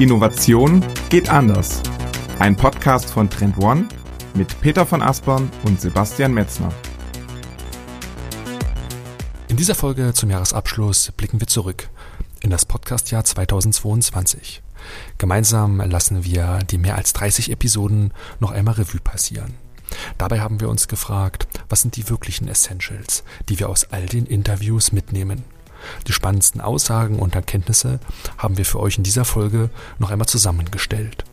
Innovation geht anders. Ein Podcast von Trend One mit Peter von Aspern und Sebastian Metzner. In dieser Folge zum Jahresabschluss blicken wir zurück in das Podcastjahr 2022. Gemeinsam lassen wir die mehr als 30 Episoden noch einmal Revue passieren. Dabei haben wir uns gefragt, was sind die wirklichen Essentials, die wir aus all den Interviews mitnehmen. Die spannendsten Aussagen und Erkenntnisse haben wir für euch in dieser Folge noch einmal zusammengestellt.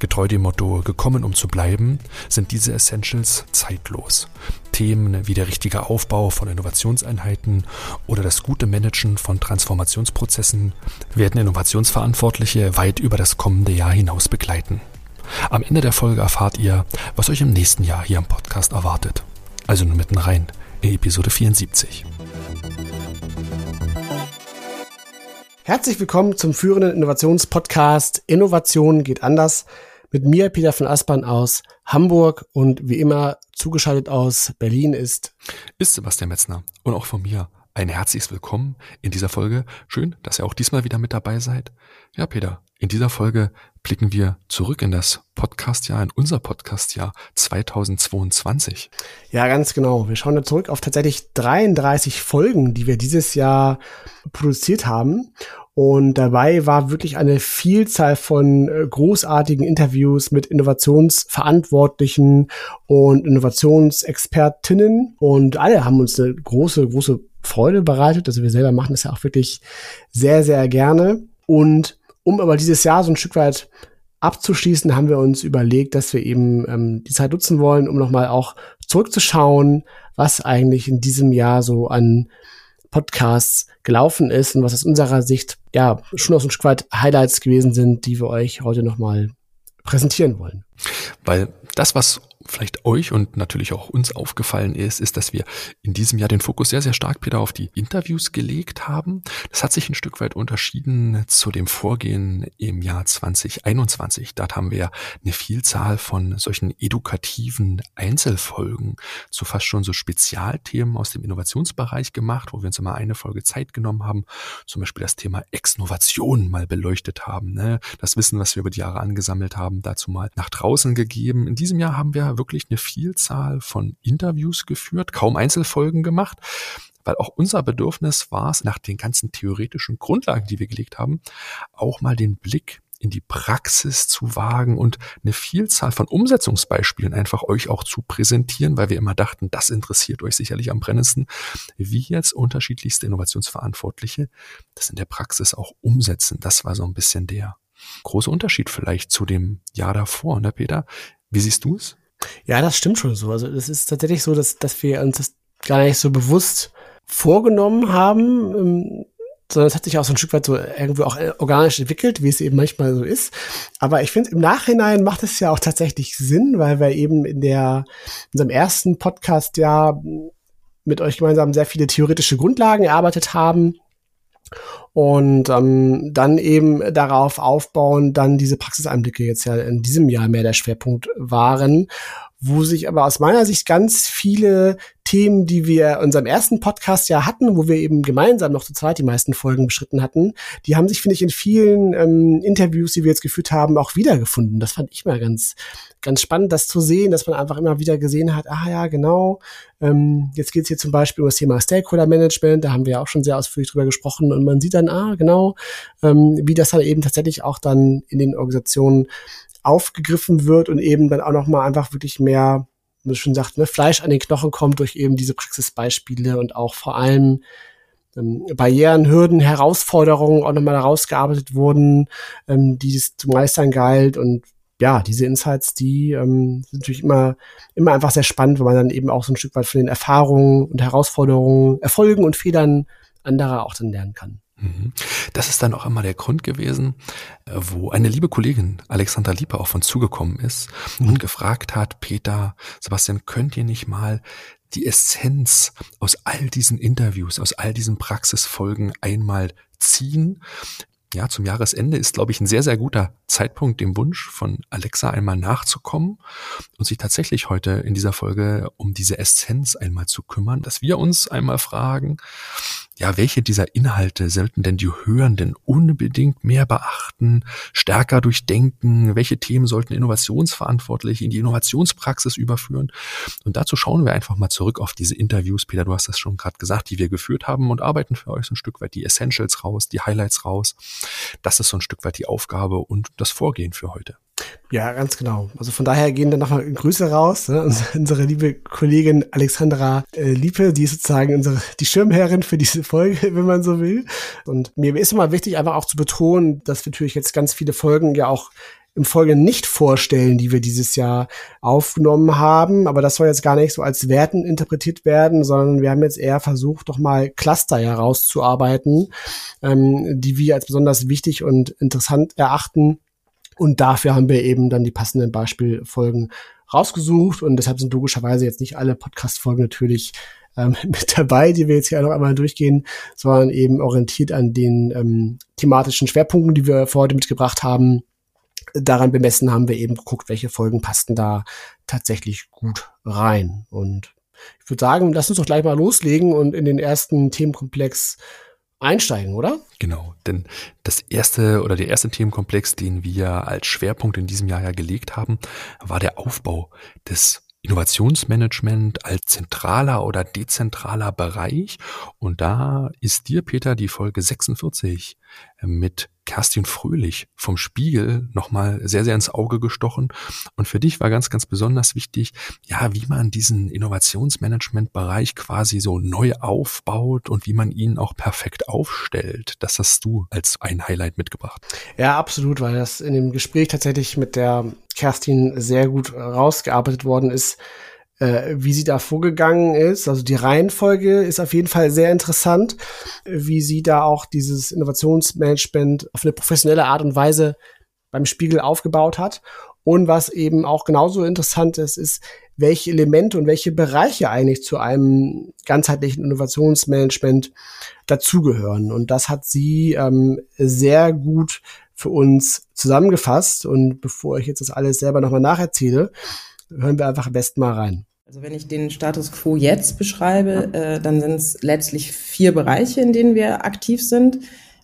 Getreu dem Motto gekommen um zu bleiben, sind diese Essentials zeitlos. Themen wie der richtige Aufbau von Innovationseinheiten oder das gute Managen von Transformationsprozessen werden Innovationsverantwortliche weit über das kommende Jahr hinaus begleiten. Am Ende der Folge erfahrt ihr, was euch im nächsten Jahr hier am Podcast erwartet. Also nur mitten rein in Episode 74. Herzlich willkommen zum führenden Innovationspodcast Innovation geht anders mit mir, Peter von Aspern aus Hamburg und wie immer zugeschaltet aus Berlin ist ist Sebastian Metzner und auch von mir ein herzliches Willkommen in dieser Folge. Schön, dass ihr auch diesmal wieder mit dabei seid. Ja, Peter, in dieser Folge blicken wir zurück in das Podcastjahr, in unser Podcastjahr 2022. Ja, ganz genau. Wir schauen da zurück auf tatsächlich 33 Folgen, die wir dieses Jahr produziert haben. Und dabei war wirklich eine Vielzahl von äh, großartigen Interviews mit Innovationsverantwortlichen und Innovationsexpertinnen. Und alle haben uns eine große, große Freude bereitet. Also wir selber machen das ja auch wirklich sehr, sehr gerne. Und um aber dieses Jahr so ein Stück weit abzuschließen, haben wir uns überlegt, dass wir eben ähm, die Zeit nutzen wollen, um nochmal auch zurückzuschauen, was eigentlich in diesem Jahr so an Podcasts gelaufen ist und was aus unserer Sicht ja schon aus ein Stück weit Highlights gewesen sind, die wir euch heute nochmal präsentieren wollen. Weil das, was vielleicht euch und natürlich auch uns aufgefallen ist, ist, dass wir in diesem Jahr den Fokus sehr, sehr stark wieder auf die Interviews gelegt haben. Das hat sich ein Stück weit unterschieden zu dem Vorgehen im Jahr 2021. Dort haben wir eine Vielzahl von solchen edukativen Einzelfolgen zu fast schon so Spezialthemen aus dem Innovationsbereich gemacht, wo wir uns immer eine Folge Zeit genommen haben, zum Beispiel das Thema Exnovation mal beleuchtet haben. Ne? Das Wissen, was wir über die Jahre angesammelt haben, dazu mal nach draußen gegeben. In diesem Jahr haben wir wirklich eine Vielzahl von Interviews geführt, kaum Einzelfolgen gemacht, weil auch unser Bedürfnis war es, nach den ganzen theoretischen Grundlagen, die wir gelegt haben, auch mal den Blick in die Praxis zu wagen und eine Vielzahl von Umsetzungsbeispielen einfach euch auch zu präsentieren, weil wir immer dachten, das interessiert euch sicherlich am brennendsten, wie jetzt unterschiedlichste Innovationsverantwortliche das in der Praxis auch umsetzen. Das war so ein bisschen der große Unterschied vielleicht zu dem Jahr davor, ne Peter? Wie siehst du es? Ja, das stimmt schon so. Also es ist tatsächlich so, dass, dass wir uns das gar nicht so bewusst vorgenommen haben, ähm, sondern es hat sich auch so ein Stück weit so irgendwie auch organisch entwickelt, wie es eben manchmal so ist. Aber ich finde, im Nachhinein macht es ja auch tatsächlich Sinn, weil wir eben in der, in unserem ersten Podcast ja mit euch gemeinsam sehr viele theoretische Grundlagen erarbeitet haben und ähm, dann eben darauf aufbauen, dann diese Praxiseinblicke jetzt ja in diesem Jahr mehr der Schwerpunkt waren, wo sich aber aus meiner Sicht ganz viele Themen, die wir in unserem ersten Podcast ja hatten, wo wir eben gemeinsam noch zu zweit die meisten Folgen beschritten hatten, die haben sich, finde ich, in vielen ähm, Interviews, die wir jetzt geführt haben, auch wiedergefunden. Das fand ich mal ganz, ganz spannend, das zu sehen, dass man einfach immer wieder gesehen hat, ah ja, genau, ähm, jetzt geht es hier zum Beispiel um das Thema Stakeholder Management, da haben wir ja auch schon sehr ausführlich drüber gesprochen und man sieht dann, ah, genau, ähm, wie das dann eben tatsächlich auch dann in den Organisationen aufgegriffen wird und eben dann auch nochmal einfach wirklich mehr wie schon sagt, ne, Fleisch an den Knochen kommt durch eben diese Praxisbeispiele und auch vor allem ähm, Barrieren, Hürden, Herausforderungen auch nochmal herausgearbeitet wurden, ähm, die es zu meistern galt. Und ja, diese Insights, die ähm, sind natürlich immer, immer einfach sehr spannend, weil man dann eben auch so ein Stück weit von den Erfahrungen und Herausforderungen, Erfolgen und Fehlern anderer auch dann lernen kann. Mhm. Das ist dann auch immer der Grund gewesen, äh, wo eine liebe Kollegin Alexandra Lieper auf uns zugekommen ist mhm. und gefragt hat, Peter, Sebastian, könnt ihr nicht mal die Essenz aus all diesen Interviews, aus all diesen Praxisfolgen einmal ziehen? Ja, zum Jahresende ist, glaube ich, ein sehr, sehr guter Zeitpunkt, dem Wunsch von Alexa einmal nachzukommen und sich tatsächlich heute in dieser Folge um diese Essenz einmal zu kümmern, dass wir uns einmal fragen, ja, welche dieser Inhalte sollten denn die Hörenden unbedingt mehr beachten, stärker durchdenken, welche Themen sollten Innovationsverantwortliche in die Innovationspraxis überführen. Und dazu schauen wir einfach mal zurück auf diese Interviews, Peter, du hast das schon gerade gesagt, die wir geführt haben und arbeiten für euch so ein Stück weit die Essentials raus, die Highlights raus. Das ist so ein Stück weit die Aufgabe und das Vorgehen für heute. Ja, ganz genau. Also von daher gehen dann nochmal Grüße raus. Ne? Unsere liebe Kollegin Alexandra äh, Liepe, die ist sozusagen unsere, die Schirmherrin für diese Folge, wenn man so will. Und mir ist immer wichtig, einfach auch zu betonen, dass wir natürlich jetzt ganz viele Folgen ja auch im Folge nicht vorstellen, die wir dieses Jahr aufgenommen haben. Aber das soll jetzt gar nicht so als Werten interpretiert werden, sondern wir haben jetzt eher versucht, doch mal Cluster herauszuarbeiten, ähm, die wir als besonders wichtig und interessant erachten und dafür haben wir eben dann die passenden Beispielfolgen rausgesucht. Und deshalb sind logischerweise jetzt nicht alle Podcast-Folgen natürlich ähm, mit dabei, die wir jetzt hier noch einmal durchgehen, sondern eben orientiert an den ähm, thematischen Schwerpunkten, die wir vor heute mitgebracht haben. Daran bemessen haben wir eben geguckt, welche Folgen passten da tatsächlich gut rein. Und ich würde sagen, lass uns doch gleich mal loslegen und in den ersten Themenkomplex einsteigen, oder? Genau, denn das erste oder der erste Themenkomplex, den wir als Schwerpunkt in diesem Jahr ja gelegt haben, war der Aufbau des Innovationsmanagement als zentraler oder dezentraler Bereich. Und da ist dir, Peter, die Folge 46 mit Kerstin Fröhlich vom Spiegel nochmal sehr, sehr ins Auge gestochen. Und für dich war ganz, ganz besonders wichtig, ja, wie man diesen Innovationsmanagement-Bereich quasi so neu aufbaut und wie man ihn auch perfekt aufstellt. Das hast du als ein Highlight mitgebracht. Ja, absolut, weil das in dem Gespräch tatsächlich mit der Kerstin sehr gut rausgearbeitet worden ist äh, wie sie da vorgegangen ist. Also die Reihenfolge ist auf jeden Fall sehr interessant, wie sie da auch dieses Innovationsmanagement auf eine professionelle Art und Weise beim Spiegel aufgebaut hat. Und was eben auch genauso interessant ist, ist, welche Elemente und welche Bereiche eigentlich zu einem ganzheitlichen Innovationsmanagement dazugehören. Und das hat sie ähm, sehr gut für uns zusammengefasst. Und bevor ich jetzt das alles selber nochmal nacherzähle, hören wir einfach am besten mal rein. Also wenn ich den Status quo jetzt beschreibe, äh, dann sind es letztlich vier Bereiche, in denen wir aktiv sind.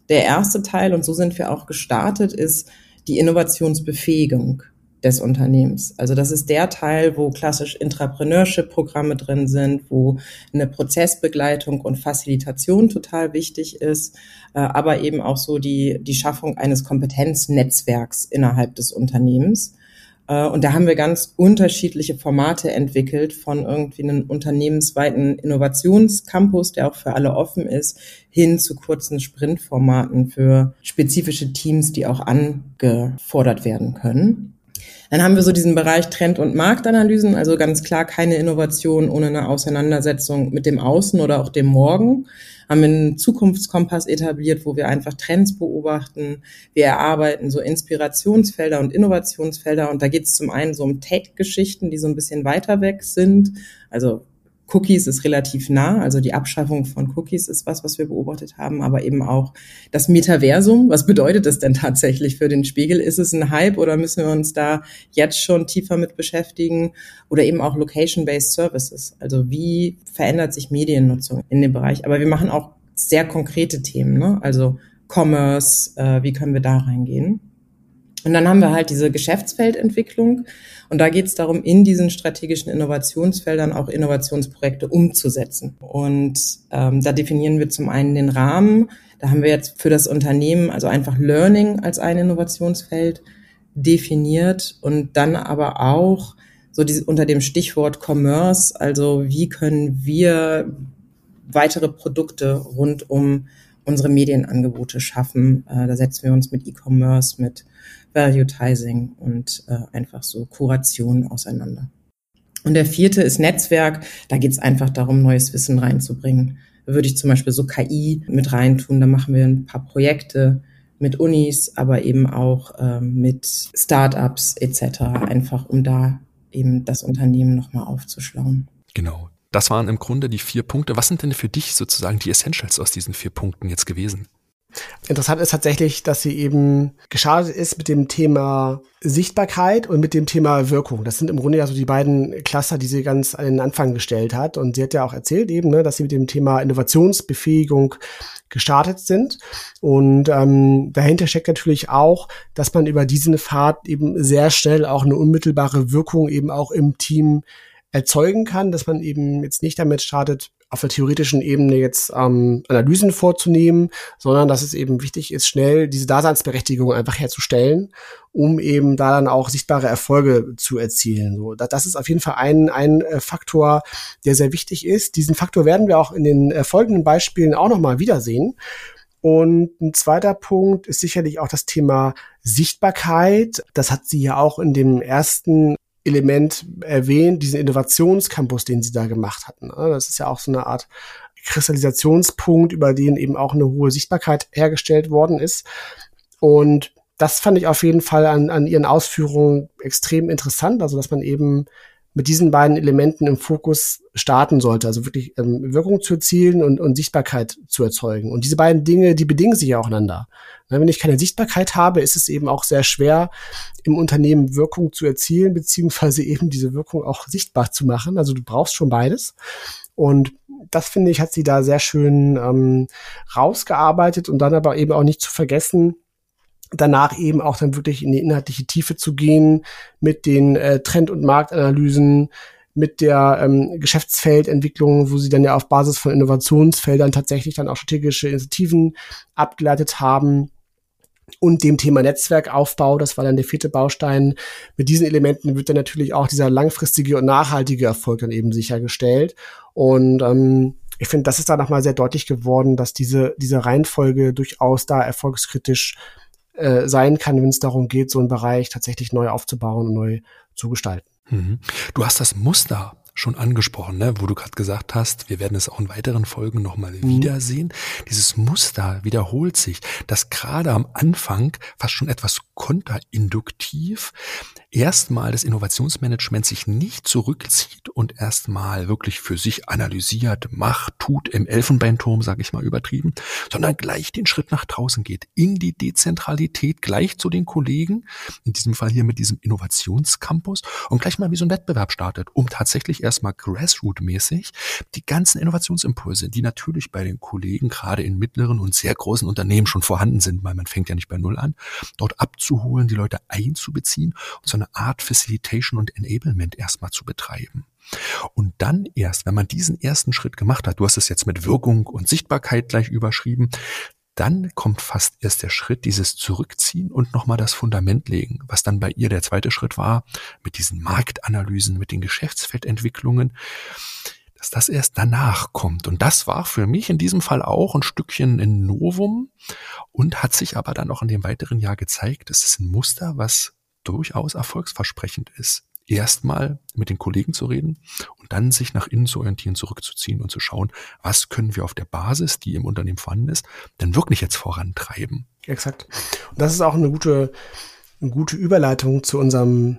Der erste Teil, und so sind wir auch gestartet, ist die Innovationsbefähigung des Unternehmens. Also das ist der Teil, wo klassisch Intrapreneurship-Programme drin sind, wo eine Prozessbegleitung und Facilitation total wichtig ist, äh, aber eben auch so die, die Schaffung eines Kompetenznetzwerks innerhalb des Unternehmens. Äh, und da haben wir ganz unterschiedliche Formate entwickelt, von irgendwie einem unternehmensweiten Innovationscampus, der auch für alle offen ist, hin zu kurzen Sprintformaten für spezifische Teams, die auch angefordert werden können. Dann haben wir so diesen Bereich Trend- und Marktanalysen, also ganz klar keine Innovation ohne eine Auseinandersetzung mit dem Außen oder auch dem Morgen haben einen Zukunftskompass etabliert, wo wir einfach Trends beobachten. Wir erarbeiten so Inspirationsfelder und Innovationsfelder. Und da geht es zum einen so um Tech-Geschichten, die so ein bisschen weiter weg sind. Also Cookies ist relativ nah, also die Abschaffung von Cookies ist was, was wir beobachtet haben, aber eben auch das Metaversum. Was bedeutet das denn tatsächlich für den Spiegel? Ist es ein Hype oder müssen wir uns da jetzt schon tiefer mit beschäftigen? Oder eben auch Location-Based Services. Also wie verändert sich Mediennutzung in dem Bereich? Aber wir machen auch sehr konkrete Themen, ne? also Commerce, äh, wie können wir da reingehen? Und dann haben wir halt diese Geschäftsfeldentwicklung. Und da geht es darum, in diesen strategischen Innovationsfeldern auch Innovationsprojekte umzusetzen. Und ähm, da definieren wir zum einen den Rahmen. Da haben wir jetzt für das Unternehmen also einfach Learning als ein Innovationsfeld definiert und dann aber auch so diese, unter dem Stichwort Commerce, also wie können wir weitere Produkte rund um unsere Medienangebote schaffen. Äh, da setzen wir uns mit E-Commerce, mit Valuetizing und äh, einfach so Kuration auseinander. Und der vierte ist Netzwerk. Da geht es einfach darum, neues Wissen reinzubringen. Da würde ich zum Beispiel so KI mit reintun. Da machen wir ein paar Projekte mit Unis, aber eben auch ähm, mit Startups etc. Einfach um da eben das Unternehmen nochmal aufzuschlauen. Genau. Das waren im Grunde die vier Punkte. Was sind denn für dich sozusagen die Essentials aus diesen vier Punkten jetzt gewesen? Interessant ist tatsächlich, dass sie eben gestartet ist mit dem Thema Sichtbarkeit und mit dem Thema Wirkung. Das sind im Grunde ja so die beiden Cluster, die sie ganz an den Anfang gestellt hat. Und sie hat ja auch erzählt eben, ne, dass sie mit dem Thema Innovationsbefähigung gestartet sind. Und ähm, dahinter steckt natürlich auch, dass man über diesen Pfad eben sehr schnell auch eine unmittelbare Wirkung eben auch im Team erzeugen kann, dass man eben jetzt nicht damit startet, auf der theoretischen Ebene jetzt ähm, Analysen vorzunehmen, sondern dass es eben wichtig ist, schnell diese Daseinsberechtigung einfach herzustellen, um eben da dann auch sichtbare Erfolge zu erzielen. So, das ist auf jeden Fall ein, ein äh, Faktor, der sehr wichtig ist. Diesen Faktor werden wir auch in den äh, folgenden Beispielen auch nochmal wiedersehen. Und ein zweiter Punkt ist sicherlich auch das Thema Sichtbarkeit. Das hat sie ja auch in dem ersten Element erwähnt, diesen Innovationscampus, den sie da gemacht hatten. Das ist ja auch so eine Art Kristallisationspunkt, über den eben auch eine hohe Sichtbarkeit hergestellt worden ist. Und das fand ich auf jeden Fall an, an ihren Ausführungen extrem interessant, also dass man eben mit diesen beiden Elementen im Fokus starten sollte, also wirklich ähm, Wirkung zu erzielen und, und Sichtbarkeit zu erzeugen. Und diese beiden Dinge, die bedingen sich ja aufeinander. Na, wenn ich keine Sichtbarkeit habe, ist es eben auch sehr schwer, im Unternehmen Wirkung zu erzielen, beziehungsweise eben diese Wirkung auch sichtbar zu machen. Also du brauchst schon beides. Und das finde ich, hat sie da sehr schön ähm, rausgearbeitet und dann aber eben auch nicht zu vergessen, danach eben auch dann wirklich in die inhaltliche Tiefe zu gehen mit den äh, Trend- und Marktanalysen, mit der ähm, Geschäftsfeldentwicklung, wo sie dann ja auf Basis von Innovationsfeldern tatsächlich dann auch strategische Initiativen abgeleitet haben und dem Thema Netzwerkaufbau, das war dann der vierte Baustein. Mit diesen Elementen wird dann natürlich auch dieser langfristige und nachhaltige Erfolg dann eben sichergestellt. Und ähm, ich finde, das ist da nochmal sehr deutlich geworden, dass diese, diese Reihenfolge durchaus da erfolgskritisch äh, sein kann, wenn es darum geht, so einen Bereich tatsächlich neu aufzubauen und neu zu gestalten. Mhm. Du hast das Muster schon angesprochen, ne? wo du gerade gesagt hast, wir werden es auch in weiteren Folgen nochmal mhm. wiedersehen. Dieses Muster wiederholt sich, dass gerade am Anfang fast schon etwas konterinduktiv erstmal das Innovationsmanagement sich nicht zurückzieht und erstmal wirklich für sich analysiert, macht, tut im Elfenbeinturm, sage ich mal übertrieben, sondern gleich den Schritt nach draußen geht, in die Dezentralität, gleich zu den Kollegen, in diesem Fall hier mit diesem Innovationscampus und gleich mal wie so ein Wettbewerb startet, um tatsächlich erstmal Grassroot-mäßig die ganzen Innovationsimpulse, die natürlich bei den Kollegen gerade in mittleren und sehr großen Unternehmen schon vorhanden sind, weil man fängt ja nicht bei Null an, dort abzuholen, die Leute einzubeziehen und so eine Art Facilitation und Enablement erstmal zu betreiben. Und dann erst, wenn man diesen ersten Schritt gemacht hat, du hast es jetzt mit Wirkung und Sichtbarkeit gleich überschrieben, dann kommt fast erst der Schritt, dieses Zurückziehen und nochmal das Fundament legen, was dann bei ihr der zweite Schritt war, mit diesen Marktanalysen, mit den Geschäftsfeldentwicklungen, dass das erst danach kommt. Und das war für mich in diesem Fall auch ein Stückchen ein Novum und hat sich aber dann auch in dem weiteren Jahr gezeigt, es ist ein Muster, was durchaus erfolgsversprechend ist erstmal mit den Kollegen zu reden und dann sich nach innen zu orientieren, zurückzuziehen und zu schauen, was können wir auf der Basis, die im Unternehmen vorhanden ist, denn wirklich jetzt vorantreiben. Exakt. Und das ist auch eine gute, eine gute Überleitung zu unserem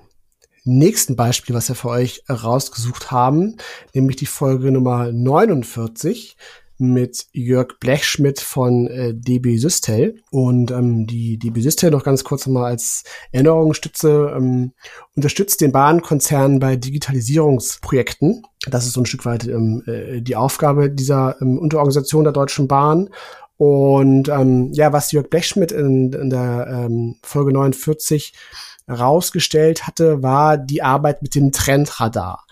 nächsten Beispiel, was wir für euch rausgesucht haben, nämlich die Folge Nummer 49 mit Jörg Blechschmidt von äh, DB Systel. Und ähm, die DB Systel noch ganz kurz mal als Erinnerungsstütze ähm, unterstützt den Bahnkonzern bei Digitalisierungsprojekten. Das ist so ein Stück weit ähm, äh, die Aufgabe dieser ähm, Unterorganisation der Deutschen Bahn. Und ähm, ja, was Jörg Blechschmidt in, in der ähm, Folge 49 rausgestellt hatte, war die Arbeit mit dem Trendradar.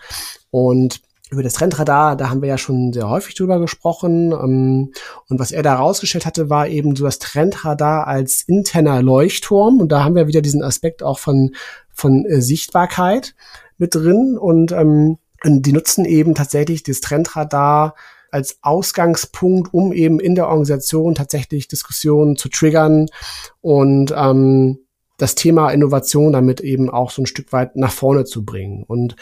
Und über das Trendradar, da haben wir ja schon sehr häufig drüber gesprochen. Ähm, und was er da rausgestellt hatte, war eben so das Trendradar als interner Leuchtturm. Und da haben wir wieder diesen Aspekt auch von, von äh, Sichtbarkeit mit drin. Und ähm, die nutzen eben tatsächlich das Trendradar als Ausgangspunkt, um eben in der Organisation tatsächlich Diskussionen zu triggern und ähm, das Thema Innovation damit eben auch so ein Stück weit nach vorne zu bringen. Und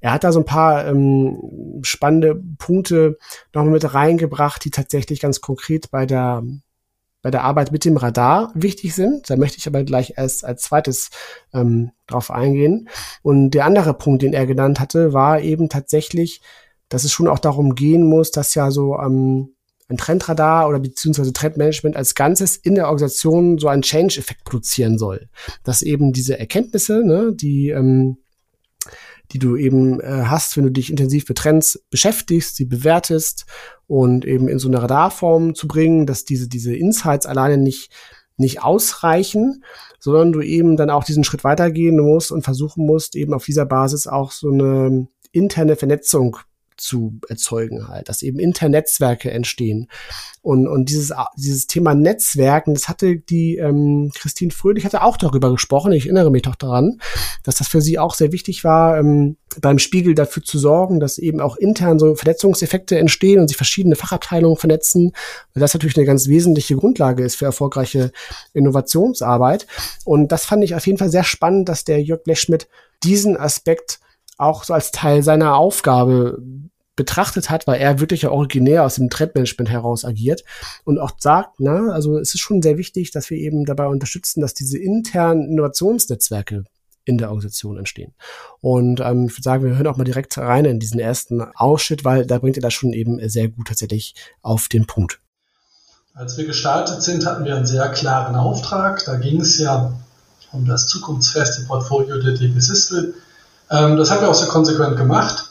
er hat da so ein paar ähm, spannende Punkte nochmal mit reingebracht, die tatsächlich ganz konkret bei der bei der Arbeit mit dem Radar wichtig sind. Da möchte ich aber gleich erst als zweites ähm, drauf eingehen. Und der andere Punkt, den er genannt hatte, war eben tatsächlich, dass es schon auch darum gehen muss, dass ja so ähm, ein Trendradar oder beziehungsweise Trendmanagement als Ganzes in der Organisation so einen Change-Effekt produzieren soll. Dass eben diese Erkenntnisse, ne, die ähm, die du eben äh, hast, wenn du dich intensiv mit Trends beschäftigst, sie bewertest und eben in so eine Radarform zu bringen, dass diese, diese Insights alleine nicht, nicht ausreichen, sondern du eben dann auch diesen Schritt weitergehen musst und versuchen musst, eben auf dieser Basis auch so eine interne Vernetzung zu erzeugen halt, dass eben Internetwerke entstehen. Und, und dieses, dieses Thema Netzwerken, das hatte die ähm, Christine Fröhlich hatte auch darüber gesprochen, ich erinnere mich doch daran, dass das für sie auch sehr wichtig war, ähm, beim Spiegel dafür zu sorgen, dass eben auch intern so Vernetzungseffekte entstehen und sich verschiedene Fachabteilungen vernetzen, weil das natürlich eine ganz wesentliche Grundlage ist für erfolgreiche Innovationsarbeit. Und das fand ich auf jeden Fall sehr spannend, dass der Jörg Blechschmidt diesen Aspekt auch so als Teil seiner Aufgabe betrachtet hat, weil er wirklich ja originär aus dem Trendmanagement heraus agiert und auch sagt, na, also es ist schon sehr wichtig, dass wir eben dabei unterstützen, dass diese internen Innovationsnetzwerke in der Organisation entstehen. Und ähm, ich würde sagen, wir hören auch mal direkt rein in diesen ersten Ausschnitt, weil da bringt er das schon eben sehr gut tatsächlich auf den Punkt. Als wir gestartet sind, hatten wir einen sehr klaren Auftrag. Da ging es ja um das zukunftsfeste Portfolio der DB Systel. Ähm, das haben wir auch sehr konsequent gemacht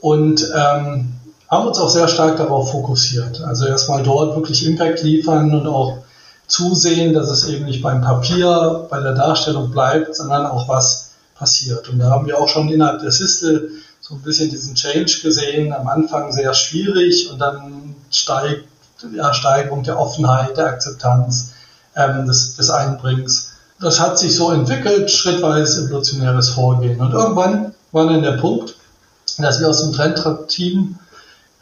und ähm, haben uns auch sehr stark darauf fokussiert. Also erstmal dort wirklich Impact liefern und auch zusehen, dass es eben nicht beim Papier, bei der Darstellung bleibt, sondern auch was passiert. Und da haben wir auch schon innerhalb der Sistel so ein bisschen diesen Change gesehen, am Anfang sehr schwierig und dann steigt, ja, Steigerung der Offenheit, der Akzeptanz ähm, des, des Einbringens. Das hat sich so entwickelt, schrittweise evolutionäres Vorgehen. Und irgendwann war dann der Punkt, dass wir aus dem Trendteam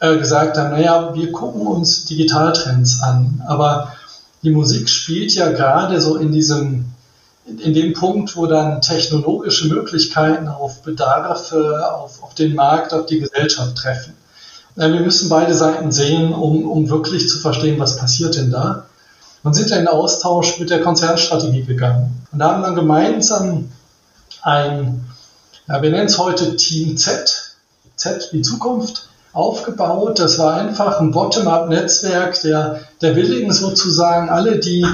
äh, gesagt haben, naja, wir gucken uns Digitaltrends an, aber die Musik spielt ja gerade so in diesem, in dem Punkt, wo dann technologische Möglichkeiten auf Bedarfe, auf, auf den Markt, auf die Gesellschaft treffen. Äh, wir müssen beide Seiten sehen, um, um wirklich zu verstehen, was passiert denn da. Und sind in Austausch mit der Konzernstrategie gegangen. Und da haben dann gemeinsam ein, ja, wir nennen es heute Team Z, Z wie Zukunft aufgebaut. Das war einfach ein Bottom-up-Netzwerk der, der Willigen sozusagen. Alle, die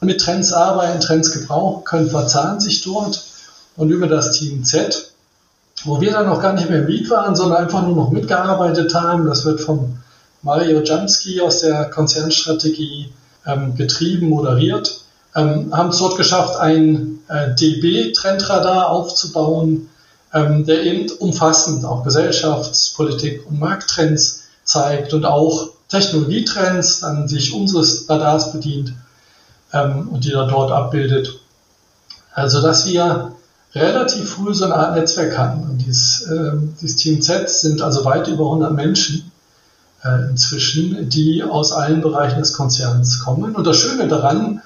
mit Trends arbeiten, Trends gebrauchen können, verzahnen sich dort. Und über das Team Z, wo wir dann noch gar nicht mehr im Lead waren, sondern einfach nur noch mitgearbeitet haben, das wird von Mario Jamski aus der Konzernstrategie ähm, getrieben, moderiert, ähm, haben es dort geschafft, ein äh, DB-Trendradar aufzubauen, ähm, der eben umfassend auch Gesellschafts-, Politik- und Markttrends zeigt und auch Technologietrends, an sich unseres Radars bedient ähm, und die er dort abbildet. Also, dass wir relativ früh so eine Art Netzwerk hatten. Und dieses, äh, dieses Team Z sind also weit über 100 Menschen äh, inzwischen, die aus allen Bereichen des Konzerns kommen. Und das Schöne daran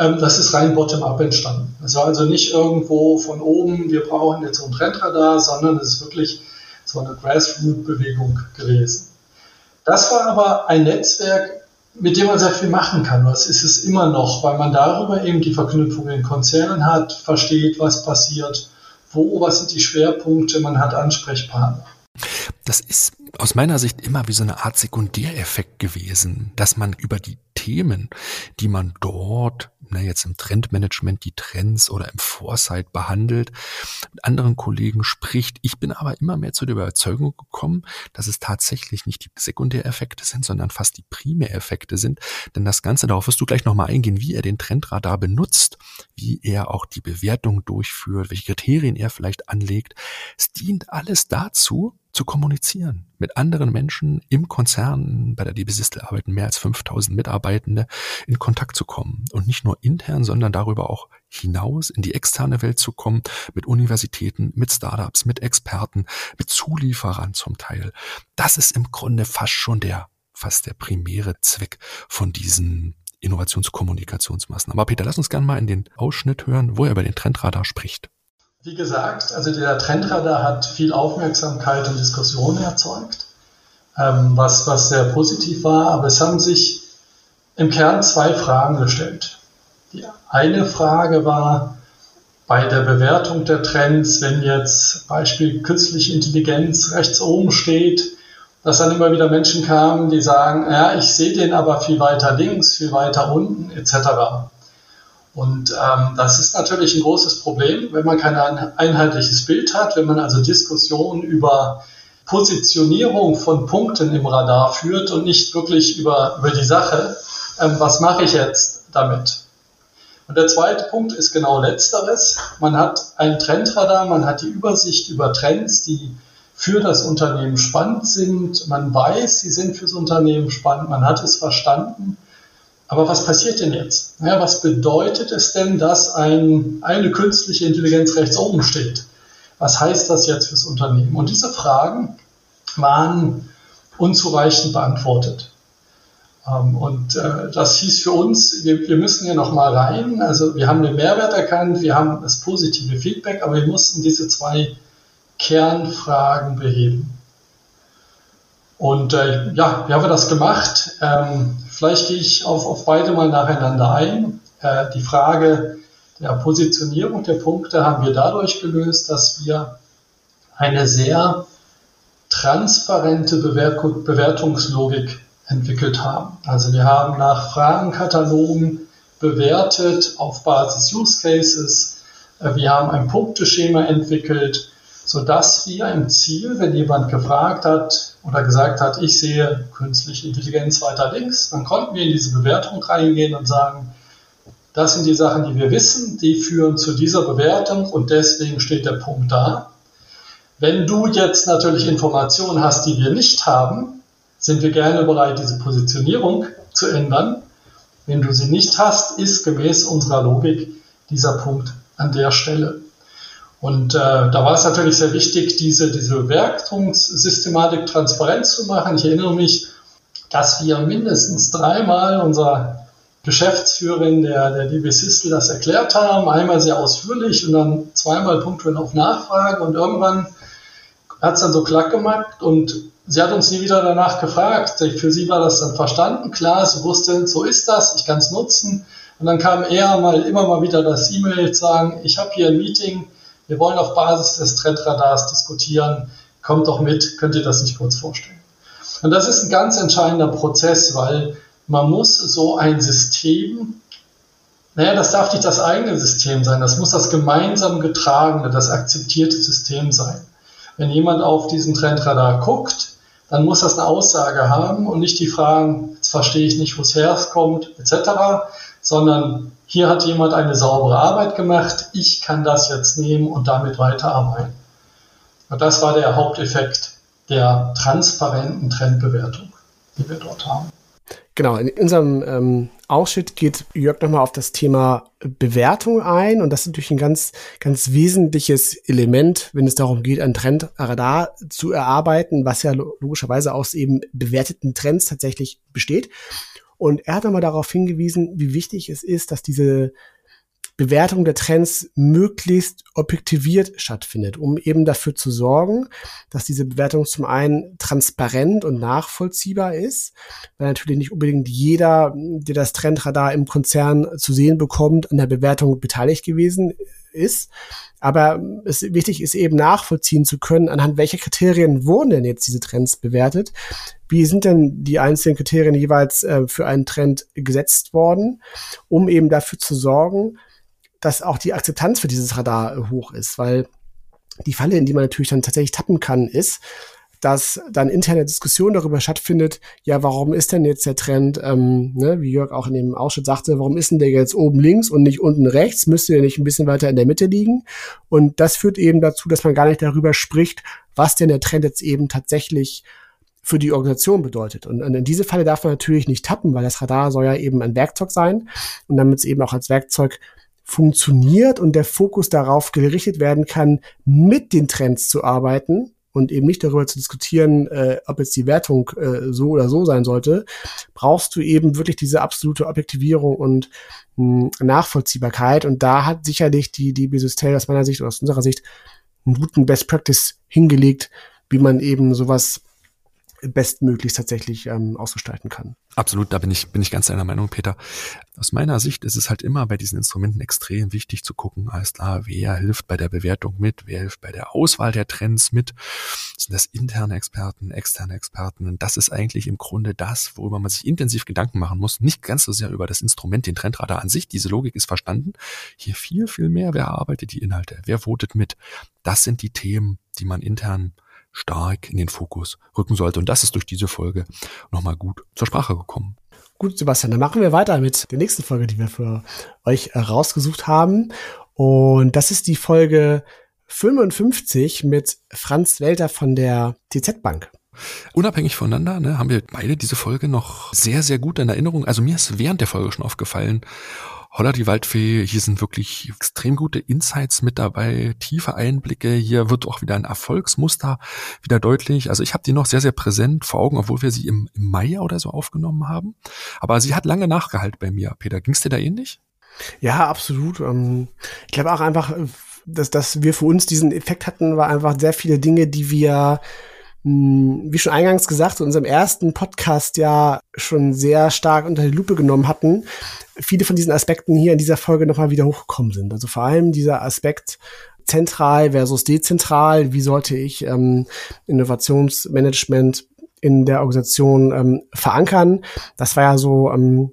ähm, das ist rein bottom-up entstanden. Es war also nicht irgendwo von oben, wir brauchen jetzt so ein Trendradar, sondern es ist wirklich so eine Grassroot-Bewegung gewesen. Das war aber ein Netzwerk, mit dem man sehr viel machen kann. Das ist es immer noch, weil man darüber eben die Verknüpfung in Konzernen hat, versteht, was passiert, wo, was sind die Schwerpunkte, man hat Ansprechpartner. Das ist aus meiner Sicht immer wie so eine Art Sekundäreffekt gewesen, dass man über die Themen, die man dort ne, jetzt im Trendmanagement die Trends oder im Foresight behandelt, mit anderen Kollegen spricht. Ich bin aber immer mehr zu der Überzeugung gekommen, dass es tatsächlich nicht die Sekundäreffekte sind, sondern fast die Primäreffekte sind. Denn das Ganze, darauf wirst du gleich nochmal eingehen, wie er den Trendradar benutzt, wie er auch die Bewertung durchführt, welche Kriterien er vielleicht anlegt. Es dient alles dazu, zu kommunizieren mit anderen Menschen im Konzern. Bei der DB Sistel arbeiten mehr als 5000 Mitarbeitende, in Kontakt zu kommen und nicht nur intern, sondern darüber auch hinaus in die externe Welt zu kommen, mit Universitäten, mit Startups, mit Experten, mit Zulieferern zum Teil. Das ist im Grunde fast schon der, fast der primäre Zweck von diesen Innovationskommunikationsmaßnahmen. Aber Peter, lass uns gerne mal in den Ausschnitt hören, wo er über den Trendradar spricht. Wie gesagt, also der Trendradar hat viel Aufmerksamkeit und Diskussion erzeugt, ähm, was, was sehr positiv war, aber es haben sich im Kern zwei Fragen gestellt. Die eine Frage war bei der Bewertung der Trends, wenn jetzt Beispiel künstliche Intelligenz rechts oben steht dass dann immer wieder Menschen kamen, die sagen, ja, ich sehe den aber viel weiter links, viel weiter unten etc. Und ähm, das ist natürlich ein großes Problem, wenn man kein einheitliches Bild hat, wenn man also Diskussionen über Positionierung von Punkten im Radar führt und nicht wirklich über, über die Sache, ähm, was mache ich jetzt damit. Und der zweite Punkt ist genau letzteres. Man hat ein Trendradar, man hat die Übersicht über Trends, die für das Unternehmen spannend sind. Man weiß, sie sind fürs Unternehmen spannend, man hat es verstanden. Aber was passiert denn jetzt? Ja, was bedeutet es denn, dass ein, eine künstliche Intelligenz rechts oben steht? Was heißt das jetzt fürs Unternehmen? Und diese Fragen waren unzureichend beantwortet. Ähm, und äh, das hieß für uns, wir, müssen hier nochmal rein. Also wir haben den Mehrwert erkannt, wir haben das positive Feedback, aber wir mussten diese zwei Kernfragen beheben. Und äh, ja, wie haben wir das gemacht? Ähm, vielleicht gehe ich auf, auf beide mal nacheinander ein. Äh, die Frage der Positionierung der Punkte haben wir dadurch gelöst, dass wir eine sehr transparente Bewertungslogik entwickelt haben. Also wir haben nach Fragenkatalogen bewertet auf Basis Use Cases. Äh, wir haben ein Punkteschema entwickelt, sodass wir im Ziel, wenn jemand gefragt hat oder gesagt hat, ich sehe künstliche Intelligenz weiter links, dann konnten wir in diese Bewertung reingehen und sagen, das sind die Sachen, die wir wissen, die führen zu dieser Bewertung und deswegen steht der Punkt da. Wenn du jetzt natürlich Informationen hast, die wir nicht haben, sind wir gerne bereit, diese Positionierung zu ändern. Wenn du sie nicht hast, ist gemäß unserer Logik dieser Punkt an der Stelle. Und äh, da war es natürlich sehr wichtig, diese, diese Bewertungssystematik transparent zu machen. Ich erinnere mich, dass wir mindestens dreimal unserer Geschäftsführerin der, der DB Sistel das erklärt haben. Einmal sehr ausführlich und dann zweimal punktuell auf Nachfrage. Und irgendwann hat es dann so klack gemacht und sie hat uns nie wieder danach gefragt. Für sie war das dann verstanden, klar, sie wusste, so ist das, ich kann es nutzen. Und dann kam eher mal immer mal wieder das E-Mail sagen, ich habe hier ein Meeting, wir wollen auf Basis des Trendradars diskutieren, kommt doch mit, könnt ihr das nicht kurz vorstellen? Und das ist ein ganz entscheidender Prozess, weil man muss so ein System, naja, das darf nicht das eigene System sein, das muss das gemeinsam getragene, das akzeptierte System sein. Wenn jemand auf diesen Trendradar guckt, dann muss das eine Aussage haben und nicht die Fragen, jetzt verstehe ich nicht, wo es herkommt, etc., sondern hier hat jemand eine saubere Arbeit gemacht, ich kann das jetzt nehmen und damit weiterarbeiten. Und das war der Haupteffekt der transparenten Trendbewertung, die wir dort haben. Genau, in unserem ähm, Ausschnitt geht Jörg nochmal auf das Thema Bewertung ein und das ist natürlich ein ganz, ganz wesentliches Element, wenn es darum geht, ein Trendradar zu erarbeiten, was ja logischerweise aus eben bewerteten Trends tatsächlich besteht. Und er hat nochmal darauf hingewiesen, wie wichtig es ist, dass diese Bewertung der Trends möglichst objektiviert stattfindet, um eben dafür zu sorgen, dass diese Bewertung zum einen transparent und nachvollziehbar ist, weil natürlich nicht unbedingt jeder, der das Trendradar im Konzern zu sehen bekommt, an der Bewertung beteiligt gewesen ist. Aber es wichtig ist eben nachvollziehen zu können, anhand welcher Kriterien wurden denn jetzt diese Trends bewertet? Wie sind denn die einzelnen Kriterien jeweils äh, für einen Trend gesetzt worden, um eben dafür zu sorgen, dass auch die Akzeptanz für dieses Radar äh, hoch ist, weil die Falle, in die man natürlich dann tatsächlich tappen kann, ist, dass dann interne Diskussion darüber stattfindet, ja, warum ist denn jetzt der Trend, ähm, ne, wie Jörg auch in dem Ausschnitt sagte, warum ist denn der jetzt oben links und nicht unten rechts? Müsste der nicht ein bisschen weiter in der Mitte liegen? Und das führt eben dazu, dass man gar nicht darüber spricht, was denn der Trend jetzt eben tatsächlich für die Organisation bedeutet. Und in diese Falle darf man natürlich nicht tappen, weil das Radar soll ja eben ein Werkzeug sein und damit es eben auch als Werkzeug funktioniert und der Fokus darauf gerichtet werden kann, mit den Trends zu arbeiten und eben nicht darüber zu diskutieren, äh, ob jetzt die Wertung äh, so oder so sein sollte, brauchst du eben wirklich diese absolute Objektivierung und mh, hm, Nachvollziehbarkeit. Und da hat sicherlich die, die Bisystel aus meiner Sicht oder aus unserer Sicht einen guten Best Practice hingelegt, wie man eben sowas bestmöglichst tatsächlich ähm, ausgestalten kann. Absolut, da bin ich, bin ich ganz deiner Meinung, Peter. Aus meiner Sicht ist es halt immer bei diesen Instrumenten extrem wichtig zu gucken, alles klar, wer hilft bei der Bewertung mit, wer hilft bei der Auswahl der Trends mit. Sind das interne Experten, externe Experten? Und das ist eigentlich im Grunde das, worüber man sich intensiv Gedanken machen muss. Nicht ganz so sehr über das Instrument, den Trendradar an sich. Diese Logik ist verstanden. Hier viel, viel mehr. Wer arbeitet die Inhalte? Wer votet mit? Das sind die Themen, die man intern stark in den Fokus rücken sollte. Und das ist durch diese Folge nochmal gut zur Sprache gekommen. Gut, Sebastian, dann machen wir weiter mit der nächsten Folge, die wir für euch rausgesucht haben. Und das ist die Folge 55 mit Franz Welter von der TZ Bank. Unabhängig voneinander ne, haben wir beide diese Folge noch sehr, sehr gut in Erinnerung. Also mir ist während der Folge schon aufgefallen, Holla die Waldfee, hier sind wirklich extrem gute Insights mit dabei, tiefe Einblicke. Hier wird auch wieder ein Erfolgsmuster wieder deutlich. Also ich habe die noch sehr, sehr präsent vor Augen, obwohl wir sie im, im Mai oder so aufgenommen haben. Aber sie hat lange Nachgehalt bei mir. Peter, ging's dir da ähnlich? Ja, absolut. Ähm, ich glaube auch einfach, dass, dass wir für uns diesen Effekt hatten, war einfach sehr viele Dinge, die wir wie schon eingangs gesagt, in unserem ersten Podcast ja schon sehr stark unter die Lupe genommen hatten, viele von diesen Aspekten hier in dieser Folge nochmal wieder hochgekommen sind. Also vor allem dieser Aspekt zentral versus dezentral. Wie sollte ich ähm, Innovationsmanagement in der Organisation ähm, verankern? Das war ja so ähm,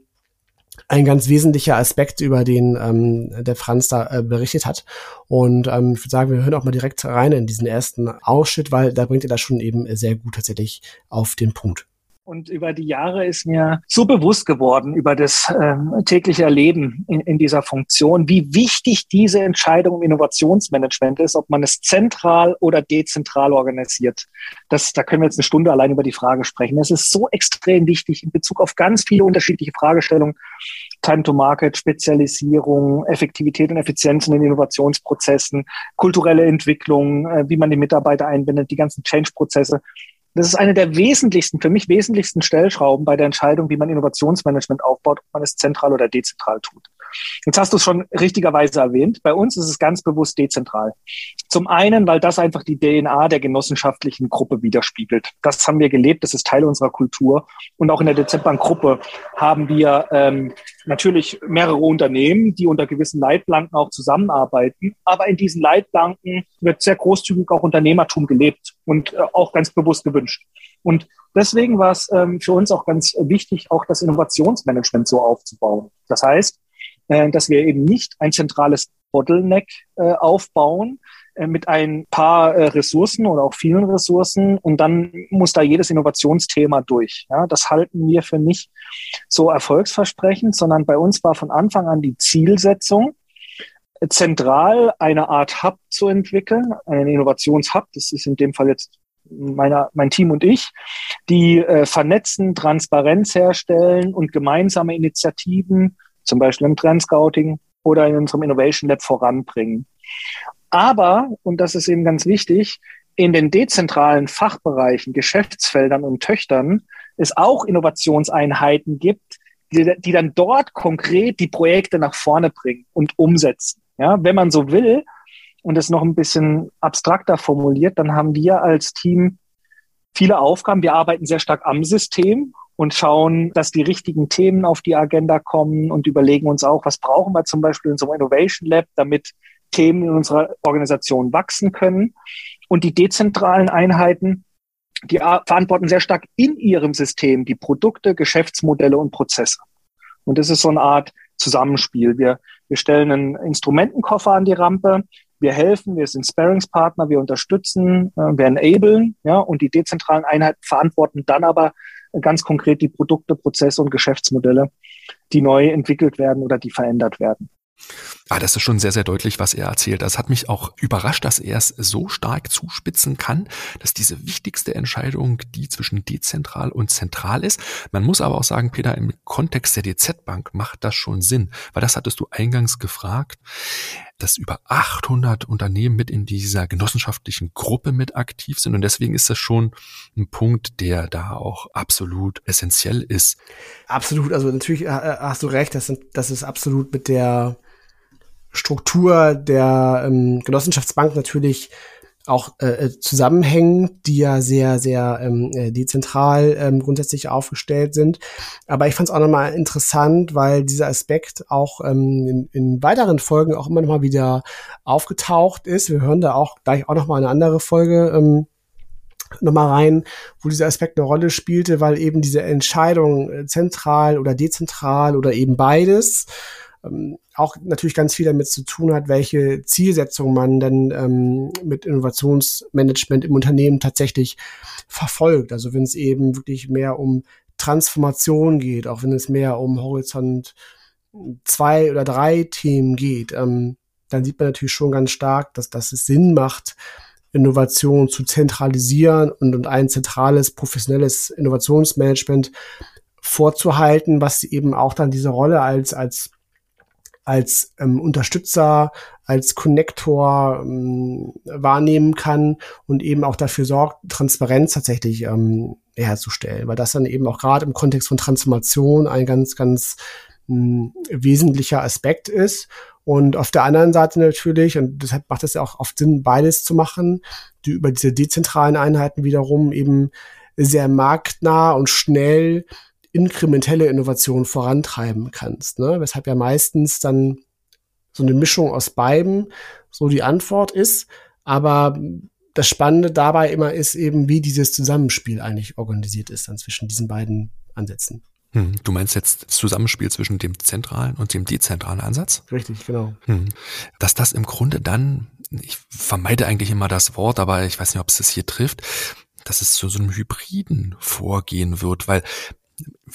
ein ganz wesentlicher Aspekt, über den ähm, der Franz da äh, berichtet hat. Und ähm, ich würde sagen, wir hören auch mal direkt rein in diesen ersten Ausschnitt, weil da bringt er das schon eben sehr gut tatsächlich auf den Punkt. Und über die Jahre ist mir so bewusst geworden über das ähm, tägliche Erleben in, in dieser Funktion, wie wichtig diese Entscheidung im Innovationsmanagement ist, ob man es zentral oder dezentral organisiert. Das, da können wir jetzt eine Stunde allein über die Frage sprechen. Es ist so extrem wichtig in Bezug auf ganz viele unterschiedliche Fragestellungen. Time to Market, Spezialisierung, Effektivität und Effizienz in den Innovationsprozessen, kulturelle Entwicklung, äh, wie man die Mitarbeiter einbindet, die ganzen Change-Prozesse. Das ist eine der wesentlichsten, für mich wesentlichsten Stellschrauben bei der Entscheidung, wie man Innovationsmanagement aufbaut, ob man es zentral oder dezentral tut. Jetzt hast du es schon richtigerweise erwähnt. Bei uns ist es ganz bewusst dezentral. Zum einen, weil das einfach die DNA der genossenschaftlichen Gruppe widerspiegelt. Das haben wir gelebt, das ist Teil unserer Kultur. Und auch in der DZ-Bank-Gruppe haben wir ähm, natürlich mehrere Unternehmen, die unter gewissen Leitplanken auch zusammenarbeiten. Aber in diesen Leitplanken wird sehr großzügig auch Unternehmertum gelebt und äh, auch ganz bewusst gewünscht. Und deswegen war es ähm, für uns auch ganz wichtig, auch das Innovationsmanagement so aufzubauen. Das heißt, äh, dass wir eben nicht ein zentrales Bottleneck äh, aufbauen mit ein paar äh, Ressourcen oder auch vielen Ressourcen und dann muss da jedes Innovationsthema durch. Ja, das halten wir für nicht so erfolgsversprechend, sondern bei uns war von Anfang an die Zielsetzung, zentral eine Art Hub zu entwickeln, einen Innovationshub. Das ist in dem Fall jetzt meiner, mein Team und ich, die äh, vernetzen, Transparenz herstellen und gemeinsame Initiativen zum Beispiel im Trendscouting oder in unserem Innovation Lab voranbringen. Aber, und das ist eben ganz wichtig, in den dezentralen Fachbereichen, Geschäftsfeldern und Töchtern es auch Innovationseinheiten gibt, die, die dann dort konkret die Projekte nach vorne bringen und umsetzen. Ja, wenn man so will und es noch ein bisschen abstrakter formuliert, dann haben wir als Team viele Aufgaben. Wir arbeiten sehr stark am System und schauen, dass die richtigen Themen auf die Agenda kommen und überlegen uns auch, was brauchen wir zum Beispiel in so einem Innovation Lab, damit Themen in unserer Organisation wachsen können. Und die dezentralen Einheiten, die verantworten sehr stark in ihrem System die Produkte, Geschäftsmodelle und Prozesse. Und das ist so eine Art Zusammenspiel. Wir, wir stellen einen Instrumentenkoffer an die Rampe, wir helfen, wir sind Sparringspartner, wir unterstützen, äh, wir enablen, ja, und die dezentralen Einheiten verantworten dann aber ganz konkret die Produkte, Prozesse und Geschäftsmodelle, die neu entwickelt werden oder die verändert werden. Ah, das ist schon sehr, sehr deutlich, was er erzählt. Das hat mich auch überrascht, dass er es so stark zuspitzen kann, dass diese wichtigste Entscheidung, die zwischen dezentral und zentral ist. Man muss aber auch sagen, Peter, im Kontext der DZ-Bank macht das schon Sinn, weil das hattest du eingangs gefragt, dass über 800 Unternehmen mit in dieser genossenschaftlichen Gruppe mit aktiv sind und deswegen ist das schon ein Punkt, der da auch absolut essentiell ist. Absolut, also natürlich äh, hast du recht, das, sind, das ist absolut mit der Struktur der ähm, Genossenschaftsbank natürlich auch äh, äh, Zusammenhängen, die ja sehr, sehr ähm, äh, dezentral ähm, grundsätzlich aufgestellt sind. Aber ich fand es auch nochmal interessant, weil dieser Aspekt auch ähm, in, in weiteren Folgen auch immer nochmal wieder aufgetaucht ist. Wir hören da auch gleich auch nochmal eine andere Folge ähm, nochmal rein, wo dieser Aspekt eine Rolle spielte, weil eben diese Entscheidung äh, zentral oder dezentral oder eben beides ähm, auch natürlich ganz viel damit zu tun hat, welche Zielsetzung man dann ähm, mit Innovationsmanagement im Unternehmen tatsächlich verfolgt. Also wenn es eben wirklich mehr um Transformation geht, auch wenn es mehr um Horizont zwei oder drei Themen geht, ähm, dann sieht man natürlich schon ganz stark, dass, dass es Sinn macht, Innovation zu zentralisieren und, und ein zentrales, professionelles Innovationsmanagement vorzuhalten, was eben auch dann diese Rolle als, als als ähm, Unterstützer, als Connector ähm, wahrnehmen kann und eben auch dafür sorgt, Transparenz tatsächlich ähm, herzustellen, weil das dann eben auch gerade im Kontext von Transformation ein ganz, ganz mh, wesentlicher Aspekt ist. Und auf der anderen Seite natürlich, und deshalb macht es ja auch oft Sinn, beides zu machen, die über diese dezentralen Einheiten wiederum eben sehr marktnah und schnell inkrementelle Innovation vorantreiben kannst. Ne? Weshalb ja meistens dann so eine Mischung aus beiden so die Antwort ist. Aber das Spannende dabei immer ist eben, wie dieses Zusammenspiel eigentlich organisiert ist dann zwischen diesen beiden Ansätzen. Hm, du meinst jetzt das Zusammenspiel zwischen dem zentralen und dem dezentralen Ansatz? Richtig, genau. Hm. Dass das im Grunde dann, ich vermeide eigentlich immer das Wort, aber ich weiß nicht, ob es das hier trifft, dass es zu so einem hybriden Vorgehen wird, weil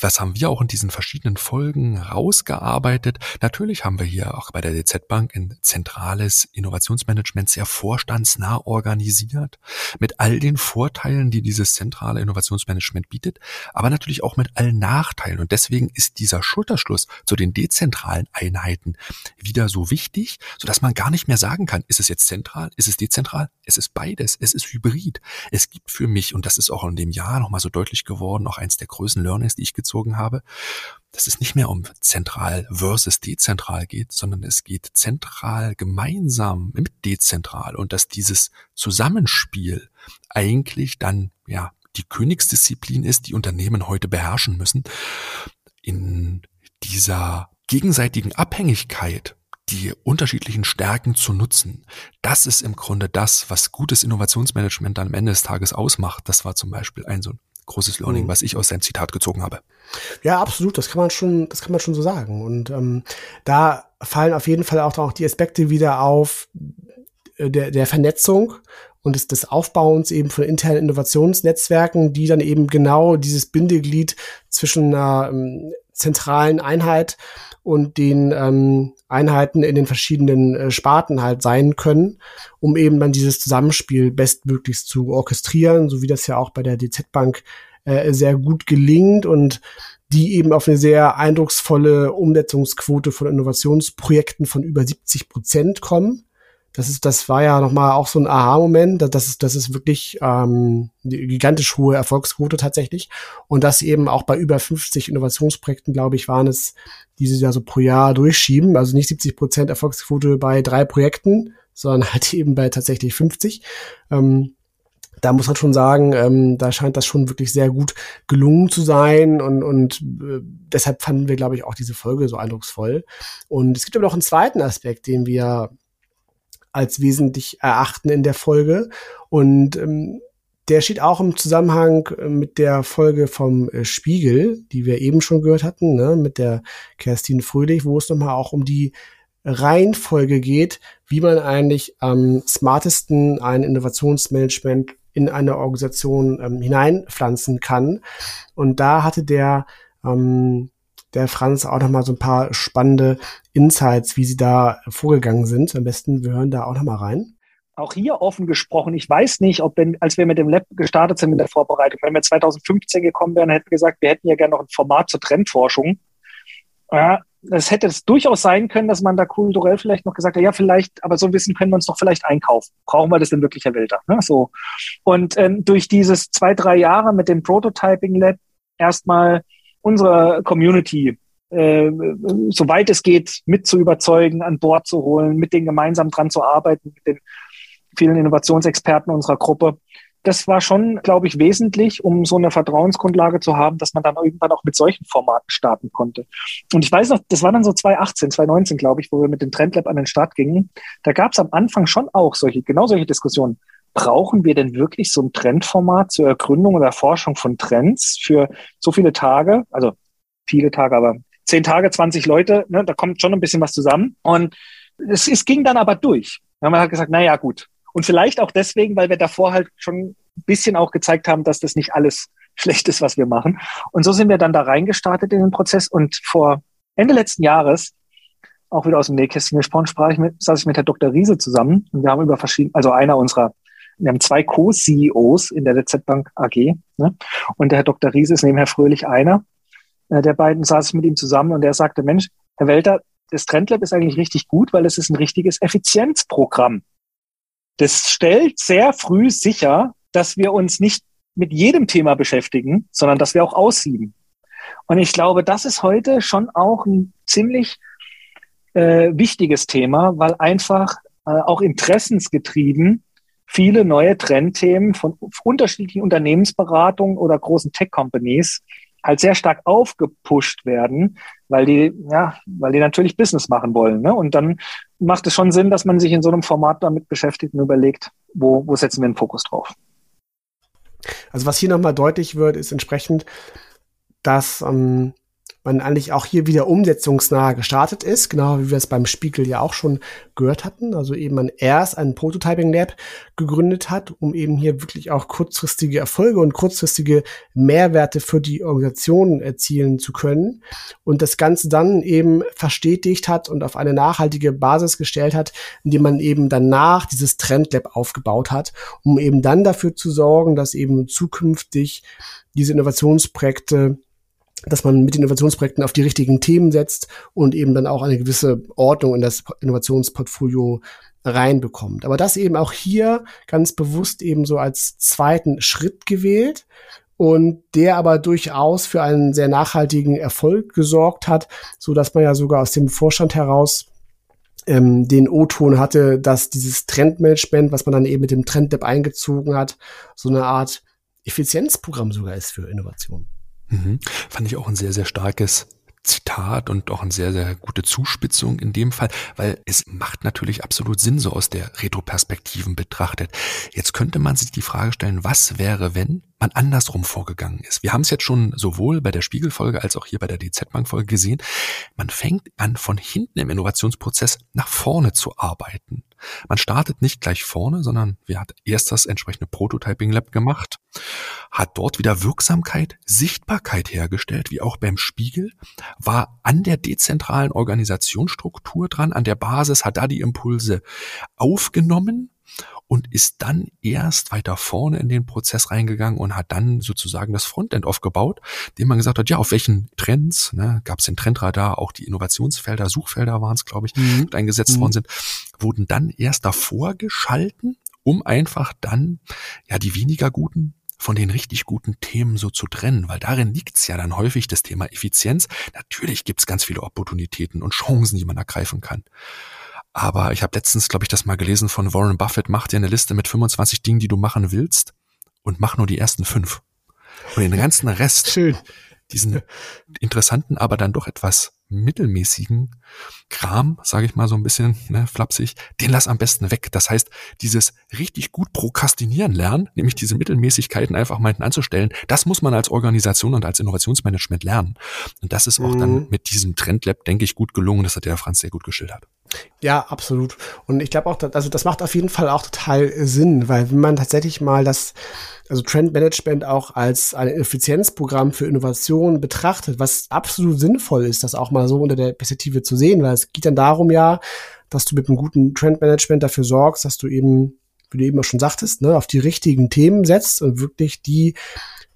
was haben wir auch in diesen verschiedenen Folgen rausgearbeitet? Natürlich haben wir hier auch bei der DZ Bank ein zentrales Innovationsmanagement sehr vorstandsnah organisiert, mit all den Vorteilen, die dieses zentrale Innovationsmanagement bietet, aber natürlich auch mit allen Nachteilen. Und deswegen ist dieser Schulterschluss zu den dezentralen Einheiten wieder so wichtig, sodass man gar nicht mehr sagen kann, ist es jetzt zentral, ist es dezentral? Es ist beides, es ist hybrid. Es gibt für mich, und das ist auch in dem Jahr nochmal so deutlich geworden, auch eins der größten Learnings, die ich gezogen habe, dass es nicht mehr um zentral versus dezentral geht, sondern es geht zentral gemeinsam mit dezentral und dass dieses Zusammenspiel eigentlich dann, ja, die Königsdisziplin ist, die Unternehmen heute beherrschen müssen. In dieser gegenseitigen Abhängigkeit die unterschiedlichen Stärken zu nutzen. Das ist im Grunde das, was gutes Innovationsmanagement am Ende des Tages ausmacht. Das war zum Beispiel ein so ein großes Learning, mhm. was ich aus seinem Zitat gezogen habe. Ja, absolut. Das kann man schon, das kann man schon so sagen. Und ähm, da fallen auf jeden Fall auch, auch die Aspekte wieder auf äh, der, der Vernetzung und des, des Aufbauens eben von internen Innovationsnetzwerken, die dann eben genau dieses Bindeglied zwischen einer ähm, zentralen Einheit und den ähm, Einheiten in den verschiedenen äh, Sparten halt sein können, um eben dann dieses Zusammenspiel bestmöglichst zu orchestrieren, so wie das ja auch bei der DZ Bank äh, sehr gut gelingt und die eben auf eine sehr eindrucksvolle Umsetzungsquote von Innovationsprojekten von über 70 Prozent kommen das ist, das war ja nochmal auch so ein Aha-Moment, das ist, das ist wirklich ähm, eine gigantisch hohe Erfolgsquote tatsächlich. Und das eben auch bei über 50 Innovationsprojekten, glaube ich, waren es, die sie ja so pro Jahr durchschieben. Also nicht 70 Prozent Erfolgsquote bei drei Projekten, sondern halt eben bei tatsächlich 50. Ähm, da muss man schon sagen, ähm, da scheint das schon wirklich sehr gut gelungen zu sein und, und äh, deshalb fanden wir, glaube ich, auch diese Folge so eindrucksvoll. Und es gibt aber noch einen zweiten Aspekt, den wir als wesentlich erachten in der Folge. Und ähm, der steht auch im Zusammenhang äh, mit der Folge vom äh, Spiegel, die wir eben schon gehört hatten, ne, mit der Kerstin Fröhlich, wo es nochmal auch um die Reihenfolge geht, wie man eigentlich am smartesten ein Innovationsmanagement in eine Organisation ähm, hineinpflanzen kann. Und da hatte der ähm, der Franz auch noch mal so ein paar spannende Insights, wie sie da vorgegangen sind. Am besten, wir hören da auch noch mal rein. Auch hier offen gesprochen, ich weiß nicht, ob wenn, als wir mit dem Lab gestartet sind mit der Vorbereitung, wenn wir 2015 gekommen wären, hätten wir gesagt, wir hätten ja gerne noch ein Format zur Trendforschung. Ja, es hätte es durchaus sein können, dass man da kulturell vielleicht noch gesagt hat, ja, vielleicht, aber so ein Wissen können wir uns doch vielleicht einkaufen. Brauchen wir das denn wirklich, Herr Wilder? Ne? So. Und ähm, durch dieses zwei, drei Jahre mit dem Prototyping Lab erstmal unsere Community, äh, soweit es geht, mit zu überzeugen, an Bord zu holen, mit denen gemeinsam dran zu arbeiten, mit den vielen Innovationsexperten unserer Gruppe. Das war schon, glaube ich, wesentlich, um so eine Vertrauensgrundlage zu haben, dass man dann irgendwann auch mit solchen Formaten starten konnte. Und ich weiß noch, das war dann so 2018, 2019, glaube ich, wo wir mit dem Trendlab an den Start gingen. Da gab es am Anfang schon auch solche, genau solche Diskussionen brauchen wir denn wirklich so ein Trendformat zur Ergründung oder Erforschung von Trends für so viele Tage? Also viele Tage, aber zehn Tage, 20 Leute, ne, da kommt schon ein bisschen was zusammen. Und es, es ging dann aber durch. Man hat gesagt, na ja, gut. Und vielleicht auch deswegen, weil wir davor halt schon ein bisschen auch gezeigt haben, dass das nicht alles schlecht ist, was wir machen. Und so sind wir dann da reingestartet in den Prozess. Und vor Ende letzten Jahres, auch wieder aus dem Nähkästchen gesprochen, sprach ich mit, saß ich mit Herr Dr. Riese zusammen und wir haben über verschiedene, also einer unserer wir haben zwei Co-CEOs in der DZ Bank AG. Ne? Und der Herr Dr. Ries ist neben Herr Fröhlich einer. Äh, der beiden saß mit ihm zusammen und er sagte, Mensch, Herr Welter, das Trendlab ist eigentlich richtig gut, weil es ist ein richtiges Effizienzprogramm. Das stellt sehr früh sicher, dass wir uns nicht mit jedem Thema beschäftigen, sondern dass wir auch aussieben. Und ich glaube, das ist heute schon auch ein ziemlich äh, wichtiges Thema, weil einfach äh, auch interessensgetrieben viele neue Trendthemen von unterschiedlichen Unternehmensberatungen oder großen Tech-Companies halt sehr stark aufgepusht werden, weil die, ja, weil die natürlich Business machen wollen. Ne? Und dann macht es schon Sinn, dass man sich in so einem Format damit beschäftigt und überlegt, wo, wo setzen wir den Fokus drauf. Also was hier nochmal deutlich wird, ist entsprechend, dass ähm, man eigentlich auch hier wieder umsetzungsnah gestartet ist, genau wie wir es beim Spiegel ja auch schon gehört hatten. Also eben man erst ein Prototyping Lab gegründet hat, um eben hier wirklich auch kurzfristige Erfolge und kurzfristige Mehrwerte für die Organisation erzielen zu können und das Ganze dann eben verstetigt hat und auf eine nachhaltige Basis gestellt hat, indem man eben danach dieses Trendlab aufgebaut hat, um eben dann dafür zu sorgen, dass eben zukünftig diese Innovationsprojekte dass man mit Innovationsprojekten auf die richtigen Themen setzt und eben dann auch eine gewisse Ordnung in das Innovationsportfolio reinbekommt. Aber das eben auch hier ganz bewusst eben so als zweiten Schritt gewählt und der aber durchaus für einen sehr nachhaltigen Erfolg gesorgt hat, so dass man ja sogar aus dem Vorstand heraus ähm, den O-Ton hatte, dass dieses Trendmanagement, was man dann eben mit dem Trendlab eingezogen hat, so eine Art Effizienzprogramm sogar ist für Innovation. Mhm. Fand ich auch ein sehr, sehr starkes Zitat und auch eine sehr, sehr gute Zuspitzung in dem Fall, weil es macht natürlich absolut Sinn, so aus der Retroperspektiven betrachtet. Jetzt könnte man sich die Frage stellen, was wäre, wenn man andersrum vorgegangen ist. Wir haben es jetzt schon sowohl bei der Spiegelfolge als auch hier bei der DZ-Bank-Folge gesehen. Man fängt an, von hinten im Innovationsprozess nach vorne zu arbeiten. Man startet nicht gleich vorne, sondern wir hat erst das entsprechende Prototyping Lab gemacht, hat dort wieder Wirksamkeit, Sichtbarkeit hergestellt, wie auch beim Spiegel, war an der dezentralen Organisationsstruktur dran, an der Basis, hat da die Impulse aufgenommen, und ist dann erst weiter vorne in den Prozess reingegangen und hat dann sozusagen das Frontend aufgebaut, dem man gesagt hat, ja, auf welchen Trends, ne, gab es den Trendradar, auch die Innovationsfelder, Suchfelder waren es, glaube ich, mhm. eingesetzt mhm. worden sind, wurden dann erst davor geschalten, um einfach dann ja die weniger guten von den richtig guten Themen so zu trennen, weil darin liegt's ja dann häufig das Thema Effizienz. Natürlich gibt's ganz viele Opportunitäten und Chancen, die man ergreifen kann. Aber ich habe letztens, glaube ich, das mal gelesen von Warren Buffett, mach dir eine Liste mit 25 Dingen, die du machen willst und mach nur die ersten fünf. Und den ganzen Rest, Schön. diesen interessanten, aber dann doch etwas mittelmäßigen Kram, sage ich mal so ein bisschen ne, flapsig, den lass am besten weg. Das heißt, dieses richtig gut prokrastinieren lernen, nämlich diese Mittelmäßigkeiten einfach mal hinten anzustellen, das muss man als Organisation und als Innovationsmanagement lernen. Und das ist auch mhm. dann mit diesem Trendlab, denke ich, gut gelungen. Das hat der Franz sehr gut geschildert. Ja, absolut. Und ich glaube auch, also das macht auf jeden Fall auch total Sinn, weil wenn man tatsächlich mal das, also Trendmanagement auch als ein Effizienzprogramm für Innovation betrachtet, was absolut sinnvoll ist, das auch mal so unter der Perspektive zu sehen, weil es geht dann darum ja, dass du mit einem guten Trendmanagement dafür sorgst, dass du eben, wie du eben auch schon sagtest, ne, auf die richtigen Themen setzt und wirklich die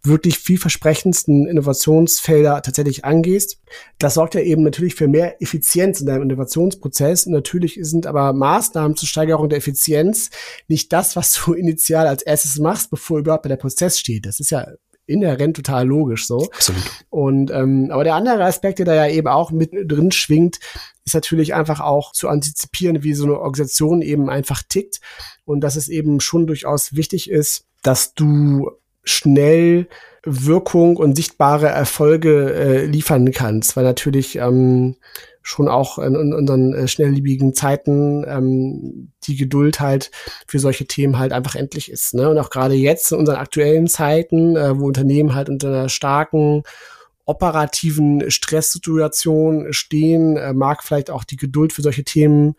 wirklich vielversprechendsten Innovationsfelder tatsächlich angehst. Das sorgt ja eben natürlich für mehr Effizienz in deinem Innovationsprozess. Und natürlich sind aber Maßnahmen zur Steigerung der Effizienz nicht das, was du initial als erstes machst, bevor überhaupt der Prozess steht. Das ist ja inhärent total logisch so. Absolut. Und ähm, aber der andere Aspekt, der da ja eben auch mit drin schwingt, ist natürlich einfach auch zu antizipieren, wie so eine Organisation eben einfach tickt und dass es eben schon durchaus wichtig ist, dass du schnell Wirkung und sichtbare Erfolge äh, liefern kannst, weil natürlich ähm, schon auch in, in unseren äh, schnelllebigen Zeiten ähm, die Geduld halt für solche Themen halt einfach endlich ist. Ne? Und auch gerade jetzt in unseren aktuellen Zeiten, äh, wo Unternehmen halt unter einer starken operativen Stresssituation stehen, äh, mag vielleicht auch die Geduld für solche Themen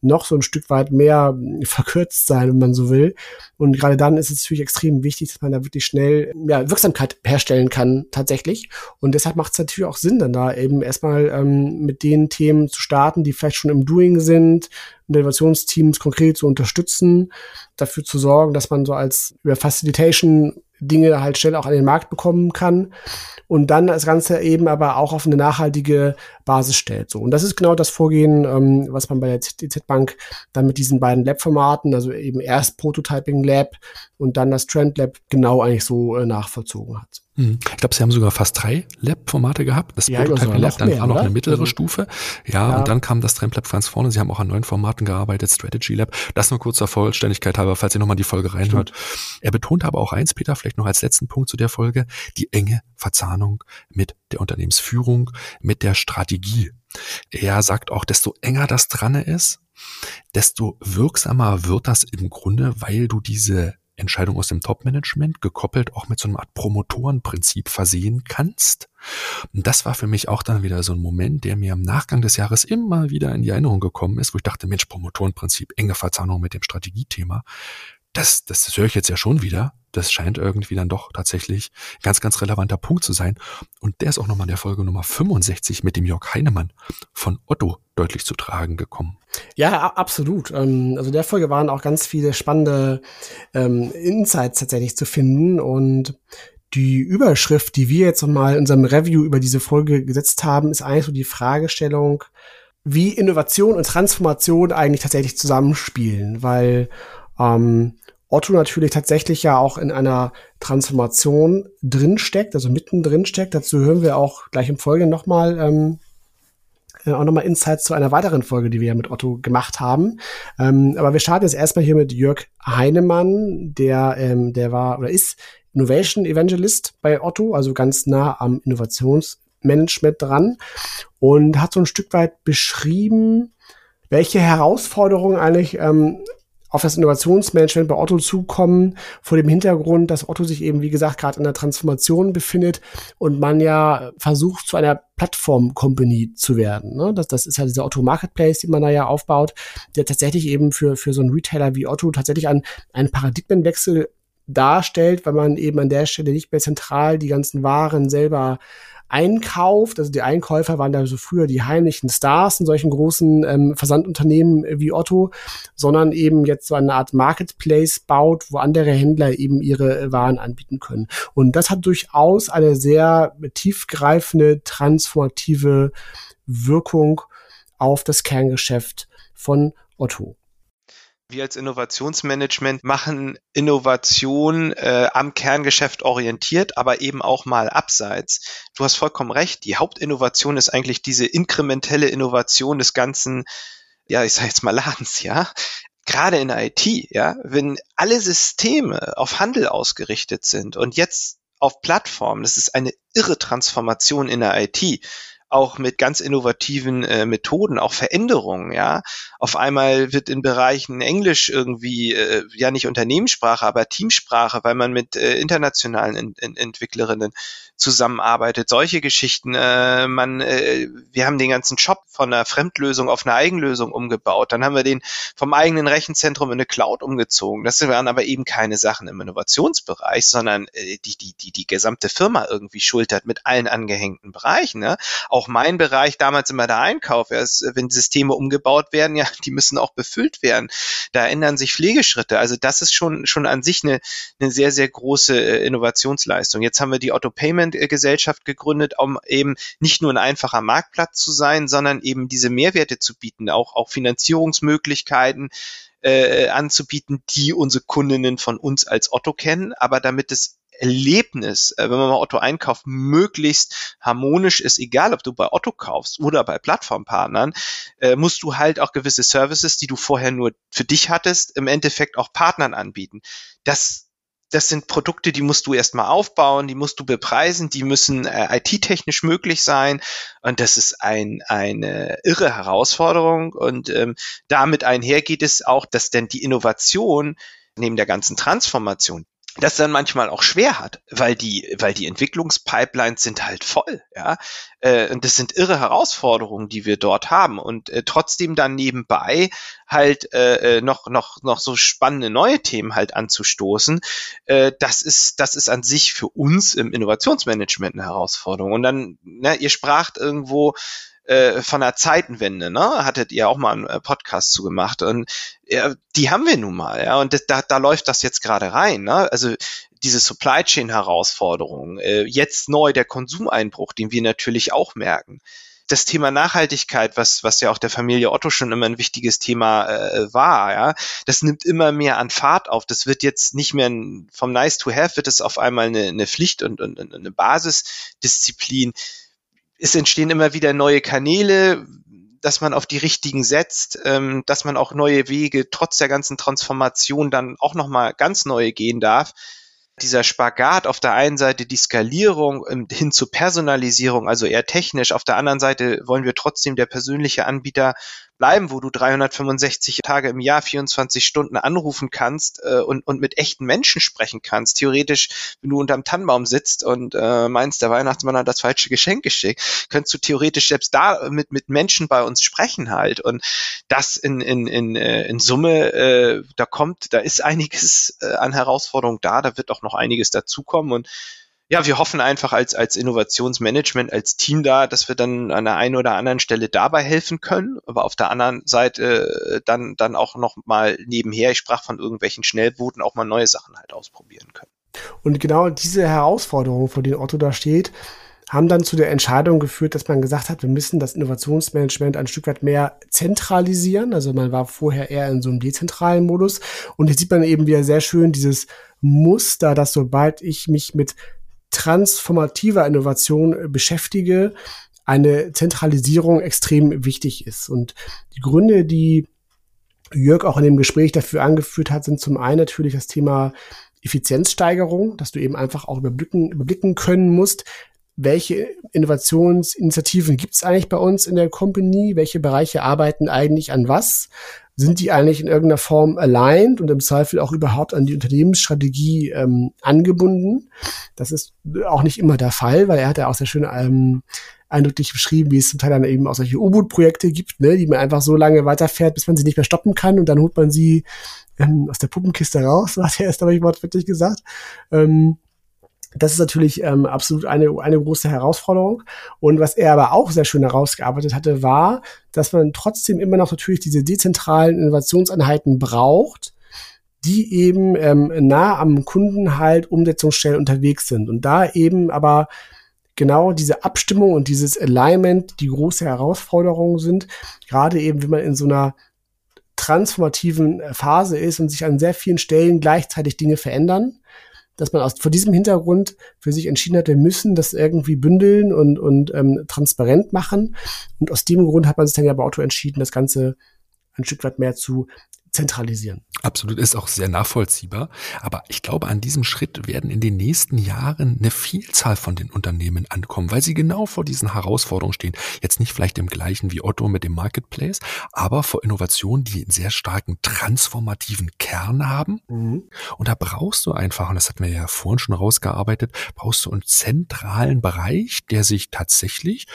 noch so ein Stück weit mehr hm, verkürzt sein, wenn man so will. Und gerade dann ist es natürlich extrem wichtig, dass man da wirklich schnell ja, Wirksamkeit herstellen kann tatsächlich. Und deshalb macht es natürlich auch Sinn, dann da eben erstmal ähm, mit den Themen zu starten, die vielleicht schon im Doing sind, Innovationsteams konkret zu unterstützen, dafür zu sorgen, dass man so als über Facilitation Dinge halt schnell auch an den Markt bekommen kann und dann das Ganze eben aber auch auf eine nachhaltige Basis stellt. So. Und das ist genau das Vorgehen, ähm, was man bei der DZ Bank dann mit diesen beiden Lab-Formaten, also eben erst Prototyping Lab und dann das Trend Lab genau eigentlich so äh, nachvollzogen hat. Hm. Ich glaube, sie haben sogar fast drei Lab-Formate gehabt. Das ja, Prototyping Lab, dann mehr, war noch oder? eine mittlere also, Stufe. Ja, ja, und dann kam das Trend Lab ganz vorne. Sie haben auch an neuen Formaten gearbeitet, Strategy Lab. Das nur kurz zur Vollständigkeit halber, falls ihr nochmal die Folge reinhört. Stimmt. Er betont aber auch eins, Peter, vielleicht noch als letzten Punkt zu der Folge, die enge Verzahnung mit der Unternehmensführung, mit der Strategie. Er sagt auch, desto enger das dran ist, desto wirksamer wird das im Grunde, weil du diese Entscheidung aus dem Top-Management gekoppelt auch mit so einer Art Promotorenprinzip versehen kannst. Und das war für mich auch dann wieder so ein Moment, der mir im Nachgang des Jahres immer wieder in die Erinnerung gekommen ist, wo ich dachte, Mensch, Promotorenprinzip, enge Verzahnung mit dem Strategiethema das, das, das höre ich jetzt ja schon wieder. Das scheint irgendwie dann doch tatsächlich ganz, ganz relevanter Punkt zu sein. Und der ist auch nochmal in der Folge Nummer 65 mit dem Jörg Heinemann von Otto deutlich zu tragen gekommen. Ja, absolut. Ähm, also der Folge waren auch ganz viele spannende ähm, Insights tatsächlich zu finden und die Überschrift, die wir jetzt nochmal in unserem Review über diese Folge gesetzt haben, ist eigentlich so die Fragestellung, wie Innovation und Transformation eigentlich tatsächlich zusammenspielen, weil ähm, Otto natürlich tatsächlich ja auch in einer Transformation drinsteckt, also mittendrin steckt. Dazu hören wir auch gleich im Folgenden nochmal ähm, äh, auch nochmal Insights zu einer weiteren Folge, die wir ja mit Otto gemacht haben. Ähm, aber wir starten jetzt erstmal hier mit Jörg Heinemann, der, ähm, der war oder ist Innovation Evangelist bei Otto, also ganz nah am Innovationsmanagement dran und hat so ein Stück weit beschrieben, welche Herausforderungen eigentlich ähm, auf das Innovationsmanagement bei Otto zukommen, vor dem Hintergrund, dass Otto sich eben, wie gesagt, gerade in der Transformation befindet und man ja versucht, zu einer Plattform-Company zu werden. Ne? Das, das ist ja dieser Otto Marketplace, den man da ja aufbaut, der tatsächlich eben für, für so einen Retailer wie Otto tatsächlich einen, einen Paradigmenwechsel darstellt, weil man eben an der Stelle nicht mehr zentral die ganzen Waren selber einkauft. Also die Einkäufer waren da so früher die heimlichen Stars in solchen großen ähm, Versandunternehmen wie Otto, sondern eben jetzt so eine Art Marketplace baut, wo andere Händler eben ihre äh, Waren anbieten können. Und das hat durchaus eine sehr tiefgreifende, transformative Wirkung auf das Kerngeschäft von Otto. Wir als Innovationsmanagement machen Innovation äh, am Kerngeschäft orientiert, aber eben auch mal abseits. Du hast vollkommen recht. Die Hauptinnovation ist eigentlich diese inkrementelle Innovation des ganzen, ja, ich sage jetzt mal Ladens, ja. Gerade in IT, ja, wenn alle Systeme auf Handel ausgerichtet sind und jetzt auf Plattformen, das ist eine irre Transformation in der IT auch mit ganz innovativen äh, Methoden, auch Veränderungen, ja. Auf einmal wird in Bereichen Englisch irgendwie, äh, ja nicht Unternehmenssprache, aber Teamsprache, weil man mit äh, internationalen Ent Ent Entwicklerinnen zusammenarbeitet. Solche Geschichten. Äh, man, äh, wir haben den ganzen Shop von einer Fremdlösung auf eine Eigenlösung umgebaut. Dann haben wir den vom eigenen Rechenzentrum in eine Cloud umgezogen. Das waren aber eben keine Sachen im Innovationsbereich, sondern äh, die, die, die die gesamte Firma irgendwie schultert mit allen angehängten Bereichen. Ne? Mein Bereich damals immer der Einkauf. Ist, wenn Systeme umgebaut werden, ja, die müssen auch befüllt werden. Da ändern sich Pflegeschritte. Also das ist schon schon an sich eine, eine sehr sehr große äh, Innovationsleistung. Jetzt haben wir die Auto Payment Gesellschaft gegründet, um eben nicht nur ein einfacher Marktplatz zu sein, sondern eben diese Mehrwerte zu bieten, auch, auch Finanzierungsmöglichkeiten äh, anzubieten, die unsere Kundinnen von uns als Otto kennen, aber damit es Erlebnis, äh, wenn man mal Otto einkauft, möglichst harmonisch ist, egal ob du bei Otto kaufst oder bei Plattformpartnern, äh, musst du halt auch gewisse Services, die du vorher nur für dich hattest, im Endeffekt auch Partnern anbieten. Das das sind Produkte, die musst du erstmal aufbauen, die musst du bepreisen, die müssen äh, IT-technisch möglich sein. Und das ist ein, eine irre Herausforderung. Und ähm, damit einhergeht es auch, dass denn die Innovation neben der ganzen Transformation, das dann manchmal auch schwer hat, weil die, weil die Entwicklungspipelines sind halt voll, ja. Äh, und das sind irre Herausforderungen, die wir dort haben. Und äh, trotzdem dann nebenbei halt äh, äh, noch, noch, noch so spannende neue Themen halt anzustoßen, äh, das ist, das ist an sich für uns im Innovationsmanagement eine Herausforderung. Und dann, ne, ihr spracht irgendwo äh, von der Zeitenwende, ne? Hattet ihr auch mal einen äh, Podcast zu gemacht. Und ja, die haben wir nun mal, ja. Und da, da läuft das jetzt gerade rein, ne? Also diese Supply Chain Herausforderung, äh, jetzt neu der Konsumeinbruch, den wir natürlich auch merken das Thema Nachhaltigkeit, was, was ja auch der Familie Otto schon immer ein wichtiges Thema äh, war, ja, das nimmt immer mehr an Fahrt auf. Das wird jetzt nicht mehr ein, vom Nice to Have wird es auf einmal eine, eine Pflicht und, und, und eine Basisdisziplin es entstehen immer wieder neue Kanäle, dass man auf die richtigen setzt, ähm, dass man auch neue Wege trotz der ganzen Transformation dann auch nochmal ganz neue gehen darf. Dieser Spagat auf der einen Seite die Skalierung ähm, hin zur Personalisierung, also eher technisch, auf der anderen Seite wollen wir trotzdem der persönliche Anbieter bleiben, wo du 365 Tage im Jahr, 24 Stunden anrufen kannst äh, und, und mit echten Menschen sprechen kannst. Theoretisch, wenn du unterm Tannenbaum sitzt und äh, meinst, der Weihnachtsmann hat das falsche Geschenk geschickt, könntest du theoretisch selbst da mit, mit Menschen bei uns sprechen halt. Und das in, in, in, äh, in Summe, äh, da kommt, da ist einiges äh, an Herausforderungen da, da wird auch noch einiges dazukommen und ja, wir hoffen einfach als, als Innovationsmanagement, als Team da, dass wir dann an der einen oder anderen Stelle dabei helfen können, aber auf der anderen Seite äh, dann, dann auch noch mal nebenher, ich sprach von irgendwelchen Schnellbooten, auch mal neue Sachen halt ausprobieren können. Und genau diese Herausforderungen, vor denen Otto da steht, haben dann zu der Entscheidung geführt, dass man gesagt hat, wir müssen das Innovationsmanagement ein Stück weit mehr zentralisieren. Also man war vorher eher in so einem dezentralen Modus. Und jetzt sieht man eben wieder sehr schön dieses Muster, dass sobald ich mich mit transformativer Innovation äh, beschäftige, eine Zentralisierung extrem wichtig ist. Und die Gründe, die Jörg auch in dem Gespräch dafür angeführt hat, sind zum einen natürlich das Thema Effizienzsteigerung, dass du eben einfach auch überblicken, überblicken können musst, welche Innovationsinitiativen gibt es eigentlich bei uns in der Company, welche Bereiche arbeiten eigentlich an was, sind die eigentlich in irgendeiner Form aligned und im Zweifel auch überhaupt an die Unternehmensstrategie ähm, angebunden. Das ist auch nicht immer der Fall, weil er hat ja auch sehr schön ähm, eindrücklich beschrieben, wie es zum Teil dann eben auch solche U-Boot-Projekte gibt, ne, die man einfach so lange weiterfährt, bis man sie nicht mehr stoppen kann und dann holt man sie ähm, aus der Puppenkiste raus, so hat er es, glaube ich, wortwörtlich gesagt. Ähm, das ist natürlich ähm, absolut eine, eine große Herausforderung. Und was er aber auch sehr schön herausgearbeitet hatte, war, dass man trotzdem immer noch natürlich diese dezentralen Innovationseinheiten braucht, die eben ähm, nah am Kunden halt umsetzungsstellen unterwegs sind. Und da eben aber genau diese Abstimmung und dieses Alignment die große Herausforderung sind, gerade eben, wenn man in so einer transformativen Phase ist und sich an sehr vielen Stellen gleichzeitig Dinge verändern dass man aus vor diesem Hintergrund für sich entschieden hat, wir müssen das irgendwie bündeln und, und ähm, transparent machen. Und aus dem Grund hat man sich dann ja bei Auto entschieden, das Ganze ein Stück weit mehr zu zentralisieren. Absolut, ist auch sehr nachvollziehbar. Aber ich glaube, an diesem Schritt werden in den nächsten Jahren eine Vielzahl von den Unternehmen ankommen, weil sie genau vor diesen Herausforderungen stehen. Jetzt nicht vielleicht im gleichen wie Otto mit dem Marketplace, aber vor Innovationen, die einen sehr starken transformativen Kern haben. Mhm. Und da brauchst du einfach, und das hatten wir ja vorhin schon rausgearbeitet, brauchst du einen zentralen Bereich, der sich tatsächlich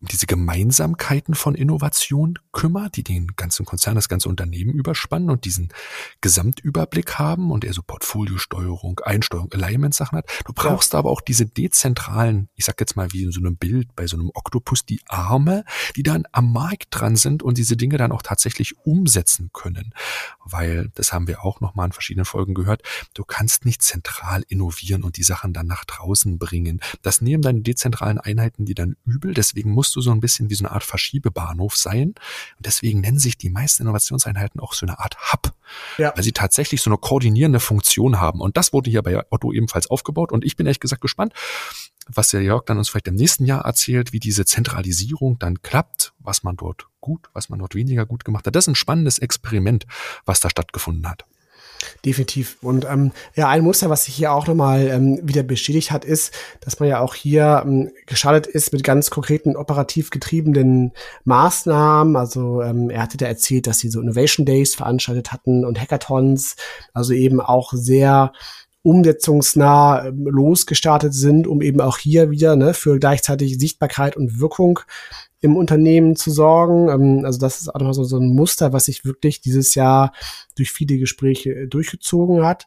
um diese Gemeinsamkeiten von Innovation kümmert, die den ganzen Konzern, das ganze Unternehmen überspannen und diesen Gesamtüberblick haben und er so Portfoliosteuerung, Einsteuerung, Alignment-Sachen hat. Du brauchst ja. aber auch diese dezentralen, ich sag jetzt mal wie in so einem Bild bei so einem Oktopus, die Arme, die dann am Markt dran sind und diese Dinge dann auch tatsächlich umsetzen können. Weil, das haben wir auch nochmal in verschiedenen Folgen gehört, du kannst nicht zentral innovieren und die Sachen dann nach draußen bringen. Das nehmen deine dezentralen Einheiten die dann übel, deswegen musst du so ein bisschen wie so eine Art Verschiebebahnhof sein. Und deswegen nennen sich die meisten Innovationseinheiten auch so eine Art Hub. ja. weil sie tatsächlich so eine koordinierende Funktion haben. Und das wurde hier bei Otto ebenfalls aufgebaut. Und ich bin ehrlich gesagt gespannt, was der Jörg dann uns vielleicht im nächsten Jahr erzählt, wie diese Zentralisierung dann klappt, was man dort gut, was man dort weniger gut gemacht hat. Das ist ein spannendes Experiment, was da stattgefunden hat. Definitiv. Und ähm, ja, ein Muster, was sich hier auch nochmal ähm, wieder bestätigt hat, ist, dass man ja auch hier ähm, gestartet ist mit ganz konkreten operativ getriebenen Maßnahmen. Also ähm, er hatte da erzählt, dass sie so Innovation Days veranstaltet hatten und Hackathons, also eben auch sehr umsetzungsnah ähm, losgestartet sind, um eben auch hier wieder ne, für gleichzeitig Sichtbarkeit und Wirkung im Unternehmen zu sorgen. Ähm, also das ist auch nochmal so, ein Muster, was sich wirklich dieses Jahr durch viele Gespräche äh, durchgezogen hat.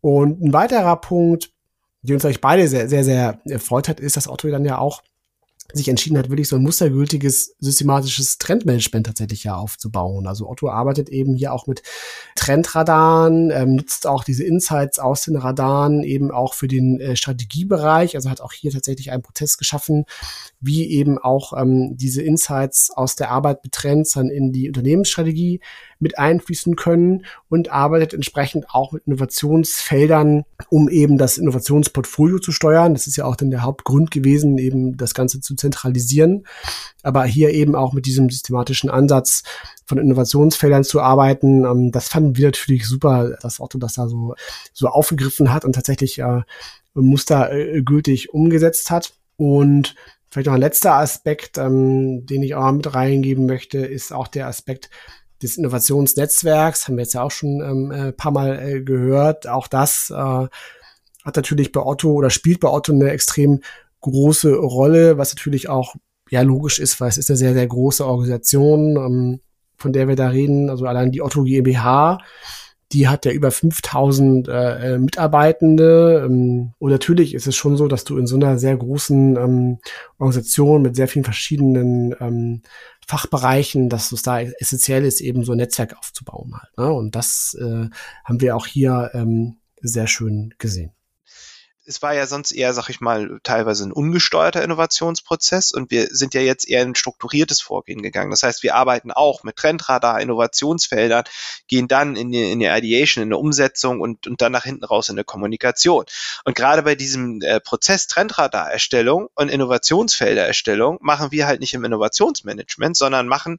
Und ein weiterer Punkt, der uns eigentlich beide sehr, sehr, sehr erfreut hat, ist, dass Otto dann ja auch sich entschieden hat, wirklich so ein mustergültiges, systematisches Trendmanagement tatsächlich ja aufzubauen. Also Otto arbeitet eben hier auch mit Trendradaren, ähm, nutzt auch diese Insights aus den Radaren eben auch für den äh, Strategiebereich, also hat auch hier tatsächlich einen Prozess geschaffen, wie eben auch ähm, diese Insights aus der Arbeit mit Trends dann in die Unternehmensstrategie mit einfließen können und arbeitet entsprechend auch mit Innovationsfeldern, um eben das Innovationsportfolio zu steuern. Das ist ja auch dann der Hauptgrund gewesen, eben das Ganze zu zentralisieren. Aber hier eben auch mit diesem systematischen Ansatz von Innovationsfeldern zu arbeiten. Ähm, das fanden wir natürlich super, dass Otto das da so, so aufgegriffen hat und tatsächlich äh, mustergültig äh, umgesetzt hat. Und vielleicht noch ein letzter Aspekt, ähm, den ich auch mit reingeben möchte, ist auch der Aspekt des Innovationsnetzwerks, haben wir jetzt ja auch schon ähm, ein äh, paar Mal äh, gehört. Auch das äh, hat natürlich bei Otto oder spielt bei Otto eine extrem große Rolle, was natürlich auch ja logisch ist, weil es ist eine sehr, sehr große Organisation, ähm, von der wir da reden. Also allein die Otto GmbH, die hat ja über 5000 äh, äh, Mitarbeitende. Ähm, und natürlich ist es schon so, dass du in so einer sehr großen ähm, Organisation mit sehr vielen verschiedenen ähm, Fachbereichen, dass es da essentiell ist, eben so ein Netzwerk aufzubauen halt. Ne? Und das äh, haben wir auch hier ähm, sehr schön gesehen es war ja sonst eher, sag ich mal, teilweise ein ungesteuerter Innovationsprozess und wir sind ja jetzt eher ein strukturiertes Vorgehen gegangen. Das heißt, wir arbeiten auch mit Trendradar, Innovationsfeldern, gehen dann in die, in die Ideation, in der Umsetzung und, und dann nach hinten raus in der Kommunikation. Und gerade bei diesem äh, Prozess Trendradar-Erstellung und Innovationsfelder-Erstellung machen wir halt nicht im Innovationsmanagement, sondern machen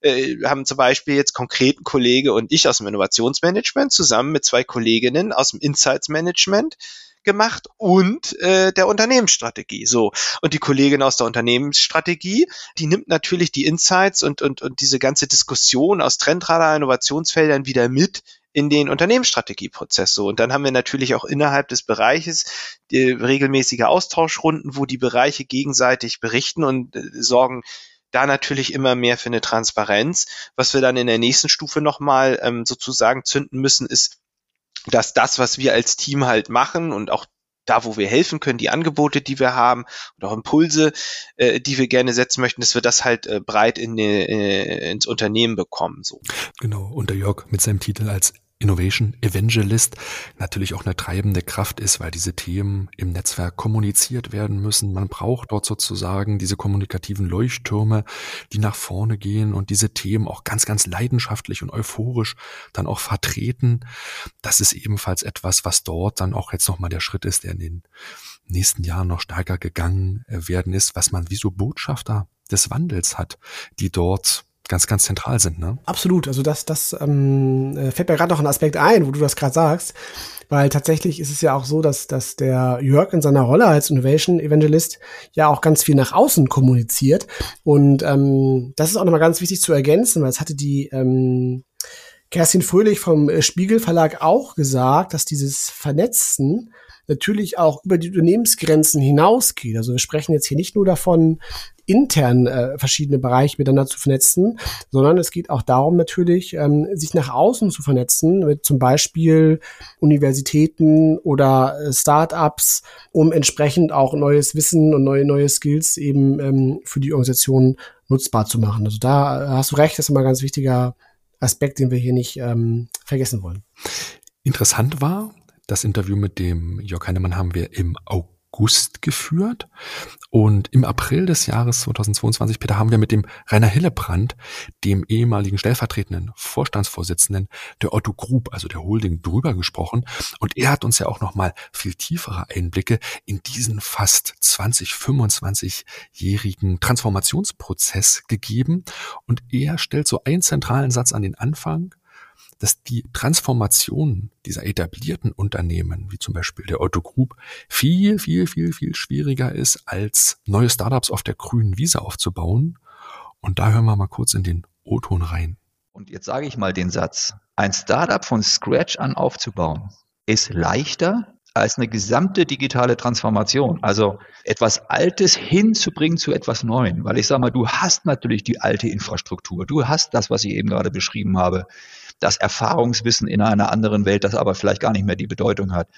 äh, haben zum Beispiel jetzt konkreten Kollege und ich aus dem Innovationsmanagement zusammen mit zwei Kolleginnen aus dem Insights Management gemacht und äh, der Unternehmensstrategie. So. Und die Kollegin aus der Unternehmensstrategie, die nimmt natürlich die Insights und, und, und diese ganze Diskussion aus Trendradar Innovationsfeldern wieder mit in den Unternehmensstrategieprozess. So. Und dann haben wir natürlich auch innerhalb des Bereiches die regelmäßige Austauschrunden, wo die Bereiche gegenseitig berichten und äh, sorgen da natürlich immer mehr für eine Transparenz. Was wir dann in der nächsten Stufe nochmal ähm, sozusagen zünden müssen, ist dass das, was wir als Team halt machen und auch da, wo wir helfen können, die Angebote, die wir haben und auch Impulse, äh, die wir gerne setzen möchten, dass wir das halt äh, breit in, äh, ins Unternehmen bekommen. So. Genau, und der Jörg mit seinem Titel als Innovation Evangelist natürlich auch eine treibende Kraft ist, weil diese Themen im Netzwerk kommuniziert werden müssen. Man braucht dort sozusagen diese kommunikativen Leuchttürme, die nach vorne gehen und diese Themen auch ganz, ganz leidenschaftlich und euphorisch dann auch vertreten. Das ist ebenfalls etwas, was dort dann auch jetzt nochmal der Schritt ist, der in den nächsten Jahren noch stärker gegangen äh, werden ist, was man wie so Botschafter des Wandels hat, die dort ganz, ganz zentral sind. Ne? Absolut. Also das, das ähm, äh, fällt mir gerade noch ein Aspekt ein, wo du das gerade sagst. Weil tatsächlich ist es ja auch so, dass, dass der Jörg in seiner Rolle als Innovation Evangelist ja auch ganz viel nach außen kommuniziert. Und ähm, das ist auch nochmal ganz wichtig zu ergänzen, weil es hatte die ähm, Kerstin Fröhlich vom äh, Spiegel Verlag auch gesagt, dass dieses Vernetzen natürlich auch über die Unternehmensgrenzen hinausgeht. Also wir sprechen jetzt hier nicht nur davon, intern äh, verschiedene Bereiche miteinander zu vernetzen, sondern es geht auch darum natürlich, ähm, sich nach außen zu vernetzen, mit zum Beispiel Universitäten oder äh, Startups, um entsprechend auch neues Wissen und neue, neue Skills eben ähm, für die Organisation nutzbar zu machen. Also da hast du recht, das ist immer ein ganz wichtiger Aspekt, den wir hier nicht ähm, vergessen wollen. Interessant war, das Interview mit dem Jörg Heinemann haben wir im August geführt. Und im April des Jahres 2022, Peter, haben wir mit dem Rainer Hillebrand, dem ehemaligen stellvertretenden Vorstandsvorsitzenden der Otto Group, also der Holding, drüber gesprochen. Und er hat uns ja auch nochmal viel tiefere Einblicke in diesen fast 20, 25-jährigen Transformationsprozess gegeben. Und er stellt so einen zentralen Satz an den Anfang dass die Transformation dieser etablierten Unternehmen, wie zum Beispiel der Otto Group, viel, viel, viel, viel schwieriger ist, als neue Startups auf der grünen Wiese aufzubauen. Und da hören wir mal kurz in den O-Ton rein. Und jetzt sage ich mal den Satz. Ein Startup von Scratch an aufzubauen, ist leichter als eine gesamte digitale Transformation. Also etwas Altes hinzubringen zu etwas Neuem. Weil ich sage mal, du hast natürlich die alte Infrastruktur. Du hast das, was ich eben gerade beschrieben habe das Erfahrungswissen in einer anderen Welt, das aber vielleicht gar nicht mehr die Bedeutung hat.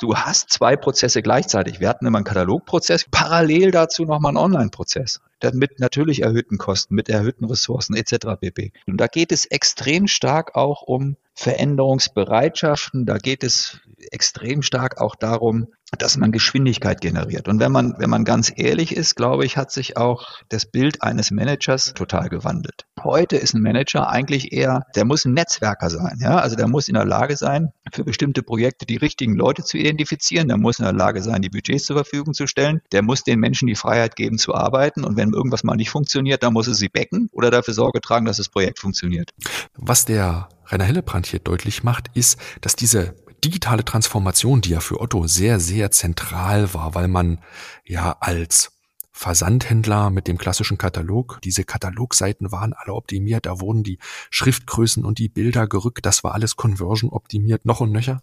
Du hast zwei Prozesse gleichzeitig. Wir hatten immer einen Katalogprozess, parallel dazu nochmal einen Online-Prozess. Mit natürlich erhöhten Kosten, mit erhöhten Ressourcen etc. pp. Und da geht es extrem stark auch um Veränderungsbereitschaften. Da geht es extrem stark auch darum, dass man Geschwindigkeit generiert. Und wenn man, wenn man ganz ehrlich ist, glaube ich, hat sich auch das Bild eines Managers total gewandelt. Heute ist ein Manager eigentlich eher, der muss ein Netzwerker sein, ja. Also der muss in der Lage sein, für bestimmte Projekte die richtigen Leute zu identifizieren. Der muss in der Lage sein, die Budgets zur Verfügung zu stellen. Der muss den Menschen die Freiheit geben zu arbeiten. Und wenn irgendwas mal nicht funktioniert, dann muss er sie becken oder dafür Sorge tragen, dass das Projekt funktioniert. Was der Rainer Hillebrand hier deutlich macht, ist, dass diese digitale Transformation, die ja für Otto sehr, sehr zentral war, weil man ja als Versandhändler mit dem klassischen Katalog. Diese Katalogseiten waren alle optimiert, da wurden die Schriftgrößen und die Bilder gerückt, das war alles Conversion optimiert, noch und nöcher,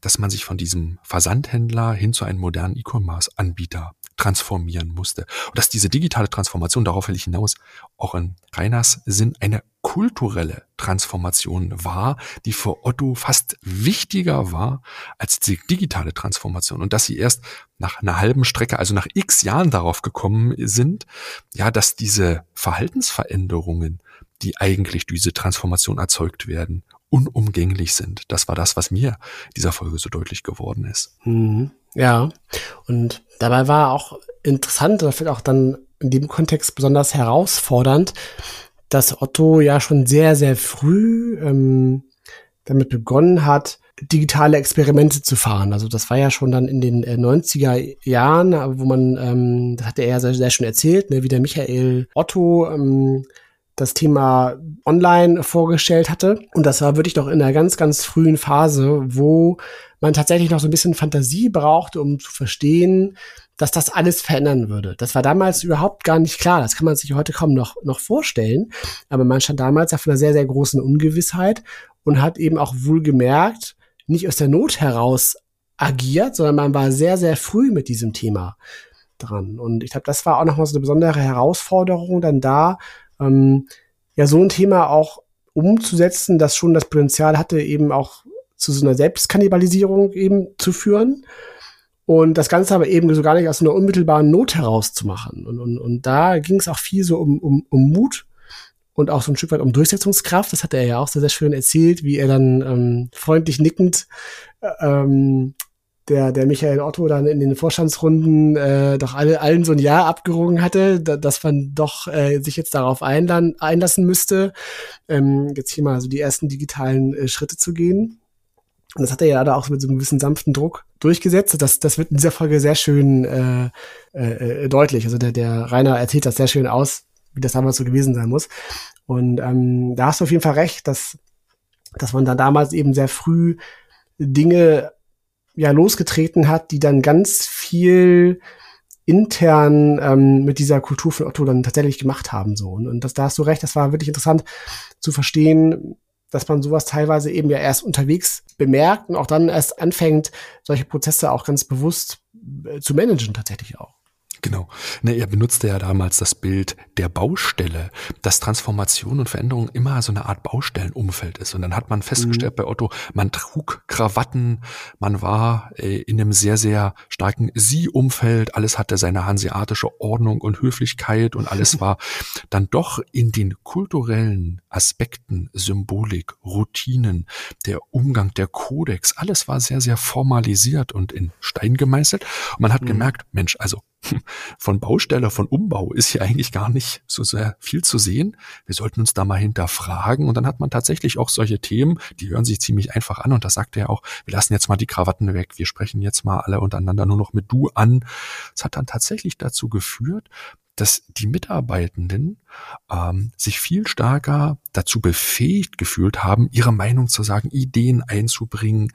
dass man sich von diesem Versandhändler hin zu einem modernen E-Commerce-Anbieter transformieren musste. Und dass diese digitale Transformation, darauf will ich hinaus, auch in Reiners Sinn eine kulturelle Transformation war, die für Otto fast wichtiger war als die digitale Transformation und dass sie erst nach einer halben Strecke, also nach x Jahren darauf gekommen sind, ja, dass diese Verhaltensveränderungen, die eigentlich diese Transformation erzeugt werden, unumgänglich sind. Das war das, was mir dieser Folge so deutlich geworden ist. Mhm. Ja, und dabei war auch interessant, oder vielleicht auch dann in dem Kontext besonders herausfordernd, dass Otto ja schon sehr, sehr früh ähm, damit begonnen hat, digitale Experimente zu fahren. Also das war ja schon dann in den äh, 90er Jahren, wo man, ähm, das hat er ja sehr, sehr schön erzählt, ne, wie der Michael Otto ähm, das Thema online vorgestellt hatte. Und das war wirklich noch in einer ganz, ganz frühen Phase, wo man tatsächlich noch so ein bisschen Fantasie brauchte, um zu verstehen, dass das alles verändern würde. Das war damals überhaupt gar nicht klar. Das kann man sich heute kaum noch, noch vorstellen. Aber man stand damals auf einer sehr, sehr großen Ungewissheit und hat eben auch wohl gemerkt, nicht aus der Not heraus agiert, sondern man war sehr, sehr früh mit diesem Thema dran. Und ich glaube, das war auch nochmal so eine besondere Herausforderung, dann da ähm, ja so ein Thema auch umzusetzen, das schon das Potenzial hatte, eben auch zu so einer Selbstkannibalisierung eben zu führen. Und das Ganze aber eben so gar nicht aus einer unmittelbaren Not herauszumachen. Und, und, und da ging es auch viel so um, um, um Mut und auch so ein Stück weit um Durchsetzungskraft. Das hat er ja auch sehr, sehr schön erzählt, wie er dann ähm, freundlich nickend äh, ähm, der, der Michael Otto dann in den Vorstandsrunden äh, doch alle, allen so ein Jahr abgerungen hatte, da, dass man doch äh, sich jetzt darauf einladen, einlassen müsste, ähm, jetzt hier mal so die ersten digitalen äh, Schritte zu gehen. Und das hat er ja da auch mit so einem gewissen sanften Druck durchgesetzt. Das, das wird in dieser Folge sehr schön äh, äh, äh, deutlich. Also der, der Rainer erzählt das sehr schön aus, wie das damals so gewesen sein muss. Und ähm, da hast du auf jeden Fall recht, dass, dass man da damals eben sehr früh Dinge ja losgetreten hat, die dann ganz viel intern ähm, mit dieser Kultur von Otto dann tatsächlich gemacht haben. So. Und, und das, da hast du recht, das war wirklich interessant zu verstehen, dass man sowas teilweise eben ja erst unterwegs bemerkt und auch dann erst anfängt, solche Prozesse auch ganz bewusst äh, zu managen tatsächlich auch. Genau. Ne, er benutzte ja damals das Bild der Baustelle, dass Transformation und Veränderung immer so eine Art Baustellenumfeld ist. Und dann hat man festgestellt mhm. bei Otto, man trug Krawatten, man war äh, in einem sehr, sehr starken Sie-Umfeld, alles hatte seine hanseatische Ordnung und Höflichkeit und alles war dann doch in den kulturellen Aspekten, Symbolik, Routinen, der Umgang, der Kodex, alles war sehr, sehr formalisiert und in Stein gemeißelt. Und man hat mhm. gemerkt, Mensch, also von Baustelle, von Umbau ist hier eigentlich gar nicht so sehr viel zu sehen. Wir sollten uns da mal hinterfragen. Und dann hat man tatsächlich auch solche Themen, die hören sich ziemlich einfach an. Und da sagt er auch, wir lassen jetzt mal die Krawatten weg. Wir sprechen jetzt mal alle untereinander nur noch mit du an. Es hat dann tatsächlich dazu geführt, dass die Mitarbeitenden ähm, sich viel stärker dazu befähigt gefühlt haben, ihre Meinung zu sagen, Ideen einzubringen,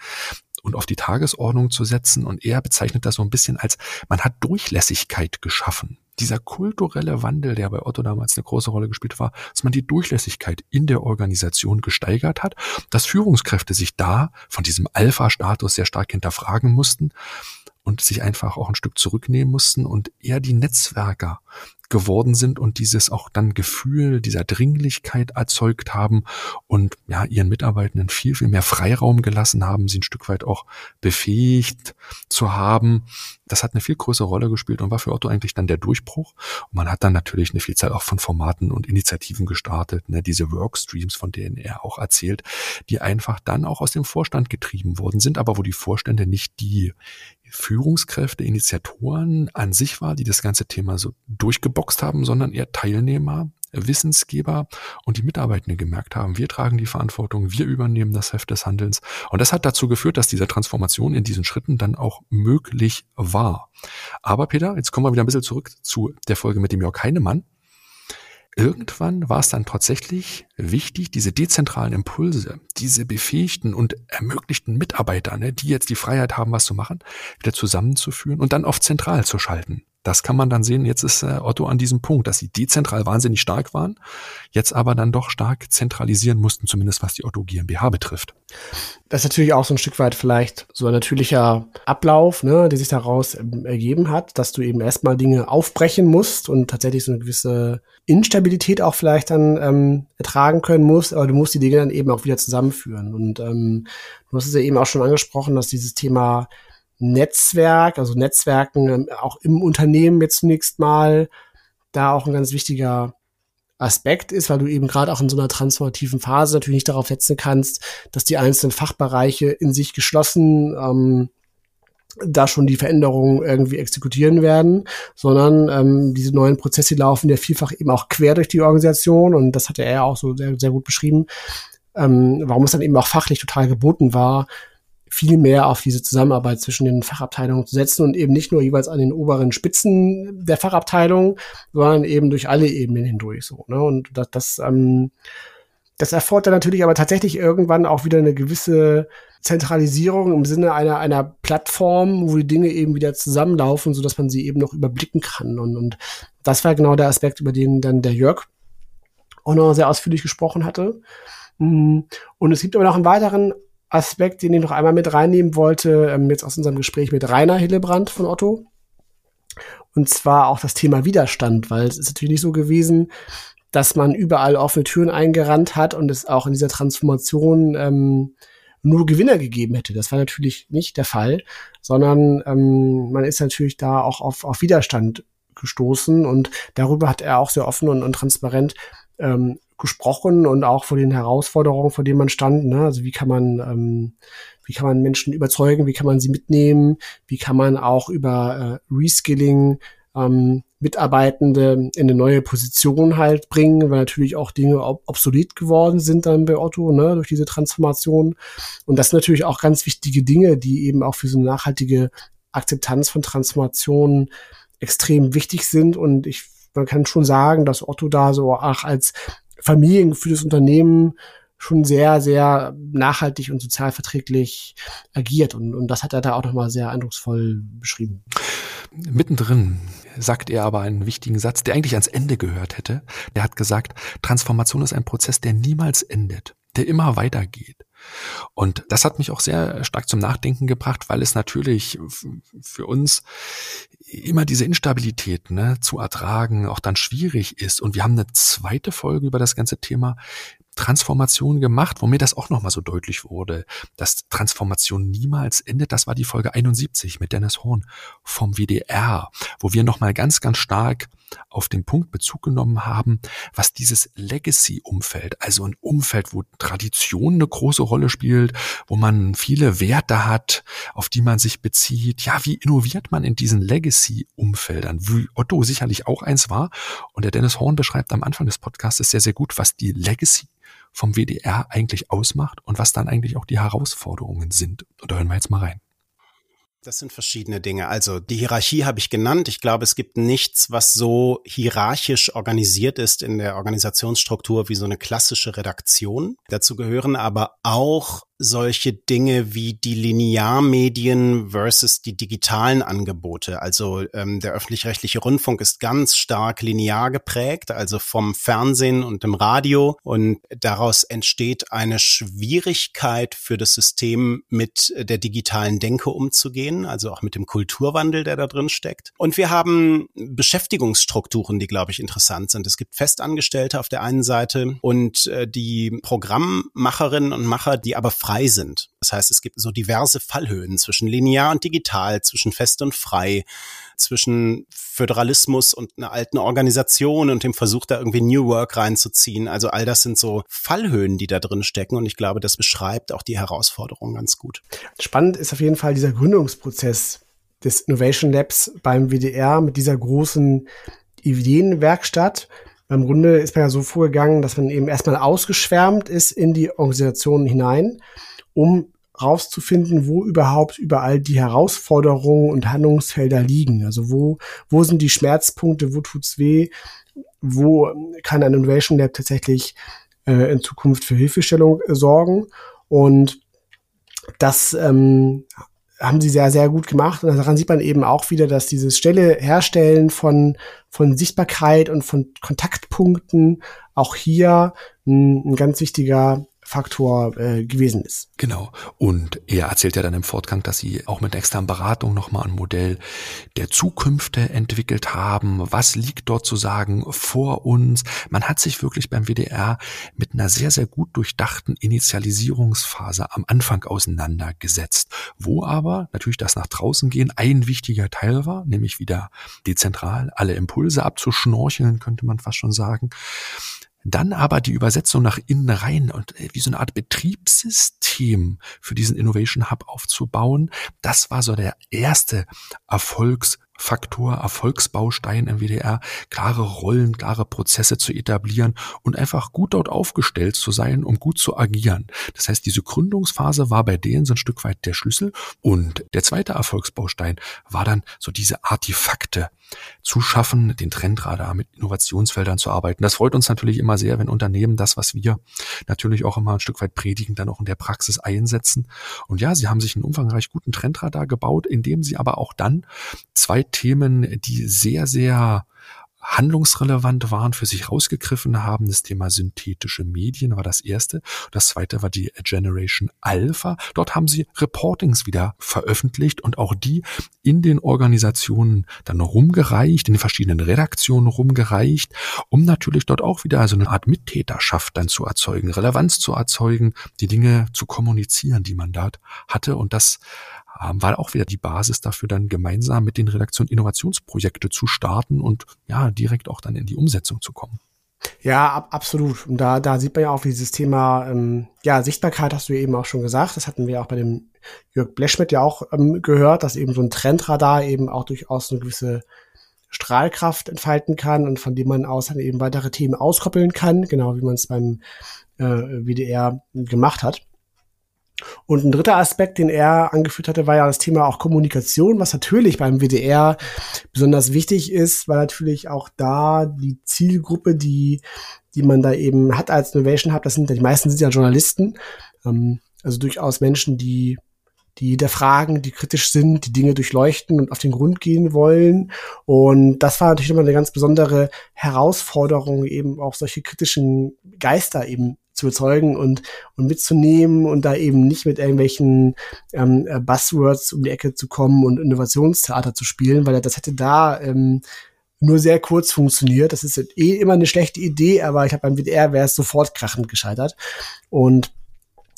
und auf die Tagesordnung zu setzen. Und er bezeichnet das so ein bisschen als, man hat Durchlässigkeit geschaffen. Dieser kulturelle Wandel, der bei Otto damals eine große Rolle gespielt war, dass man die Durchlässigkeit in der Organisation gesteigert hat, dass Führungskräfte sich da von diesem Alpha-Status sehr stark hinterfragen mussten und sich einfach auch ein Stück zurücknehmen mussten und eher die Netzwerker geworden sind und dieses auch dann Gefühl dieser Dringlichkeit erzeugt haben und ja, ihren Mitarbeitenden viel, viel mehr Freiraum gelassen haben, sie ein Stück weit auch befähigt zu haben. Das hat eine viel größere Rolle gespielt und war für Otto eigentlich dann der Durchbruch. Und man hat dann natürlich eine Vielzahl auch von Formaten und Initiativen gestartet, ne, diese Workstreams, von denen er auch erzählt, die einfach dann auch aus dem Vorstand getrieben worden sind, aber wo die Vorstände nicht die Führungskräfte, Initiatoren an sich war, die das ganze Thema so durchgeboxt haben, sondern eher Teilnehmer, Wissensgeber und die Mitarbeitenden gemerkt haben, wir tragen die Verantwortung, wir übernehmen das Heft des Handelns. Und das hat dazu geführt, dass diese Transformation in diesen Schritten dann auch möglich war. Aber Peter, jetzt kommen wir wieder ein bisschen zurück zu der Folge mit dem Jörg Heinemann irgendwann war es dann tatsächlich wichtig, diese dezentralen Impulse, diese befähigten und ermöglichten Mitarbeiter, ne, die jetzt die Freiheit haben, was zu machen, wieder zusammenzuführen und dann auf zentral zu schalten. Das kann man dann sehen. Jetzt ist äh, Otto an diesem Punkt, dass sie dezentral wahnsinnig stark waren, jetzt aber dann doch stark zentralisieren mussten, zumindest was die Otto GmbH betrifft. Das ist natürlich auch so ein Stück weit vielleicht so ein natürlicher Ablauf, ne, der sich daraus ergeben hat, dass du eben erstmal Dinge aufbrechen musst und tatsächlich so eine gewisse Instabilität auch vielleicht dann ähm, ertragen können musst, aber du musst die Dinge dann eben auch wieder zusammenführen. Und ähm, du hast es ja eben auch schon angesprochen, dass dieses Thema Netzwerk, also Netzwerken ähm, auch im Unternehmen jetzt zunächst mal da auch ein ganz wichtiger Aspekt ist, weil du eben gerade auch in so einer transformativen Phase natürlich nicht darauf setzen kannst, dass die einzelnen Fachbereiche in sich geschlossen ähm, da schon die Veränderungen irgendwie exekutieren werden, sondern ähm, diese neuen Prozesse laufen ja vielfach eben auch quer durch die Organisation und das hat er ja auch so sehr, sehr gut beschrieben, ähm, warum es dann eben auch fachlich total geboten war, viel mehr auf diese Zusammenarbeit zwischen den Fachabteilungen zu setzen und eben nicht nur jeweils an den oberen Spitzen der Fachabteilung, sondern eben durch alle Ebenen hindurch so. Ne? Und das, das, ähm, das erfordert natürlich aber tatsächlich irgendwann auch wieder eine gewisse Zentralisierung im Sinne einer, einer Plattform, wo die Dinge eben wieder zusammenlaufen, so dass man sie eben noch überblicken kann. Und, und das war genau der Aspekt, über den dann der Jörg auch noch sehr ausführlich gesprochen hatte. Mm, und es gibt aber noch einen weiteren Aspekt, den ich noch einmal mit reinnehmen wollte, ähm, jetzt aus unserem Gespräch mit Rainer Hillebrand von Otto. Und zwar auch das Thema Widerstand, weil es ist natürlich nicht so gewesen, dass man überall offene Türen eingerannt hat und es auch in dieser Transformation ähm, nur Gewinner gegeben hätte. Das war natürlich nicht der Fall, sondern ähm, man ist natürlich da auch auf, auf Widerstand gestoßen und darüber hat er auch sehr offen und, und transparent ähm, gesprochen und auch vor den Herausforderungen, vor denen man stand. Ne? Also wie kann man, ähm, wie kann man Menschen überzeugen, wie kann man sie mitnehmen, wie kann man auch über äh, Reskilling ähm, Mitarbeitende in eine neue Position halt bringen, weil natürlich auch Dinge ob obsolet geworden sind dann bei Otto, ne, durch diese Transformation. Und das sind natürlich auch ganz wichtige Dinge, die eben auch für so eine nachhaltige Akzeptanz von Transformationen extrem wichtig sind. Und ich, man kann schon sagen, dass Otto da so auch als familiengeführtes Unternehmen schon sehr, sehr nachhaltig und sozialverträglich agiert. Und, und das hat er da auch nochmal sehr eindrucksvoll beschrieben. Mittendrin sagt er aber einen wichtigen Satz, der eigentlich ans Ende gehört hätte. Der hat gesagt, Transformation ist ein Prozess, der niemals endet, der immer weitergeht. Und das hat mich auch sehr stark zum Nachdenken gebracht, weil es natürlich für uns immer diese Instabilität ne, zu ertragen auch dann schwierig ist. Und wir haben eine zweite Folge über das ganze Thema Transformation gemacht, wo mir das auch nochmal so deutlich wurde, dass Transformation niemals endet. Das war die Folge 71 mit Dennis Horn vom WDR, wo wir nochmal ganz, ganz stark auf den Punkt Bezug genommen haben, was dieses Legacy-Umfeld, also ein Umfeld, wo Tradition eine große Rolle spielt, wo man viele Werte hat, auf die man sich bezieht. Ja, wie innoviert man in diesen Legacy-Umfeldern, wie Otto sicherlich auch eins war. Und der Dennis Horn beschreibt am Anfang des Podcasts sehr, sehr gut, was die Legacy vom WDR eigentlich ausmacht und was dann eigentlich auch die Herausforderungen sind. Und da hören wir jetzt mal rein. Das sind verschiedene Dinge. Also die Hierarchie habe ich genannt. Ich glaube, es gibt nichts, was so hierarchisch organisiert ist in der Organisationsstruktur wie so eine klassische Redaktion. Dazu gehören aber auch solche Dinge wie die Linearmedien versus die digitalen Angebote. Also ähm, der öffentlich-rechtliche Rundfunk ist ganz stark linear geprägt, also vom Fernsehen und dem Radio. Und daraus entsteht eine Schwierigkeit für das System, mit der digitalen Denke umzugehen, also auch mit dem Kulturwandel, der da drin steckt. Und wir haben Beschäftigungsstrukturen, die, glaube ich, interessant sind. Es gibt Festangestellte auf der einen Seite und äh, die Programmmacherinnen und Macher, die aber frei frei sind. Das heißt, es gibt so diverse Fallhöhen zwischen linear und digital, zwischen fest und frei, zwischen Föderalismus und einer alten Organisation und dem Versuch, da irgendwie New Work reinzuziehen. Also all das sind so Fallhöhen, die da drin stecken. Und ich glaube, das beschreibt auch die Herausforderung ganz gut. Spannend ist auf jeden Fall dieser Gründungsprozess des Innovation Labs beim WDR mit dieser großen Ideenwerkstatt. Im Grunde ist man ja so vorgegangen, dass man eben erstmal ausgeschwärmt ist in die Organisation hinein, um rauszufinden, wo überhaupt überall die Herausforderungen und Handlungsfelder liegen. Also wo, wo sind die Schmerzpunkte, wo tut's weh, wo kann ein Innovation Lab tatsächlich äh, in Zukunft für Hilfestellung äh, sorgen. Und das ähm, haben sie sehr, sehr gut gemacht. Und daran sieht man eben auch wieder, dass dieses Stelle Herstellen von, von Sichtbarkeit und von Kontaktpunkten auch hier ein, ein ganz wichtiger Faktor äh, gewesen ist. Genau. Und er erzählt ja dann im Fortgang, dass sie auch mit externen Beratung nochmal ein Modell der Zukünfte entwickelt haben. Was liegt dort zu sagen vor uns? Man hat sich wirklich beim WDR mit einer sehr, sehr gut durchdachten Initialisierungsphase am Anfang auseinandergesetzt, wo aber natürlich das nach draußen gehen ein wichtiger Teil war, nämlich wieder dezentral alle Impulse abzuschnorcheln, könnte man fast schon sagen. Dann aber die Übersetzung nach innen rein und äh, wie so eine Art Betriebssystem für diesen Innovation Hub aufzubauen. Das war so der erste Erfolgs Faktor, Erfolgsbaustein im WDR, klare Rollen, klare Prozesse zu etablieren und einfach gut dort aufgestellt zu sein, um gut zu agieren. Das heißt, diese Gründungsphase war bei denen so ein Stück weit der Schlüssel. Und der zweite Erfolgsbaustein war dann so diese Artefakte zu schaffen, den Trendradar mit Innovationsfeldern zu arbeiten. Das freut uns natürlich immer sehr, wenn Unternehmen das, was wir natürlich auch immer ein Stück weit predigen, dann auch in der Praxis einsetzen. Und ja, sie haben sich einen umfangreich guten Trendradar gebaut, indem sie aber auch dann zwei Themen, die sehr, sehr handlungsrelevant waren, für sich rausgegriffen haben. Das Thema synthetische Medien war das erste. Das zweite war die Generation Alpha. Dort haben sie Reportings wieder veröffentlicht und auch die in den Organisationen dann rumgereicht, in den verschiedenen Redaktionen rumgereicht, um natürlich dort auch wieder so eine Art Mittäterschaft dann zu erzeugen, Relevanz zu erzeugen, die Dinge zu kommunizieren, die man dort hatte. Und das war auch wieder die Basis dafür, dann gemeinsam mit den Redaktionen Innovationsprojekte zu starten und ja, direkt auch dann in die Umsetzung zu kommen. Ja, ab, absolut. Und da, da sieht man ja auch, dieses Thema, ähm, ja, Sichtbarkeit hast du eben auch schon gesagt. Das hatten wir auch bei dem Jörg Bleschmidt ja auch ähm, gehört, dass eben so ein Trendradar eben auch durchaus eine gewisse Strahlkraft entfalten kann und von dem man aus dann eben weitere Themen auskoppeln kann, genau wie man es beim äh, WDR gemacht hat. Und ein dritter Aspekt, den er angeführt hatte, war ja das Thema auch Kommunikation, was natürlich beim WDR besonders wichtig ist, weil natürlich auch da die Zielgruppe, die, die man da eben hat als Innovation Hub, das sind die meisten sind ja Journalisten, ähm, also durchaus Menschen, die die hinterfragen, die kritisch sind, die Dinge durchleuchten und auf den Grund gehen wollen. Und das war natürlich immer eine ganz besondere Herausforderung, eben auch solche kritischen Geister eben zu überzeugen und, und mitzunehmen und da eben nicht mit irgendwelchen ähm, äh, Buzzwords um die Ecke zu kommen und Innovationstheater zu spielen, weil das hätte da ähm, nur sehr kurz funktioniert. Das ist eh immer eine schlechte Idee, aber ich habe beim WDR wäre es sofort krachend gescheitert. Und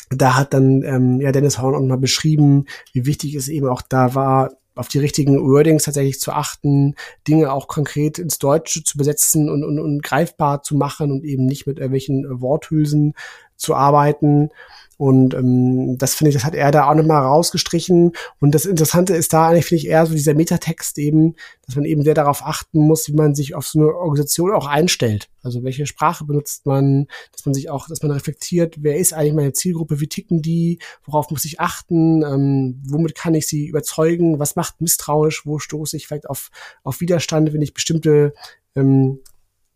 da hat dann ähm, ja Dennis Horn auch mal beschrieben, wie wichtig es eben auch da war, auf die richtigen Wordings tatsächlich zu achten, Dinge auch konkret ins Deutsche zu besetzen und, und, und greifbar zu machen und eben nicht mit irgendwelchen Worthülsen zu arbeiten. Und ähm, das finde ich, das hat er da auch nochmal rausgestrichen. Und das Interessante ist da eigentlich, finde ich, eher so dieser Metatext eben, dass man eben sehr darauf achten muss, wie man sich auf so eine Organisation auch einstellt. Also welche Sprache benutzt man, dass man sich auch, dass man reflektiert, wer ist eigentlich meine Zielgruppe, wie ticken die, worauf muss ich achten, ähm, womit kann ich sie überzeugen, was macht misstrauisch, wo stoße ich vielleicht auf, auf Widerstand, wenn ich bestimmte ähm,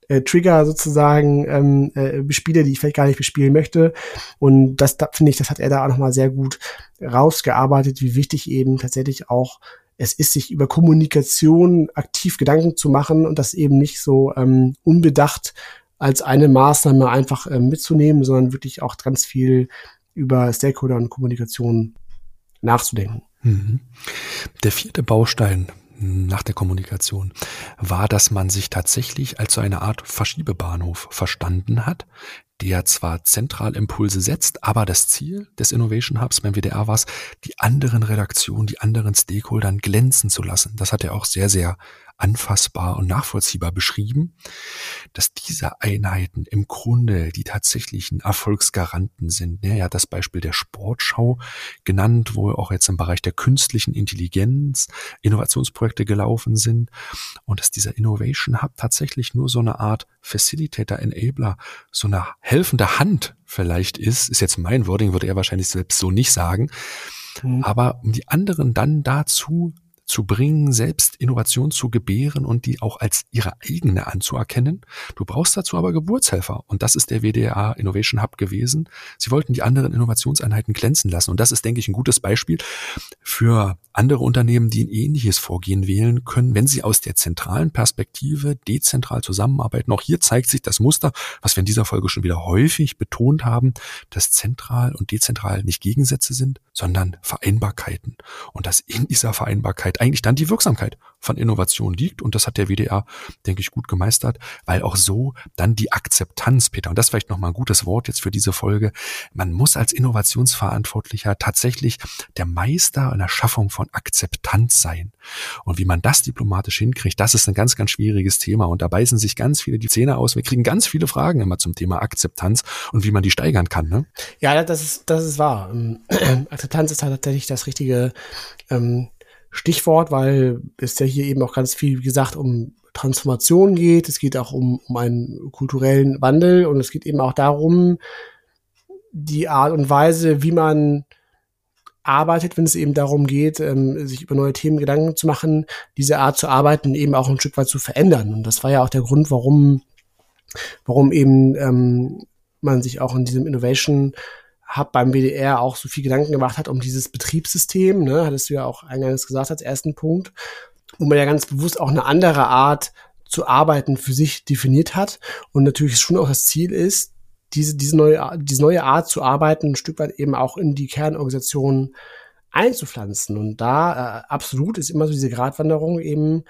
äh, Trigger sozusagen ähm, äh, bespiele, die ich vielleicht gar nicht bespielen möchte. Und das, da, finde ich, das hat er da auch nochmal sehr gut rausgearbeitet, wie wichtig eben tatsächlich auch es ist, sich über Kommunikation aktiv Gedanken zu machen und das eben nicht so ähm, unbedacht als eine Maßnahme einfach ähm, mitzunehmen, sondern wirklich auch ganz viel über Stakeholder und Kommunikation nachzudenken. Mhm. Der vierte Baustein nach der Kommunikation war, dass man sich tatsächlich als so eine Art Verschiebebahnhof verstanden hat, der zwar zentral Impulse setzt, aber das Ziel des Innovation Hubs beim WDR war es, die anderen Redaktionen, die anderen Stakeholdern glänzen zu lassen. Das hat er auch sehr, sehr anfassbar und nachvollziehbar beschrieben, dass diese Einheiten im Grunde die tatsächlichen Erfolgsgaranten sind. Er hat das Beispiel der Sportschau genannt, wo auch jetzt im Bereich der künstlichen Intelligenz Innovationsprojekte gelaufen sind und dass dieser Innovation Hub tatsächlich nur so eine Art Facilitator, Enabler, so eine helfende Hand vielleicht ist, ist jetzt mein Wording, würde er wahrscheinlich selbst so nicht sagen, mhm. aber um die anderen dann dazu zu bringen, selbst Innovation zu gebären und die auch als ihre eigene anzuerkennen. Du brauchst dazu aber Geburtshelfer und das ist der WDA Innovation Hub gewesen. Sie wollten die anderen Innovationseinheiten glänzen lassen und das ist, denke ich, ein gutes Beispiel für andere Unternehmen, die ein ähnliches Vorgehen wählen können, wenn sie aus der zentralen Perspektive dezentral zusammenarbeiten. Auch hier zeigt sich das Muster, was wir in dieser Folge schon wieder häufig betont haben, dass zentral und dezentral nicht Gegensätze sind, sondern Vereinbarkeiten und dass in dieser Vereinbarkeit eigentlich dann die Wirksamkeit von Innovation liegt. Und das hat der WDR, denke ich, gut gemeistert, weil auch so dann die Akzeptanz, Peter, und das vielleicht nochmal ein gutes Wort jetzt für diese Folge, man muss als Innovationsverantwortlicher tatsächlich der Meister in der Schaffung von Akzeptanz sein. Und wie man das diplomatisch hinkriegt, das ist ein ganz, ganz schwieriges Thema. Und da beißen sich ganz viele die Zähne aus. Wir kriegen ganz viele Fragen immer zum Thema Akzeptanz und wie man die steigern kann. Ne? Ja, das ist, das ist wahr. Ähm, Akzeptanz ist tatsächlich das richtige ähm, Stichwort, weil es ja hier eben auch ganz viel, wie gesagt, um Transformation geht. Es geht auch um, um einen kulturellen Wandel und es geht eben auch darum, die Art und Weise, wie man arbeitet, wenn es eben darum geht, ähm, sich über neue Themen Gedanken zu machen, diese Art zu arbeiten eben auch ein Stück weit zu verändern. Und das war ja auch der Grund, warum, warum eben ähm, man sich auch in diesem Innovation Hub beim WDR auch so viel Gedanken gemacht hat um dieses Betriebssystem, ne, hattest du ja auch eingangs gesagt als ersten Punkt, wo man ja ganz bewusst auch eine andere Art zu arbeiten für sich definiert hat und natürlich schon auch das Ziel ist, diese, diese, neue, diese neue Art zu arbeiten ein Stück weit eben auch in die Kernorganisation einzupflanzen. Und da äh, absolut ist immer so diese Gratwanderung eben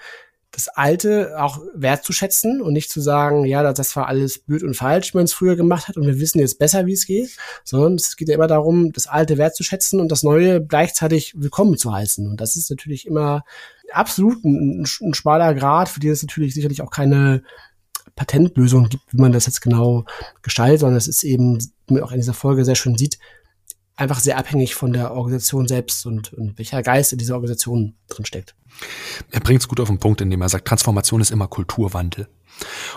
das Alte auch wertzuschätzen und nicht zu sagen, ja, das war alles blöd und falsch, wie man es früher gemacht hat und wir wissen jetzt besser, wie es geht, sondern es geht ja immer darum, das Alte wertzuschätzen und das Neue gleichzeitig willkommen zu heißen. Und das ist natürlich immer absolut ein, ein schmaler Grad, für den es natürlich sicherlich auch keine Patentlösung gibt, wie man das jetzt genau gestaltet, sondern es ist eben, wie man auch in dieser Folge sehr schön sieht, einfach sehr abhängig von der Organisation selbst und, und welcher Geist in dieser Organisation drin steckt. Er bringt es gut auf den Punkt, indem er sagt, Transformation ist immer Kulturwandel.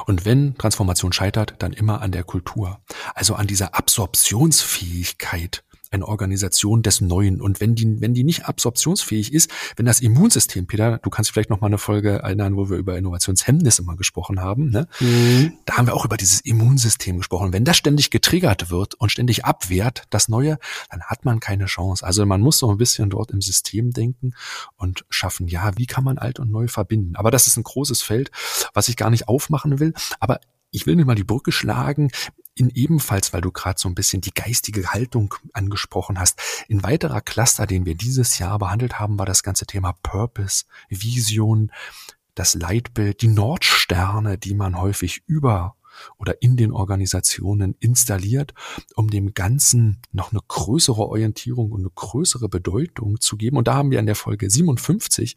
Und wenn Transformation scheitert, dann immer an der Kultur. Also an dieser Absorptionsfähigkeit eine Organisation des Neuen. Und wenn die, wenn die nicht absorptionsfähig ist, wenn das Immunsystem, Peter, du kannst vielleicht noch mal eine Folge erinnern, wo wir über Innovationshemmnisse mal gesprochen haben, ne? Mhm. Da haben wir auch über dieses Immunsystem gesprochen. Wenn das ständig getriggert wird und ständig abwehrt, das Neue, dann hat man keine Chance. Also man muss so ein bisschen dort im System denken und schaffen, ja, wie kann man alt und neu verbinden? Aber das ist ein großes Feld, was ich gar nicht aufmachen will. Aber ich will mir mal die Brücke schlagen in ebenfalls, weil du gerade so ein bisschen die geistige Haltung angesprochen hast, in weiterer Cluster, den wir dieses Jahr behandelt haben, war das ganze Thema Purpose, Vision, das Leitbild, die Nordsterne, die man häufig über oder in den Organisationen installiert, um dem Ganzen noch eine größere Orientierung und eine größere Bedeutung zu geben. Und da haben wir in der Folge 57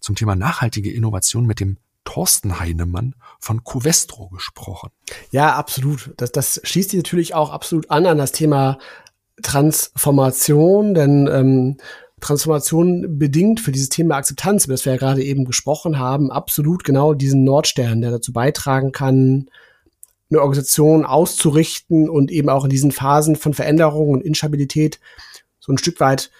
zum Thema nachhaltige Innovation mit dem Thorsten Heinemann von Covestro gesprochen. Ja, absolut. Das, das schließt sich natürlich auch absolut an an das Thema Transformation, denn ähm, Transformation bedingt für dieses Thema Akzeptanz, über das wir ja gerade eben gesprochen haben, absolut genau diesen Nordstern, der dazu beitragen kann, eine Organisation auszurichten und eben auch in diesen Phasen von Veränderung und Instabilität so ein Stück weit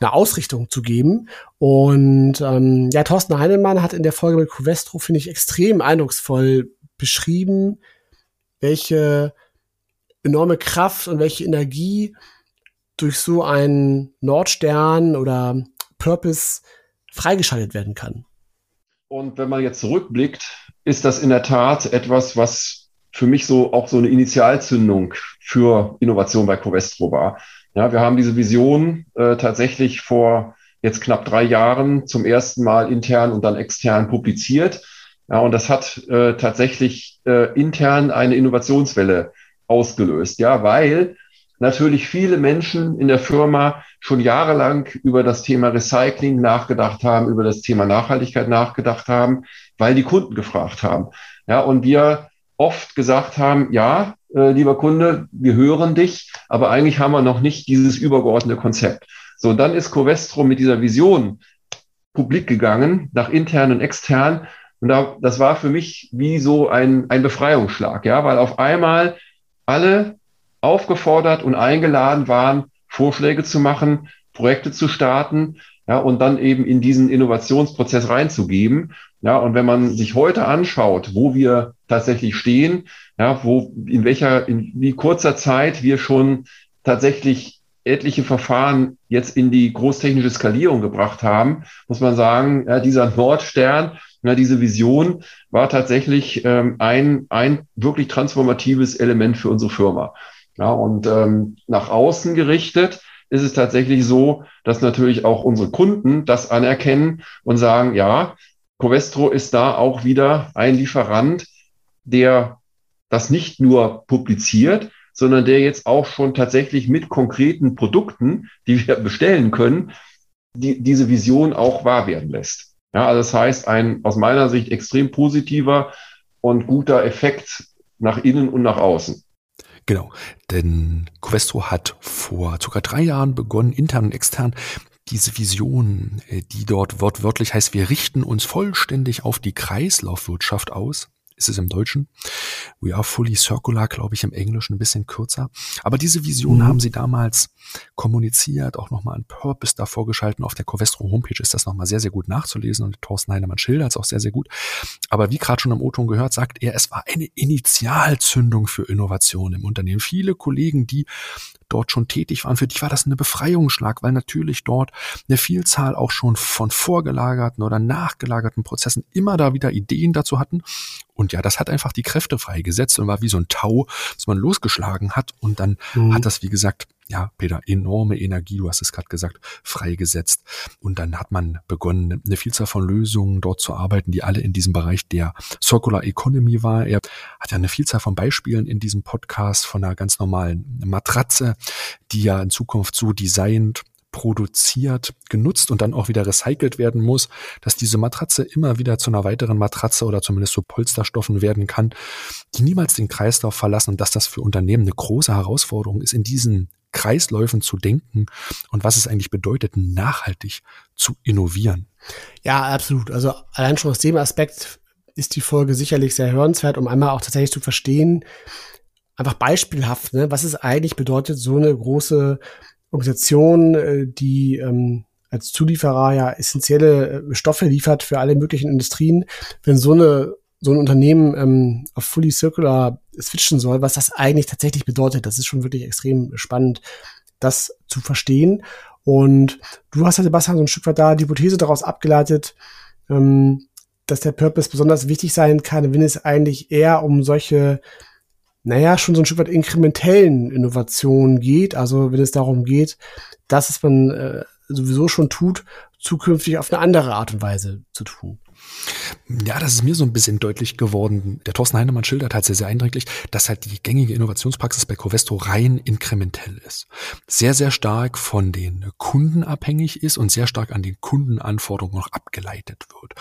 eine Ausrichtung zu geben. Und ähm, ja, Thorsten Heinemann hat in der Folge mit Covestro, finde ich, extrem eindrucksvoll beschrieben, welche enorme Kraft und welche Energie durch so einen Nordstern oder Purpose freigeschaltet werden kann. Und wenn man jetzt zurückblickt, ist das in der Tat etwas, was für mich so auch so eine Initialzündung für Innovation bei Covestro war. Ja, wir haben diese Vision äh, tatsächlich vor jetzt knapp drei Jahren zum ersten Mal intern und dann extern publiziert. Ja, und das hat äh, tatsächlich äh, intern eine Innovationswelle ausgelöst. Ja, weil natürlich viele Menschen in der Firma schon jahrelang über das Thema Recycling nachgedacht haben, über das Thema Nachhaltigkeit nachgedacht haben, weil die Kunden gefragt haben. Ja, und wir oft gesagt haben, ja, äh, lieber Kunde, wir hören dich, aber eigentlich haben wir noch nicht dieses übergeordnete Konzept. So, dann ist Covestro mit dieser Vision publik gegangen, nach intern und extern. Und da, das war für mich wie so ein, ein Befreiungsschlag, ja, weil auf einmal alle aufgefordert und eingeladen waren, Vorschläge zu machen, Projekte zu starten, ja, und dann eben in diesen Innovationsprozess reinzugeben. Ja, und wenn man sich heute anschaut, wo wir tatsächlich stehen, ja, wo, in welcher, in wie kurzer Zeit wir schon tatsächlich etliche Verfahren jetzt in die großtechnische Skalierung gebracht haben, muss man sagen, ja, dieser Nordstern, ja, diese Vision war tatsächlich ähm, ein, ein wirklich transformatives Element für unsere Firma. Ja, und ähm, nach außen gerichtet ist es tatsächlich so, dass natürlich auch unsere Kunden das anerkennen und sagen, ja, Covestro ist da auch wieder ein Lieferant, der das nicht nur publiziert, sondern der jetzt auch schon tatsächlich mit konkreten Produkten, die wir bestellen können, die, diese Vision auch wahr werden lässt. Ja, also das heißt, ein aus meiner Sicht extrem positiver und guter Effekt nach innen und nach außen. Genau, denn Covestro hat vor circa drei Jahren begonnen, intern und extern diese Vision, äh, die dort wortwörtlich heißt, wir richten uns vollständig auf die Kreislaufwirtschaft aus, ist es im Deutschen. We are fully circular, glaube ich, im Englischen ein bisschen kürzer. Aber diese Vision mhm. haben sie damals kommuniziert, auch nochmal ein Purpose davor geschalten. Auf der Covestro Homepage ist das nochmal sehr, sehr gut nachzulesen und Thorsten Heinemann schildert es auch sehr, sehr gut. Aber wie gerade schon im O-Ton gehört, sagt er, es war eine Initialzündung für Innovation im Unternehmen. Viele Kollegen, die dort schon tätig waren, für die war das eine Befreiungsschlag, weil natürlich dort eine Vielzahl auch schon von vorgelagerten oder nachgelagerten Prozessen immer da wieder Ideen dazu hatten. Und ja, das hat einfach die Kräfte freigesetzt und war wie so ein Tau, das man losgeschlagen hat. Und dann mhm. hat das, wie gesagt, ja, Peter, enorme Energie, du hast es gerade gesagt, freigesetzt. Und dann hat man begonnen, eine Vielzahl von Lösungen dort zu arbeiten, die alle in diesem Bereich der Circular Economy war. Er hat ja eine Vielzahl von Beispielen in diesem Podcast von einer ganz normalen Matratze, die ja in Zukunft so designt produziert, genutzt und dann auch wieder recycelt werden muss, dass diese Matratze immer wieder zu einer weiteren Matratze oder zumindest zu Polsterstoffen werden kann, die niemals den Kreislauf verlassen und dass das für Unternehmen eine große Herausforderung ist, in diesen Kreisläufen zu denken und was es eigentlich bedeutet, nachhaltig zu innovieren. Ja, absolut. Also allein schon aus dem Aspekt ist die Folge sicherlich sehr hörenswert, um einmal auch tatsächlich zu verstehen, einfach beispielhaft, ne, was es eigentlich bedeutet, so eine große Organisation, äh, die ähm, als Zulieferer ja essentielle äh, Stoffe liefert für alle möglichen Industrien, wenn so eine so ein Unternehmen ähm, auf Fully Circular switchen soll, was das eigentlich tatsächlich bedeutet. Das ist schon wirklich extrem spannend, das zu verstehen. Und du hast ja, Sebastian, so ein Stück weit da die Hypothese daraus abgeleitet, ähm, dass der Purpose besonders wichtig sein kann, wenn es eigentlich eher um solche naja, schon so ein Stück weit inkrementellen Innovationen geht. Also wenn es darum geht, dass es man äh, sowieso schon tut, zukünftig auf eine andere Art und Weise zu tun. Ja, das ist mir so ein bisschen deutlich geworden. Der Thorsten Heinemann schildert halt sehr, sehr eindringlich, dass halt die gängige Innovationspraxis bei Covesto rein inkrementell ist. Sehr, sehr stark von den Kunden abhängig ist und sehr stark an den Kundenanforderungen noch abgeleitet wird.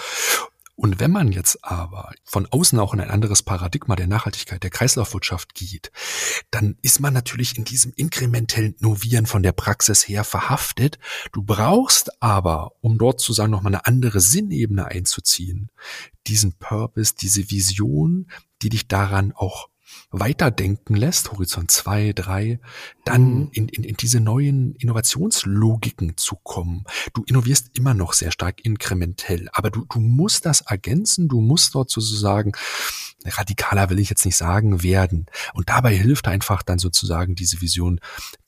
Und wenn man jetzt aber von außen auch in ein anderes Paradigma der Nachhaltigkeit, der Kreislaufwirtschaft geht, dann ist man natürlich in diesem inkrementellen Novieren von der Praxis her verhaftet. Du brauchst aber, um dort zu sagen, nochmal eine andere Sinnebene einzuziehen, diesen Purpose, diese Vision, die dich daran auch weiterdenken lässt, Horizont 2, 3, dann mhm. in, in, in diese neuen Innovationslogiken zu kommen. Du innovierst immer noch sehr stark inkrementell, aber du, du musst das ergänzen, du musst dort sozusagen radikaler will ich jetzt nicht sagen, werden. Und dabei hilft einfach dann sozusagen diese Vision,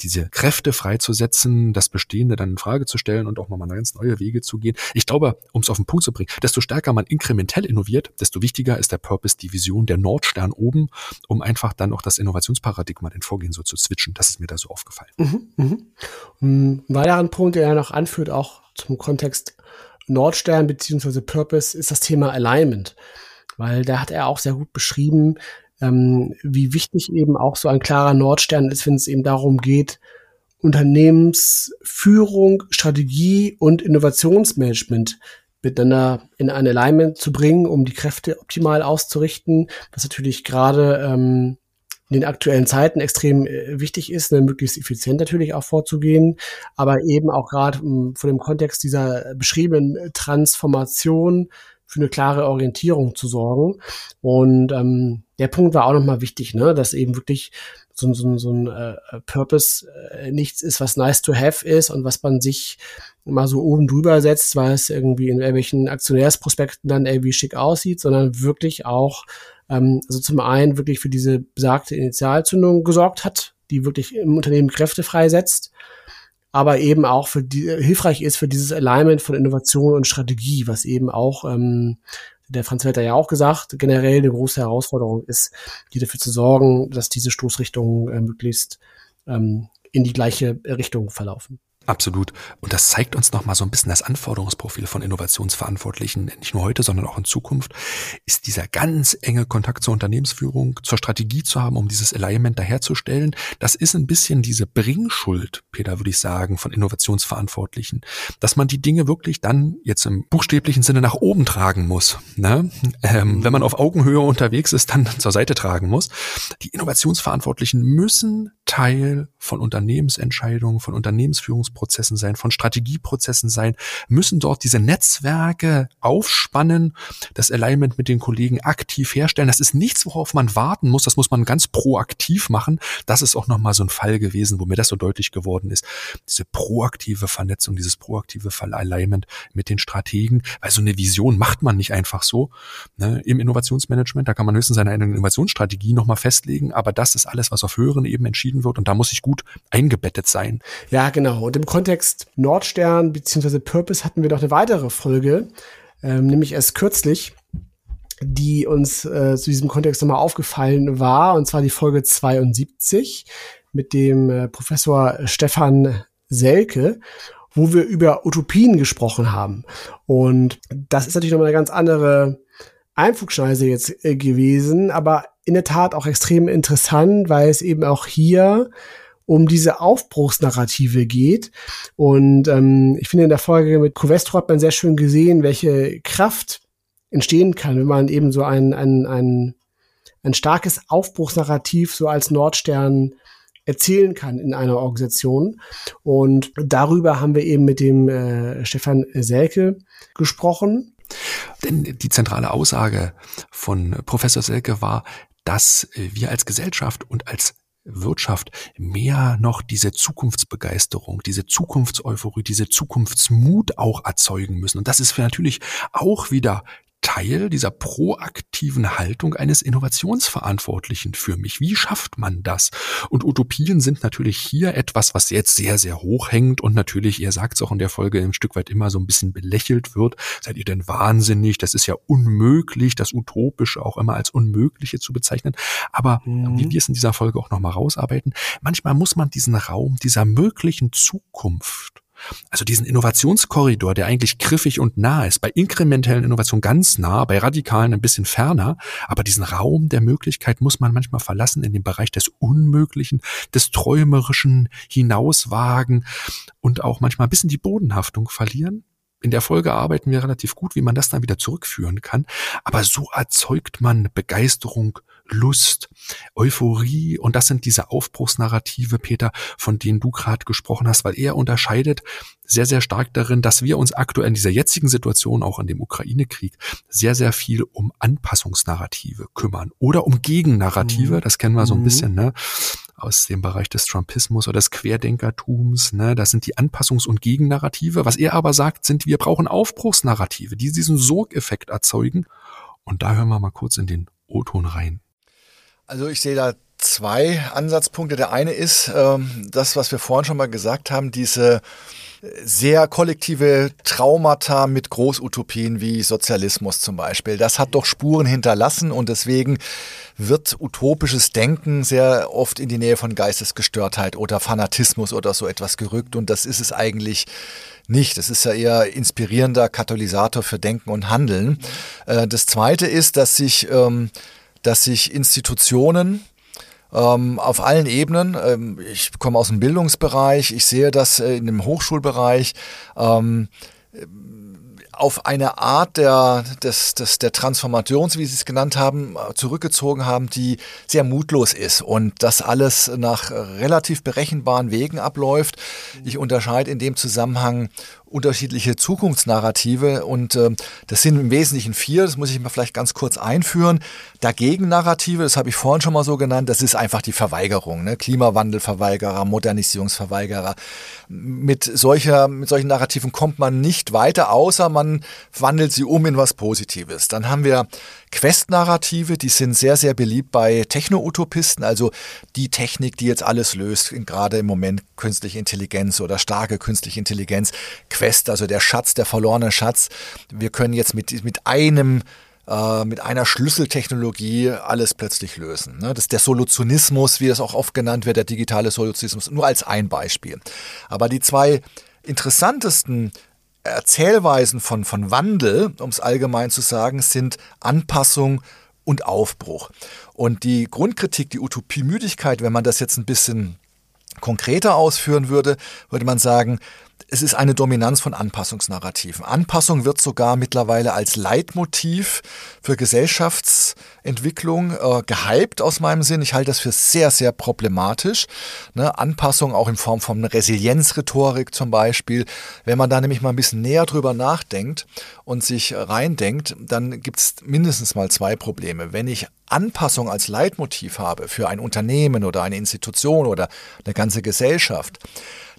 diese Kräfte freizusetzen, das Bestehende dann in Frage zu stellen und auch nochmal ganz neue Wege zu gehen. Ich glaube, um es auf den Punkt zu bringen, desto stärker man inkrementell innoviert, desto wichtiger ist der Purpose, die Vision, der Nordstern oben, um einfach dann auch das Innovationsparadigma, den Vorgehen so zu switchen. Das ist mir da so aufgefallen. Mhm, mh. Ein weiterer Punkt, der er noch anführt, auch zum Kontext Nordstern beziehungsweise Purpose, ist das Thema Alignment weil da hat er auch sehr gut beschrieben, ähm, wie wichtig eben auch so ein klarer Nordstern ist, wenn es eben darum geht, Unternehmensführung, Strategie und Innovationsmanagement miteinander in ein Alignment zu bringen, um die Kräfte optimal auszurichten, was natürlich gerade ähm, in den aktuellen Zeiten extrem äh, wichtig ist, ne, möglichst effizient natürlich auch vorzugehen, aber eben auch gerade ähm, vor dem Kontext dieser beschriebenen Transformation für eine klare Orientierung zu sorgen. Und ähm, der Punkt war auch nochmal wichtig, ne, dass eben wirklich so, so, so ein äh, Purpose äh, nichts ist, was nice to have ist und was man sich mal so oben drüber setzt, weil es irgendwie in irgendwelchen Aktionärsprospekten dann irgendwie schick aussieht, sondern wirklich auch, ähm, also zum einen wirklich für diese besagte Initialzündung gesorgt hat, die wirklich im Unternehmen Kräfte freisetzt aber eben auch für die, hilfreich ist für dieses Alignment von Innovation und Strategie, was eben auch ähm, der Franz Welter ja auch gesagt, generell eine große Herausforderung ist, die dafür zu sorgen, dass diese Stoßrichtungen äh, möglichst ähm, in die gleiche Richtung verlaufen. Absolut. Und das zeigt uns nochmal so ein bisschen das Anforderungsprofil von Innovationsverantwortlichen, nicht nur heute, sondern auch in Zukunft, ist dieser ganz enge Kontakt zur Unternehmensführung, zur Strategie zu haben, um dieses Alignment daherzustellen. Das ist ein bisschen diese Bringschuld, Peter, würde ich sagen, von Innovationsverantwortlichen, dass man die Dinge wirklich dann jetzt im buchstäblichen Sinne nach oben tragen muss. Ne? Ähm, wenn man auf Augenhöhe unterwegs ist, dann zur Seite tragen muss. Die Innovationsverantwortlichen müssen Teil von Unternehmensentscheidungen, von Unternehmensführungsprozessen sein, von Strategieprozessen sein, müssen dort diese Netzwerke aufspannen, das Alignment mit den Kollegen aktiv herstellen. Das ist nichts, worauf man warten muss. Das muss man ganz proaktiv machen. Das ist auch nochmal so ein Fall gewesen, wo mir das so deutlich geworden ist. Diese proaktive Vernetzung, dieses proaktive Alignment mit den Strategen, weil so eine Vision macht man nicht einfach so. Ne? Im Innovationsmanagement, da kann man höchstens seine Innovationsstrategie nochmal festlegen, aber das ist alles, was auf höheren Ebenen entschieden wird und da muss ich gut eingebettet sein. Ja, genau. Und im Kontext Nordstern bzw. Purpose hatten wir noch eine weitere Folge, ähm, nämlich erst kürzlich, die uns äh, zu diesem Kontext nochmal aufgefallen war, und zwar die Folge 72 mit dem äh, Professor Stefan Selke wo wir über Utopien gesprochen haben. Und das ist natürlich nochmal eine ganz andere Einflugschneise jetzt äh, gewesen, aber in der Tat auch extrem interessant, weil es eben auch hier um diese Aufbruchsnarrative geht. Und ähm, ich finde, in der Folge mit Covestro hat man sehr schön gesehen, welche Kraft entstehen kann, wenn man eben so ein, ein, ein, ein starkes Aufbruchsnarrativ so als Nordstern erzählen kann in einer Organisation. Und darüber haben wir eben mit dem äh, Stefan Selke gesprochen. Denn die zentrale Aussage von Professor Selke war, dass wir als Gesellschaft und als Wirtschaft mehr noch diese Zukunftsbegeisterung, diese Zukunftseuphorie, diese Zukunftsmut auch erzeugen müssen. Und das ist natürlich auch wieder Teil dieser proaktiven Haltung eines Innovationsverantwortlichen für mich. Wie schafft man das? Und Utopien sind natürlich hier etwas, was jetzt sehr, sehr hoch hängt und natürlich, ihr sagt es auch in der Folge, ein Stück weit immer so ein bisschen belächelt wird. Seid ihr denn wahnsinnig? Das ist ja unmöglich, das Utopische auch immer als Unmögliche zu bezeichnen. Aber mhm. wie wir es in dieser Folge auch nochmal rausarbeiten, manchmal muss man diesen Raum dieser möglichen Zukunft also diesen Innovationskorridor, der eigentlich griffig und nah ist, bei inkrementellen Innovationen ganz nah, bei radikalen ein bisschen ferner, aber diesen Raum der Möglichkeit muss man manchmal verlassen in den Bereich des Unmöglichen, des Träumerischen hinauswagen und auch manchmal ein bisschen die Bodenhaftung verlieren. In der Folge arbeiten wir relativ gut, wie man das dann wieder zurückführen kann. Aber so erzeugt man Begeisterung, Lust, Euphorie und das sind diese Aufbruchsnarrative, Peter, von denen du gerade gesprochen hast, weil er unterscheidet sehr, sehr stark darin, dass wir uns aktuell in dieser jetzigen Situation, auch in dem Ukraine-Krieg, sehr, sehr viel um Anpassungsnarrative kümmern oder um Gegennarrative, mhm. das kennen wir so ein mhm. bisschen, ne? aus dem Bereich des Trumpismus oder des Querdenkertums. Ne? Das sind die Anpassungs- und Gegennarrative. Was er aber sagt, sind, wir brauchen Aufbruchsnarrative, die diesen Sogeffekt erzeugen. Und da hören wir mal kurz in den O-Ton rein. Also ich sehe da zwei Ansatzpunkte. Der eine ist ähm, das, was wir vorhin schon mal gesagt haben, diese sehr kollektive Traumata mit Großutopien wie Sozialismus zum Beispiel. Das hat doch Spuren hinterlassen und deswegen wird utopisches Denken sehr oft in die Nähe von Geistesgestörtheit oder Fanatismus oder so etwas gerückt und das ist es eigentlich nicht. Das ist ja eher inspirierender Katalysator für Denken und Handeln. Äh, das Zweite ist, dass sich ähm, dass sich Institutionen ähm, auf allen Ebenen, ähm, ich komme aus dem Bildungsbereich, ich sehe das äh, in dem Hochschulbereich, ähm, auf eine Art der, des, des, der Transformation, wie Sie es genannt haben, zurückgezogen haben, die sehr mutlos ist und das alles nach relativ berechenbaren Wegen abläuft. Ich unterscheide in dem Zusammenhang unterschiedliche Zukunftsnarrative und äh, das sind im Wesentlichen vier, das muss ich mal vielleicht ganz kurz einführen. Dagegen Narrative, das habe ich vorhin schon mal so genannt, das ist einfach die Verweigerung, ne? Klimawandelverweigerer, Modernisierungsverweigerer. Mit, solcher, mit solchen Narrativen kommt man nicht weiter, außer man wandelt sie um in was Positives. Dann haben wir Quest-Narrative, die sind sehr, sehr beliebt bei Techno-Utopisten, also die Technik, die jetzt alles löst, gerade im Moment künstliche Intelligenz oder starke künstliche Intelligenz. Also der Schatz, der verlorene Schatz. Wir können jetzt mit, mit einem äh, mit einer Schlüsseltechnologie alles plötzlich lösen. Ne? Das ist der Solutionismus, wie das auch oft genannt wird, der digitale Solutionismus, nur als ein Beispiel. Aber die zwei interessantesten Erzählweisen von, von Wandel, um es allgemein zu sagen, sind Anpassung und Aufbruch. Und die Grundkritik, die Utopiemüdigkeit, wenn man das jetzt ein bisschen konkreter ausführen würde, würde man sagen, es ist eine Dominanz von Anpassungsnarrativen. Anpassung wird sogar mittlerweile als Leitmotiv für Gesellschaftsentwicklung äh, gehypt aus meinem Sinn. Ich halte das für sehr, sehr problematisch. Ne? Anpassung auch in Form von Resilienzrhetorik zum Beispiel. Wenn man da nämlich mal ein bisschen näher drüber nachdenkt und sich reindenkt, dann gibt es mindestens mal zwei Probleme. Wenn ich Anpassung als Leitmotiv habe für ein Unternehmen oder eine Institution oder eine ganze Gesellschaft,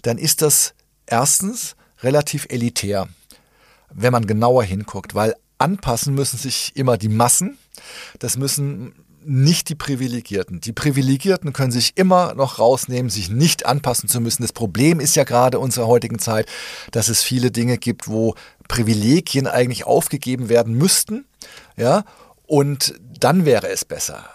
dann ist das erstens relativ elitär, wenn man genauer hinguckt, weil anpassen müssen sich immer die Massen. Das müssen nicht die Privilegierten. Die Privilegierten können sich immer noch rausnehmen, sich nicht anpassen zu müssen. Das Problem ist ja gerade unserer heutigen Zeit, dass es viele Dinge gibt, wo Privilegien eigentlich aufgegeben werden müssten. Ja, und dann wäre es besser.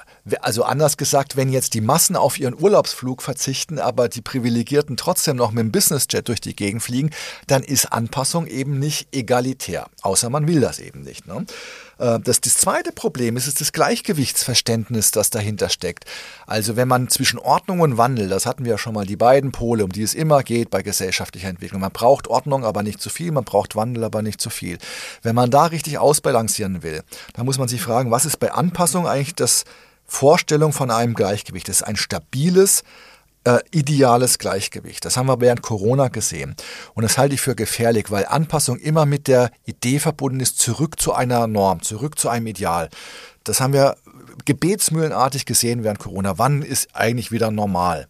Also anders gesagt, wenn jetzt die Massen auf ihren Urlaubsflug verzichten, aber die Privilegierten trotzdem noch mit dem Businessjet durch die Gegend fliegen, dann ist Anpassung eben nicht egalitär. Außer man will das eben nicht. Ne? Äh, das, das zweite Problem ist, ist das Gleichgewichtsverständnis, das dahinter steckt. Also wenn man zwischen Ordnung und Wandel, das hatten wir ja schon mal, die beiden Pole, um die es immer geht bei gesellschaftlicher Entwicklung. Man braucht Ordnung, aber nicht zu viel, man braucht Wandel, aber nicht zu viel. Wenn man da richtig ausbalancieren will, dann muss man sich fragen, was ist bei Anpassung eigentlich das Vorstellung von einem Gleichgewicht. Das ist ein stabiles, äh, ideales Gleichgewicht. Das haben wir während Corona gesehen. Und das halte ich für gefährlich, weil Anpassung immer mit der Idee verbunden ist, zurück zu einer Norm, zurück zu einem Ideal. Das haben wir gebetsmühlenartig gesehen während Corona. Wann ist eigentlich wieder normal?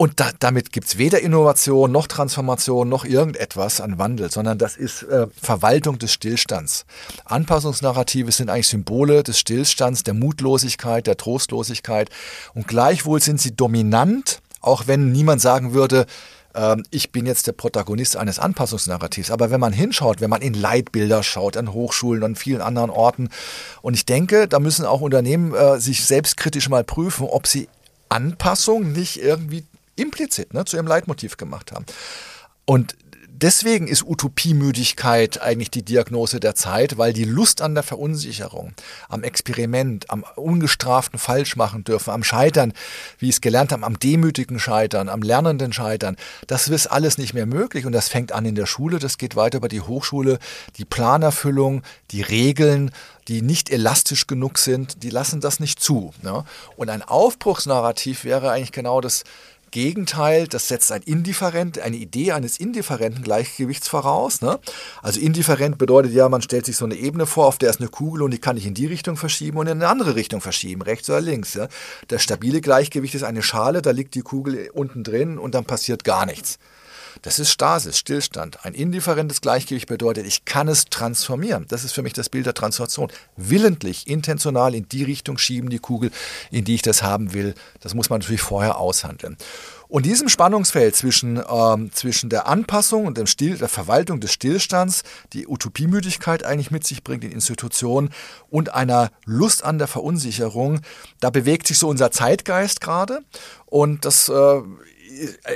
Und da, damit gibt's weder Innovation noch Transformation noch irgendetwas an Wandel, sondern das ist äh, Verwaltung des Stillstands. Anpassungsnarrative sind eigentlich Symbole des Stillstands, der Mutlosigkeit, der Trostlosigkeit. Und gleichwohl sind sie dominant, auch wenn niemand sagen würde, ähm, ich bin jetzt der Protagonist eines Anpassungsnarrativs. Aber wenn man hinschaut, wenn man in Leitbilder schaut, an Hochschulen, an vielen anderen Orten, und ich denke, da müssen auch Unternehmen äh, sich selbstkritisch mal prüfen, ob sie Anpassung nicht irgendwie implizit ne, zu ihrem Leitmotiv gemacht haben. Und deswegen ist Utopiemüdigkeit eigentlich die Diagnose der Zeit, weil die Lust an der Verunsicherung, am Experiment, am ungestraften Falschmachen dürfen, am Scheitern, wie ich es gelernt habe, am demütigen Scheitern, am lernenden Scheitern, das ist alles nicht mehr möglich und das fängt an in der Schule, das geht weiter über die Hochschule, die Planerfüllung, die Regeln, die nicht elastisch genug sind, die lassen das nicht zu. Ne? Und ein Aufbruchsnarrativ wäre eigentlich genau das Gegenteil, das setzt ein indifferent, eine Idee eines indifferenten Gleichgewichts voraus. Ne? Also indifferent bedeutet ja, man stellt sich so eine Ebene vor, auf der ist eine Kugel und die kann ich in die Richtung verschieben und in eine andere Richtung verschieben, rechts oder links. Ja? Das stabile Gleichgewicht ist eine Schale, da liegt die Kugel unten drin und dann passiert gar nichts. Das ist Stasis, Stillstand. Ein indifferentes Gleichgewicht bedeutet, ich kann es transformieren. Das ist für mich das Bild der Transformation. Willentlich, intentional in die Richtung schieben, die Kugel, in die ich das haben will. Das muss man natürlich vorher aushandeln. Und diesem Spannungsfeld zwischen, ähm, zwischen der Anpassung und dem Still, der Verwaltung des Stillstands, die Utopiemüdigkeit eigentlich mit sich bringt in Institutionen und einer Lust an der Verunsicherung, da bewegt sich so unser Zeitgeist gerade. Und das äh,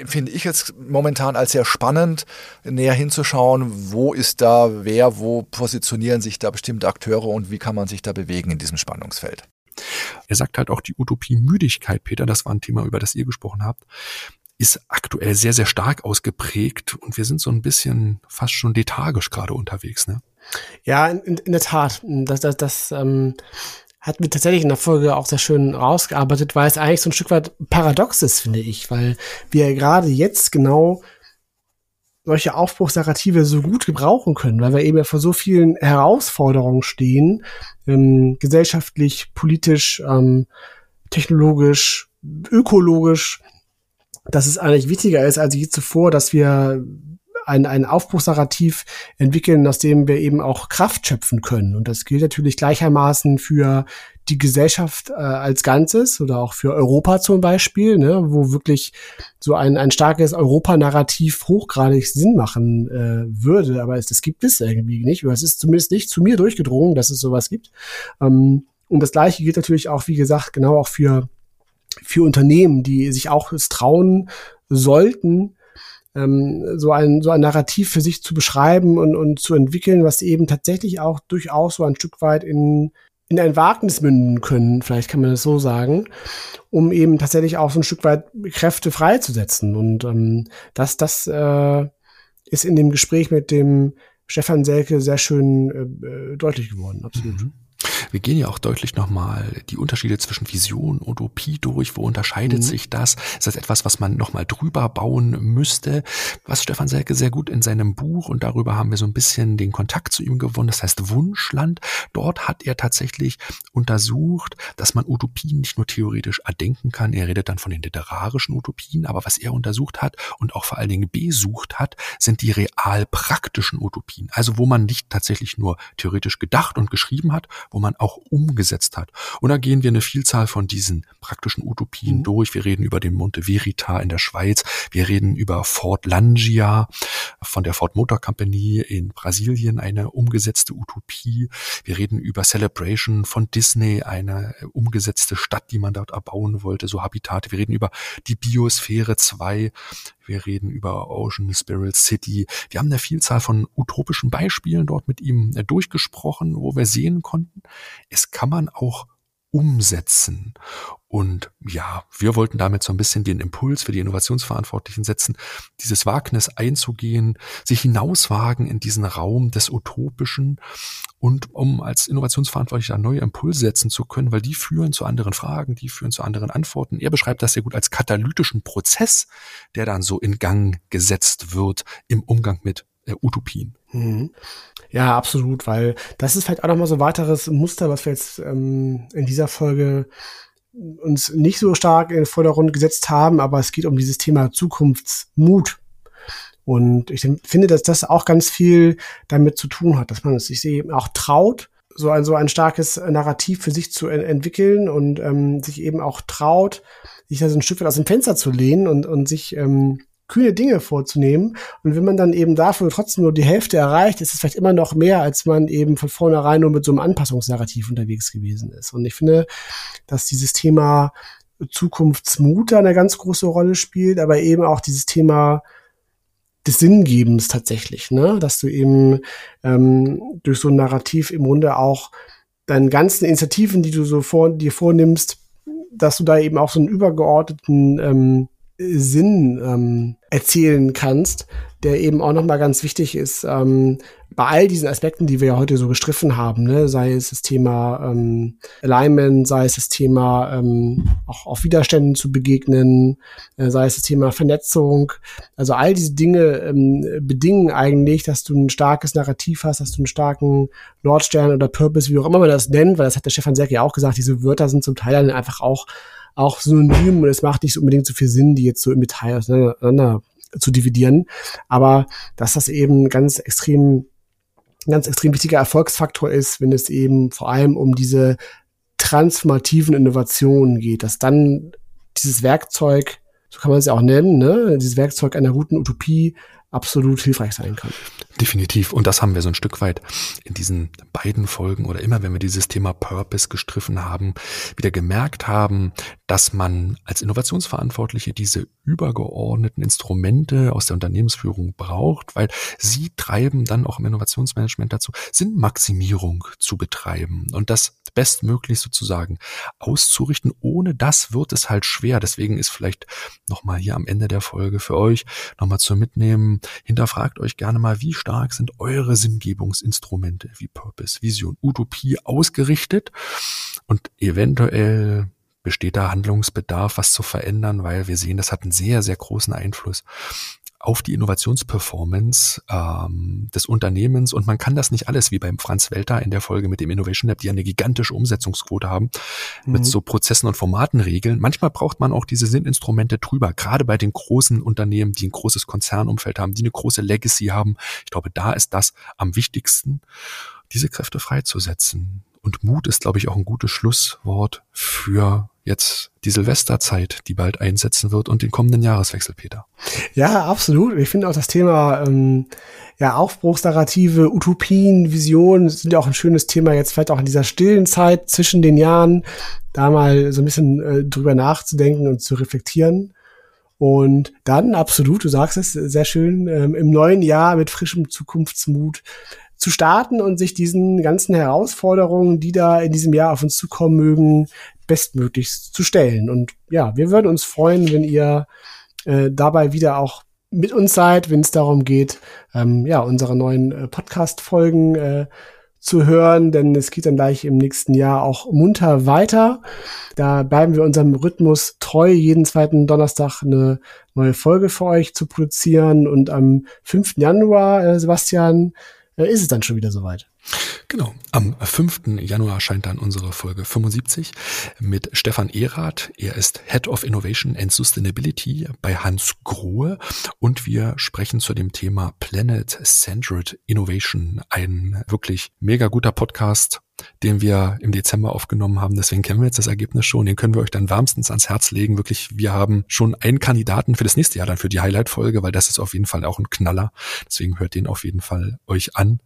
finde ich jetzt momentan als sehr spannend, näher hinzuschauen, wo ist da wer, wo positionieren sich da bestimmte Akteure und wie kann man sich da bewegen in diesem Spannungsfeld. Er sagt halt auch die Utopie-Müdigkeit, Peter, das war ein Thema, über das ihr gesprochen habt, ist aktuell sehr, sehr stark ausgeprägt und wir sind so ein bisschen fast schon lethargisch gerade unterwegs, ne? Ja, in, in der Tat. Das, das, das ähm, hat mir tatsächlich in der Folge auch sehr schön rausgearbeitet, weil es eigentlich so ein Stück weit paradox ist, finde ich, weil wir gerade jetzt genau solche Aufbruchsnarrative so gut gebrauchen können, weil wir eben vor so vielen Herausforderungen stehen, ähm, gesellschaftlich, politisch, ähm, technologisch, ökologisch, dass es eigentlich wichtiger ist als je zuvor, dass wir ein, ein Aufbruchsnarrativ entwickeln, aus dem wir eben auch Kraft schöpfen können. Und das gilt natürlich gleichermaßen für die Gesellschaft äh, als Ganzes oder auch für Europa zum Beispiel, ne, wo wirklich so ein, ein starkes Europa-Narrativ hochgradig Sinn machen äh, würde. Aber es, das gibt es irgendwie nicht. Oder es ist zumindest nicht zu mir durchgedrungen, dass es sowas gibt. Ähm, und das Gleiche gilt natürlich auch, wie gesagt, genau auch für für Unternehmen, die sich auch es trauen sollten, ähm, so ein so ein Narrativ für sich zu beschreiben und, und zu entwickeln, was eben tatsächlich auch durchaus so ein Stück weit in in ein Wagnis münden können, vielleicht kann man das so sagen, um eben tatsächlich auch so ein Stück weit Kräfte freizusetzen. Und ähm, das, das äh, ist in dem Gespräch mit dem Stefan Selke sehr schön äh, äh deutlich geworden, absolut. Mhm. Wir gehen ja auch deutlich nochmal die Unterschiede zwischen Vision und Utopie durch. Wo unterscheidet mhm. sich das? Ist das etwas, was man nochmal drüber bauen müsste? Was Stefan Selke sehr gut in seinem Buch und darüber haben wir so ein bisschen den Kontakt zu ihm gewonnen. Das heißt Wunschland. Dort hat er tatsächlich untersucht, dass man Utopien nicht nur theoretisch erdenken kann. Er redet dann von den literarischen Utopien, aber was er untersucht hat und auch vor allen Dingen besucht hat, sind die real praktischen Utopien. Also wo man nicht tatsächlich nur theoretisch gedacht und geschrieben hat, wo man auch umgesetzt hat. Und da gehen wir eine Vielzahl von diesen praktischen Utopien mhm. durch. Wir reden über den Monte Verita in der Schweiz. Wir reden über Ford Langia von der Ford Motor Company in Brasilien, eine umgesetzte Utopie. Wir reden über Celebration von Disney, eine umgesetzte Stadt, die man dort erbauen wollte, so Habitate. Wir reden über die Biosphäre 2. Wir reden über Ocean Spiral City. Wir haben eine Vielzahl von utopischen Beispielen dort mit ihm äh, durchgesprochen, wo wir sehen konnten, es kann man auch umsetzen. Und ja, wir wollten damit so ein bisschen den Impuls für die Innovationsverantwortlichen setzen, dieses Wagnis einzugehen, sich hinauswagen in diesen Raum des Utopischen und um als Innovationsverantwortlicher neue Impulse setzen zu können, weil die führen zu anderen Fragen, die führen zu anderen Antworten. Er beschreibt das sehr gut als katalytischen Prozess, der dann so in Gang gesetzt wird im Umgang mit äh, Utopien. Mhm. Ja, absolut, weil das ist vielleicht auch nochmal so ein weiteres Muster, was wir jetzt ähm, in dieser Folge uns nicht so stark in den Vordergrund gesetzt haben, aber es geht um dieses Thema Zukunftsmut. Und ich finde, dass das auch ganz viel damit zu tun hat, dass man es sich eben auch traut, so ein, so ein starkes Narrativ für sich zu entwickeln und ähm, sich eben auch traut, sich da so ein Stück weit aus dem Fenster zu lehnen und, und sich ähm, kühne Dinge vorzunehmen. Und wenn man dann eben dafür trotzdem nur die Hälfte erreicht, ist es vielleicht immer noch mehr, als man eben von vornherein nur mit so einem Anpassungsnarrativ unterwegs gewesen ist. Und ich finde, dass dieses Thema Zukunftsmut eine ganz große Rolle spielt, aber eben auch dieses Thema des Sinngebens tatsächlich, ne? Dass du eben ähm, durch so ein Narrativ im Grunde auch deinen ganzen Initiativen, die du so vor dir vornimmst, dass du da eben auch so einen übergeordneten ähm, Sinn ähm, erzählen kannst, der eben auch nochmal ganz wichtig ist, ähm, bei all diesen Aspekten, die wir ja heute so gestriffen haben, ne, sei es das Thema ähm, Alignment, sei es das Thema ähm, auch auf Widerständen zu begegnen, äh, sei es das Thema Vernetzung, also all diese Dinge ähm, bedingen eigentlich, dass du ein starkes Narrativ hast, dass du einen starken Nordstern oder Purpose, wie auch immer man das nennt, weil das hat der Stefan Serki auch gesagt, diese Wörter sind zum Teil dann einfach auch auch synonym und es macht nicht unbedingt so viel Sinn, die jetzt so im Detail auseinander zu dividieren. Aber dass das eben ganz extrem, ganz extrem wichtiger Erfolgsfaktor ist, wenn es eben vor allem um diese transformativen Innovationen geht, dass dann dieses Werkzeug, so kann man es ja auch nennen, ne, dieses Werkzeug einer guten Utopie absolut hilfreich sein kann. Definitiv. Und das haben wir so ein Stück weit in diesen beiden Folgen oder immer, wenn wir dieses Thema Purpose gestriffen haben, wieder gemerkt haben, dass man als Innovationsverantwortliche diese übergeordneten Instrumente aus der Unternehmensführung braucht, weil sie treiben dann auch im Innovationsmanagement dazu, Sinnmaximierung zu betreiben und das bestmöglich sozusagen auszurichten. Ohne das wird es halt schwer. Deswegen ist vielleicht nochmal hier am Ende der Folge für euch nochmal zu mitnehmen, hinterfragt euch gerne mal, wie stark sind eure Sinngebungsinstrumente wie Purpose, Vision, Utopie ausgerichtet und eventuell besteht da Handlungsbedarf, was zu verändern, weil wir sehen, das hat einen sehr, sehr großen Einfluss auf die Innovationsperformance ähm, des Unternehmens. Und man kann das nicht alles wie beim Franz Welter in der Folge mit dem Innovation Lab, die eine gigantische Umsetzungsquote haben, mhm. mit so Prozessen und Formaten regeln. Manchmal braucht man auch diese Sinninstrumente drüber, gerade bei den großen Unternehmen, die ein großes Konzernumfeld haben, die eine große Legacy haben. Ich glaube, da ist das am wichtigsten, diese Kräfte freizusetzen. Und Mut ist, glaube ich, auch ein gutes Schlusswort für jetzt die Silvesterzeit, die bald einsetzen wird und den kommenden Jahreswechsel, Peter. Ja, absolut. Ich finde auch das Thema ähm, ja, Aufbruchsnarrative, Utopien, Visionen sind ja auch ein schönes Thema jetzt vielleicht auch in dieser stillen Zeit zwischen den Jahren, da mal so ein bisschen äh, drüber nachzudenken und zu reflektieren. Und dann absolut, du sagst es sehr schön, ähm, im neuen Jahr mit frischem Zukunftsmut zu starten und sich diesen ganzen Herausforderungen, die da in diesem Jahr auf uns zukommen mögen, bestmöglichst zu stellen. Und ja, wir würden uns freuen, wenn ihr äh, dabei wieder auch mit uns seid, wenn es darum geht, ähm, ja, unsere neuen äh, Podcast-Folgen äh, zu hören, denn es geht dann gleich im nächsten Jahr auch munter weiter. Da bleiben wir unserem Rhythmus treu, jeden zweiten Donnerstag eine neue Folge für euch zu produzieren. Und am 5. Januar, äh, Sebastian, äh, ist es dann schon wieder soweit. Genau. Am 5. Januar erscheint dann unsere Folge 75 mit Stefan Erath. Er ist Head of Innovation and Sustainability bei Hans Grohe und wir sprechen zu dem Thema Planet Centered Innovation. Ein wirklich mega guter Podcast den wir im Dezember aufgenommen haben. Deswegen kennen wir jetzt das Ergebnis schon. Den können wir euch dann wärmstens ans Herz legen. Wirklich, wir haben schon einen Kandidaten für das nächste Jahr dann für die Highlight-Folge, weil das ist auf jeden Fall auch ein Knaller. Deswegen hört den auf jeden Fall euch an.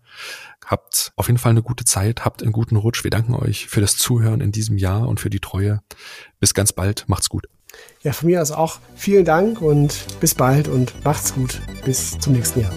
Habt auf jeden Fall eine gute Zeit, habt einen guten Rutsch. Wir danken euch für das Zuhören in diesem Jahr und für die Treue. Bis ganz bald. Macht's gut. Ja, von mir aus auch vielen Dank und bis bald und macht's gut. Bis zum nächsten Jahr.